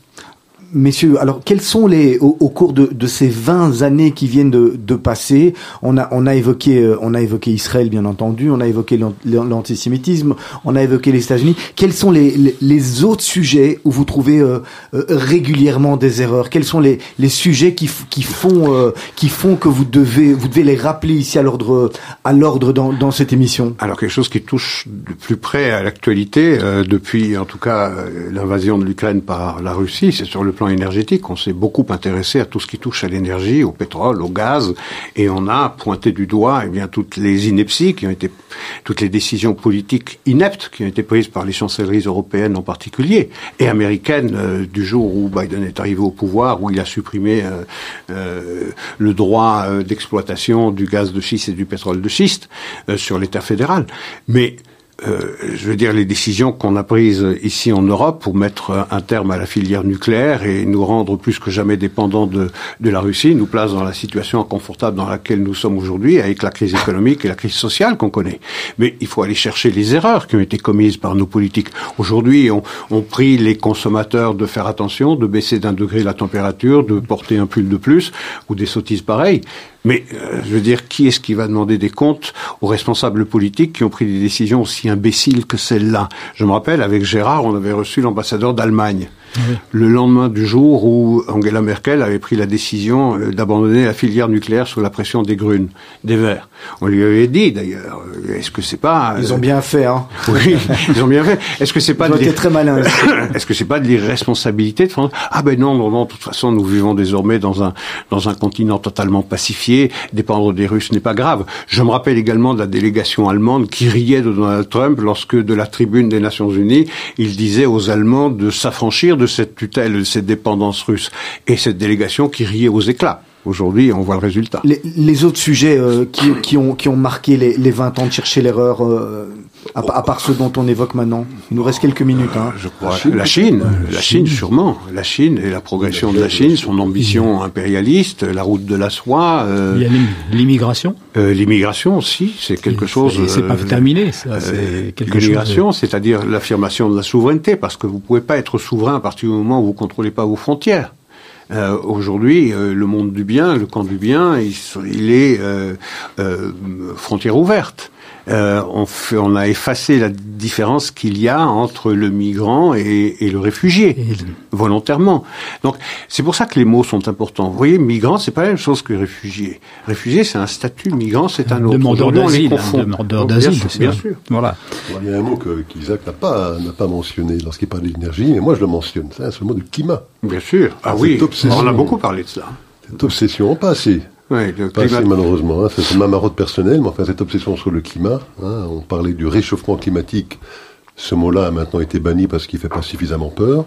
Messieurs, alors quels sont les au, cours de, de, ces 20 années qui viennent de, de, passer On a on a évoqué euh, on a évoqué Israël bien entendu, on a évoqué l'antisémitisme, on a évoqué les États-Unis. Quels sont les, les, autres sujets où vous trouvez euh, euh, régulièrement des erreurs? Quels sont les, les sujets qui, qui font qui font que vous devez vous devez les rappeler ici à l'ordre à l'ordre dans, dans cette émission? Alors quelque chose qui touche de plus près à l'actualité depuis en tout cas l'invasion de l'Ukraine par la Russie, c'est sur le plan énergétique, on s'est beaucoup intéressé à tout ce qui touche à l'énergie, au pétrole, au gaz, et on a pointé du doigt eh bien toutes les inepties qui ont été, toutes les décisions politiques ineptes qui ont été prises par les chancelleries européennes en particulier et américaines euh, du jour où Biden est arrivé au pouvoir, où il a supprimé euh, euh, le droit d'exploitation du gaz de schiste et du pétrole de schiste sur l'État fédéral. Euh, je veux dire, les décisions qu'on a prises ici en Europe pour mettre un terme à la filière nucléaire et nous rendre plus que jamais dépendants de, de la Russie nous place dans la situation inconfortable dans laquelle nous sommes aujourd'hui avec la crise économique et la crise sociale qu'on connaît. Mais il faut aller chercher les erreurs qui ont été commises par nos politiques. Aujourd'hui, on, on prie les consommateurs de faire attention, de baisser d'un degré la température, de porter un pull de plus ou des sottises pareilles. Mais euh, je veux dire, qui est-ce qui va demander des comptes aux responsables politiques qui ont pris des décisions aussi imbéciles que celles-là? Je me rappelle, avec Gérard, on avait reçu l'ambassadeur d'Allemagne le lendemain du jour où Angela Merkel avait pris la décision euh, d'abandonner la filière nucléaire sous la pression des grunes, des Verts. On lui avait dit d'ailleurs, euh, est-ce que c'est pas... Ils ont bien fait, hein Oui, ils ont bien fait. Est-ce que c'est pas... Ils de très malin. Est-ce que c'est pas de l'irresponsabilité de France? Ah ben non, non, non, de toute façon, nous vivons désormais dans un, dans un continent totalement pacifié, dépendre des Russes n'est pas grave. Je me rappelle également de la délégation allemande qui riait de Donald Trump lorsque, de la tribune des Nations Unies, il disait aux Allemands de s'affranchir de cette tutelle, de cette dépendance russe, et cette délégation qui riait aux éclats. Aujourd'hui, on voit le résultat. Les, autres sujets euh, qui, ont, qui ont marqué les, les 20 ans de chercher l'erreur, euh, à, part ceux dont on évoque maintenant Il nous reste quelques minutes. Hein. Je crois. La Chine, la Chine, sûrement. La Chine et la progression de la Chine, son ambition impérialiste, la route de la soie. Euh, Il y a l'immigration. l'immigration aussi, c'est quelque chose. C'est pas terminé. L'immigration, c'est-à-dire l'affirmation de la souveraineté, parce que vous pouvez pas être souverain à partir du moment où vous contrôlez pas vos frontières. Euh, Aujourd'hui, euh, le monde du bien, le camp du bien, il, il est euh, euh frontière ouverte. Euh, on, fait, on, a effacé la différence qu'il y a entre le migrant et, et le réfugié, volontairement. Donc, c'est pour ça que les mots sont importants. Vous voyez, migrant, c'est pas la même chose que réfugié. Réfugié, c'est un statut, migrant, c'est un autre. Demandeur d'asile, demandeur d'asile, bien, sûr. Voilà. Il y a un mot qu'Isaac n'a pas, n'a pas mentionné lorsqu'il parle d'énergie, mais moi je le mentionne. C'est le mot de climat. Bien sûr. Ah, oui, on a beaucoup parlé de cela. Cette obsession, pas assez Oui, le Pas assez, malheureusement. Hein. C'est ma marotte personnelle, mais enfin, cette obsession sur le climat, hein, on parlait du réchauffement climatique. Ce mot-là a maintenant été banni parce qu'il fait pas suffisamment peur.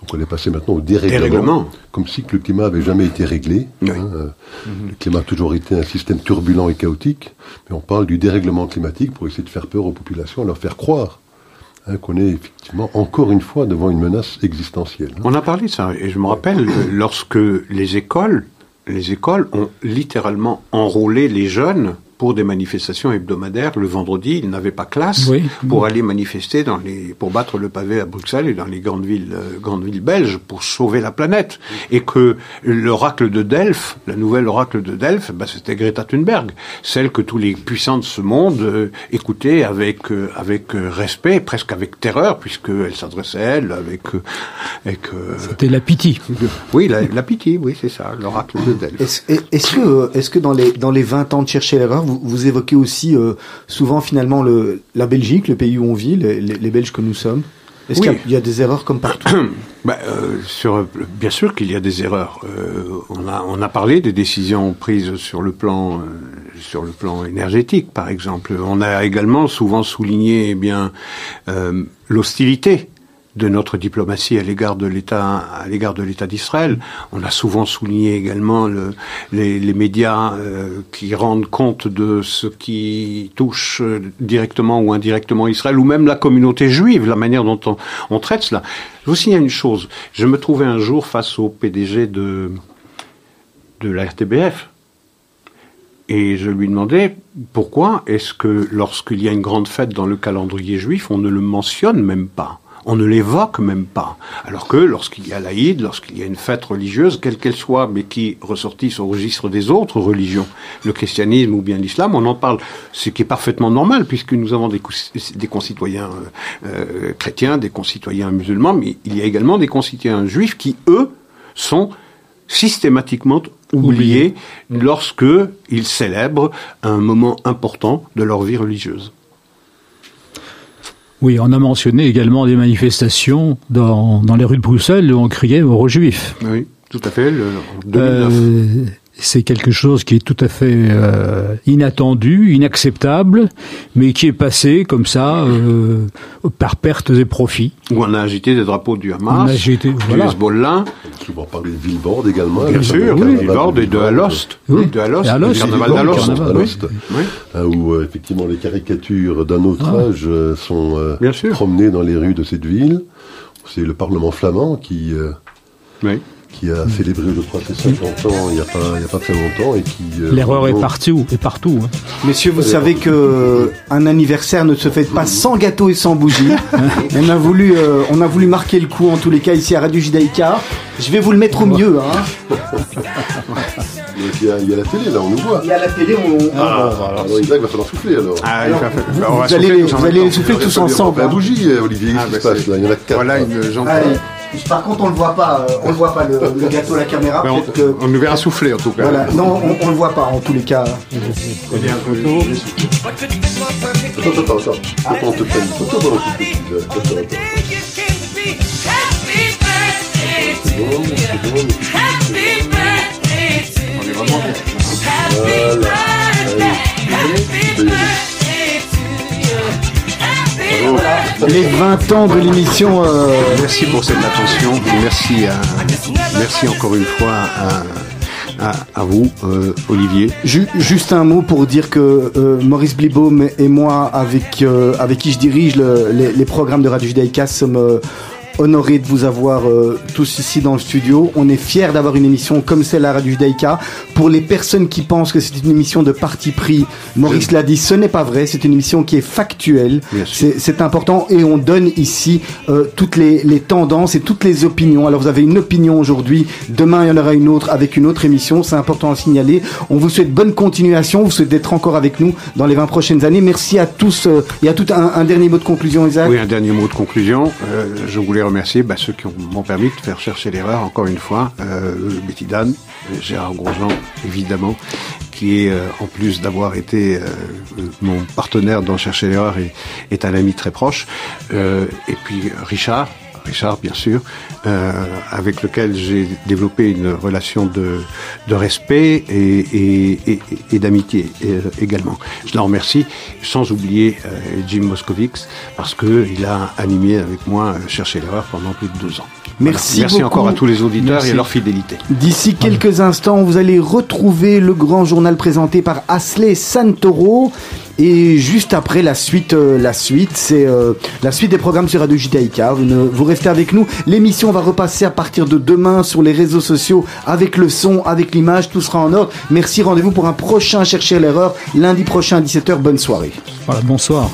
Donc on est passé maintenant au dérèglement. Comme si le climat avait jamais été réglé. Hein, euh. Le climat a toujours été un système turbulent et chaotique. Mais on parle du dérèglement climatique pour essayer de faire peur aux populations, leur faire croire Hein, qu'on est effectivement encore une fois devant une menace existentielle. On a parlé de ça, et je me rappelle lorsque les écoles, les écoles ont littéralement enrôlé les jeunes pour des manifestations hebdomadaires. Le vendredi, ils n'avaient pas classe pour aller manifester dans les, pour battre le pavé à Bruxelles et dans les grandes villes, euh, grandes villes belges pour sauver la planète. Et que l'oracle de Delphes, la nouvelle oracle de Delphes, bah, c'était Greta Thunberg, celle que tous les puissants de ce monde euh, écoutaient avec euh, avec respect, presque avec terreur, puisqu'elle s'adressait à elle avec avec. c'était la pitié. Oui, la, la pitié, oui, c'est ça, l'oracle de Delphes. Est-ce que est-ce que dans les dans les 20 ans de chercher l'erreur vous, évoquez aussi euh, souvent finalement le, la Belgique, le pays où on vit, les, les, Belges que nous sommes. Est-ce qu'il y, a des erreurs comme partout bah, euh, sur, Bien sûr qu'il y a des erreurs. Euh, on, a, on a parlé des décisions prises sur le plan sur le plan énergétique, par exemple. On a également souvent souligné eh bien l'hostilité de notre diplomatie à l'égard de l'État à l'égard de l'État d'Israël. On a souvent souligné également le, les, les, médias euh, qui rendent compte de ce qui touche directement ou indirectement Israël, ou même la communauté juive, la manière dont on, on traite cela. Je vous signale une chose. Je me trouvais un jour face au PDG de de la RTBF. Et je lui demandais pourquoi est-ce que lorsqu'il y a une grande fête dans le calendrier juif, on ne le mentionne même pas? On ne l'évoque même pas. Alors que lorsqu'il y a l'Aïd, lorsqu'il y a une fête religieuse, quelle qu'elle soit, mais qui ressortisse au registre des autres religions, le christianisme ou bien l'islam, on en parle, ce qui est parfaitement normal, puisque nous avons des, des concitoyens euh, euh, chrétiens, des concitoyens musulmans, mais il y a également des concitoyens juifs qui, eux, sont systématiquement oubliés lorsque ils célèbrent un moment important de leur vie religieuse. Oui, on a mentionné également des manifestations dans, dans les rues de Bruxelles où on criait aux juifs. Oui, tout à fait, le, en 2009 c'est quelque chose qui est tout à fait euh, inattendu, inacceptable, mais qui est passé comme ça euh, par pertes et profits. Où on a agité des drapeaux du Hamas, agité, du voilà. Hezbollah. On va parler de Villebord également. Bien sûr, oui. Villebord et de Alost. Oui, de Alost, le carnaval d'Alost. Oui. Hein, où euh, effectivement les caricatures d'un autre ah. âge sont promenées dans les rues de cette ville. C'est le Parlement flamand qui... oui qui a célébré, le crois, 50 ans il n'y a, a, pas très longtemps et qui... Euh, L'erreur est partout, est partout. Hein. Messieurs, vous savez que un anniversaire ne se fait pas sans gâteau et sans bougie. on, a voulu, euh, on a voulu marquer le coup, en tous les cas, ici à Radio Judaïka. Je vais vous le mettre au mieux. Hein. il, y a, il, y a, la télé, là, on nous voit. Il y a la télé, on... Ah, alors, il va falloir souffler, alors. Ah, alors vous, vous, allez, vous allez souffler tous ensemble. La hein. bougie, Olivier, ah, qu'est-ce qui bah, se passe, là? Il y en a quatre. Voilà une gentille... Par contre, on le voit pas. Euh, on le voit pas le, gâteau à la caméra. On, que... on, nous verra souffler en tout cas. Voilà. Non, on, on le voit pas en tous les cas. Attends, attends, attends. On te prenne une photo pendant que tu Attends, attends. On est vraiment Voilà. Les 20 ans de l'émission. Euh, merci pour cette attention. Merci, à, merci encore une fois à, à, vous, euh, Olivier. juste un mot pour dire que euh, Maurice Blibaum et moi, avec, avec qui je dirige les, les, programmes de Radio Judaïka, sommes honoré de vous avoir euh, tous ici dans le studio. On est fiers d'avoir une émission comme celle à Radio Judaïka. Pour les personnes qui pensent que c'est une émission de parti pris, Maurice l'a dit, ce n'est pas vrai. C'est une émission qui est factuelle. C'est important et on donne ici euh, toutes les, les, tendances et toutes les opinions. Alors vous avez une opinion aujourd'hui, demain il y en aura une autre avec une autre émission. C'est important à signaler. On vous souhaite bonne continuation. On vous souhaite d'être encore avec nous dans les 20 prochaines années. Merci à tous. Euh, et à tout un, un, dernier mot de conclusion, Isaac. Oui, un dernier mot de conclusion. je voulais remercier bah, ceux qui m'ont permis de faire chercher l'erreur, encore une fois. Euh, Betty Dan, Gérard Grosjean, évidemment, qui est, euh, en plus d'avoir été euh, mon partenaire dans Chercher l'erreur, est, un ami très proche. Euh, et puis Richard, Richard, bien sûr, euh, avec lequel j'ai développé une relation de, respect et, d'amitié euh, également. Je l'en remercie, sans oublier euh, Jim Moskowitz, parce qu'il a animé avec moi Chercher l'erreur pendant plus de deux ans. Merci, Merci encore à tous les auditeurs et à leur fidélité. D'ici quelques instants, vous allez retrouver le grand journal présenté par Asley Santoro. Et juste après la suite, euh, la suite, c'est euh, la suite des programmes sur Radio JTIK. Vous, vous restez avec nous. L'émission va repasser à partir de demain sur les réseaux sociaux avec le son, avec l'image, tout sera en ordre. Merci, rendez-vous pour un prochain Chercher l'erreur lundi prochain à 17h. Bonne soirée. Voilà, bonsoir.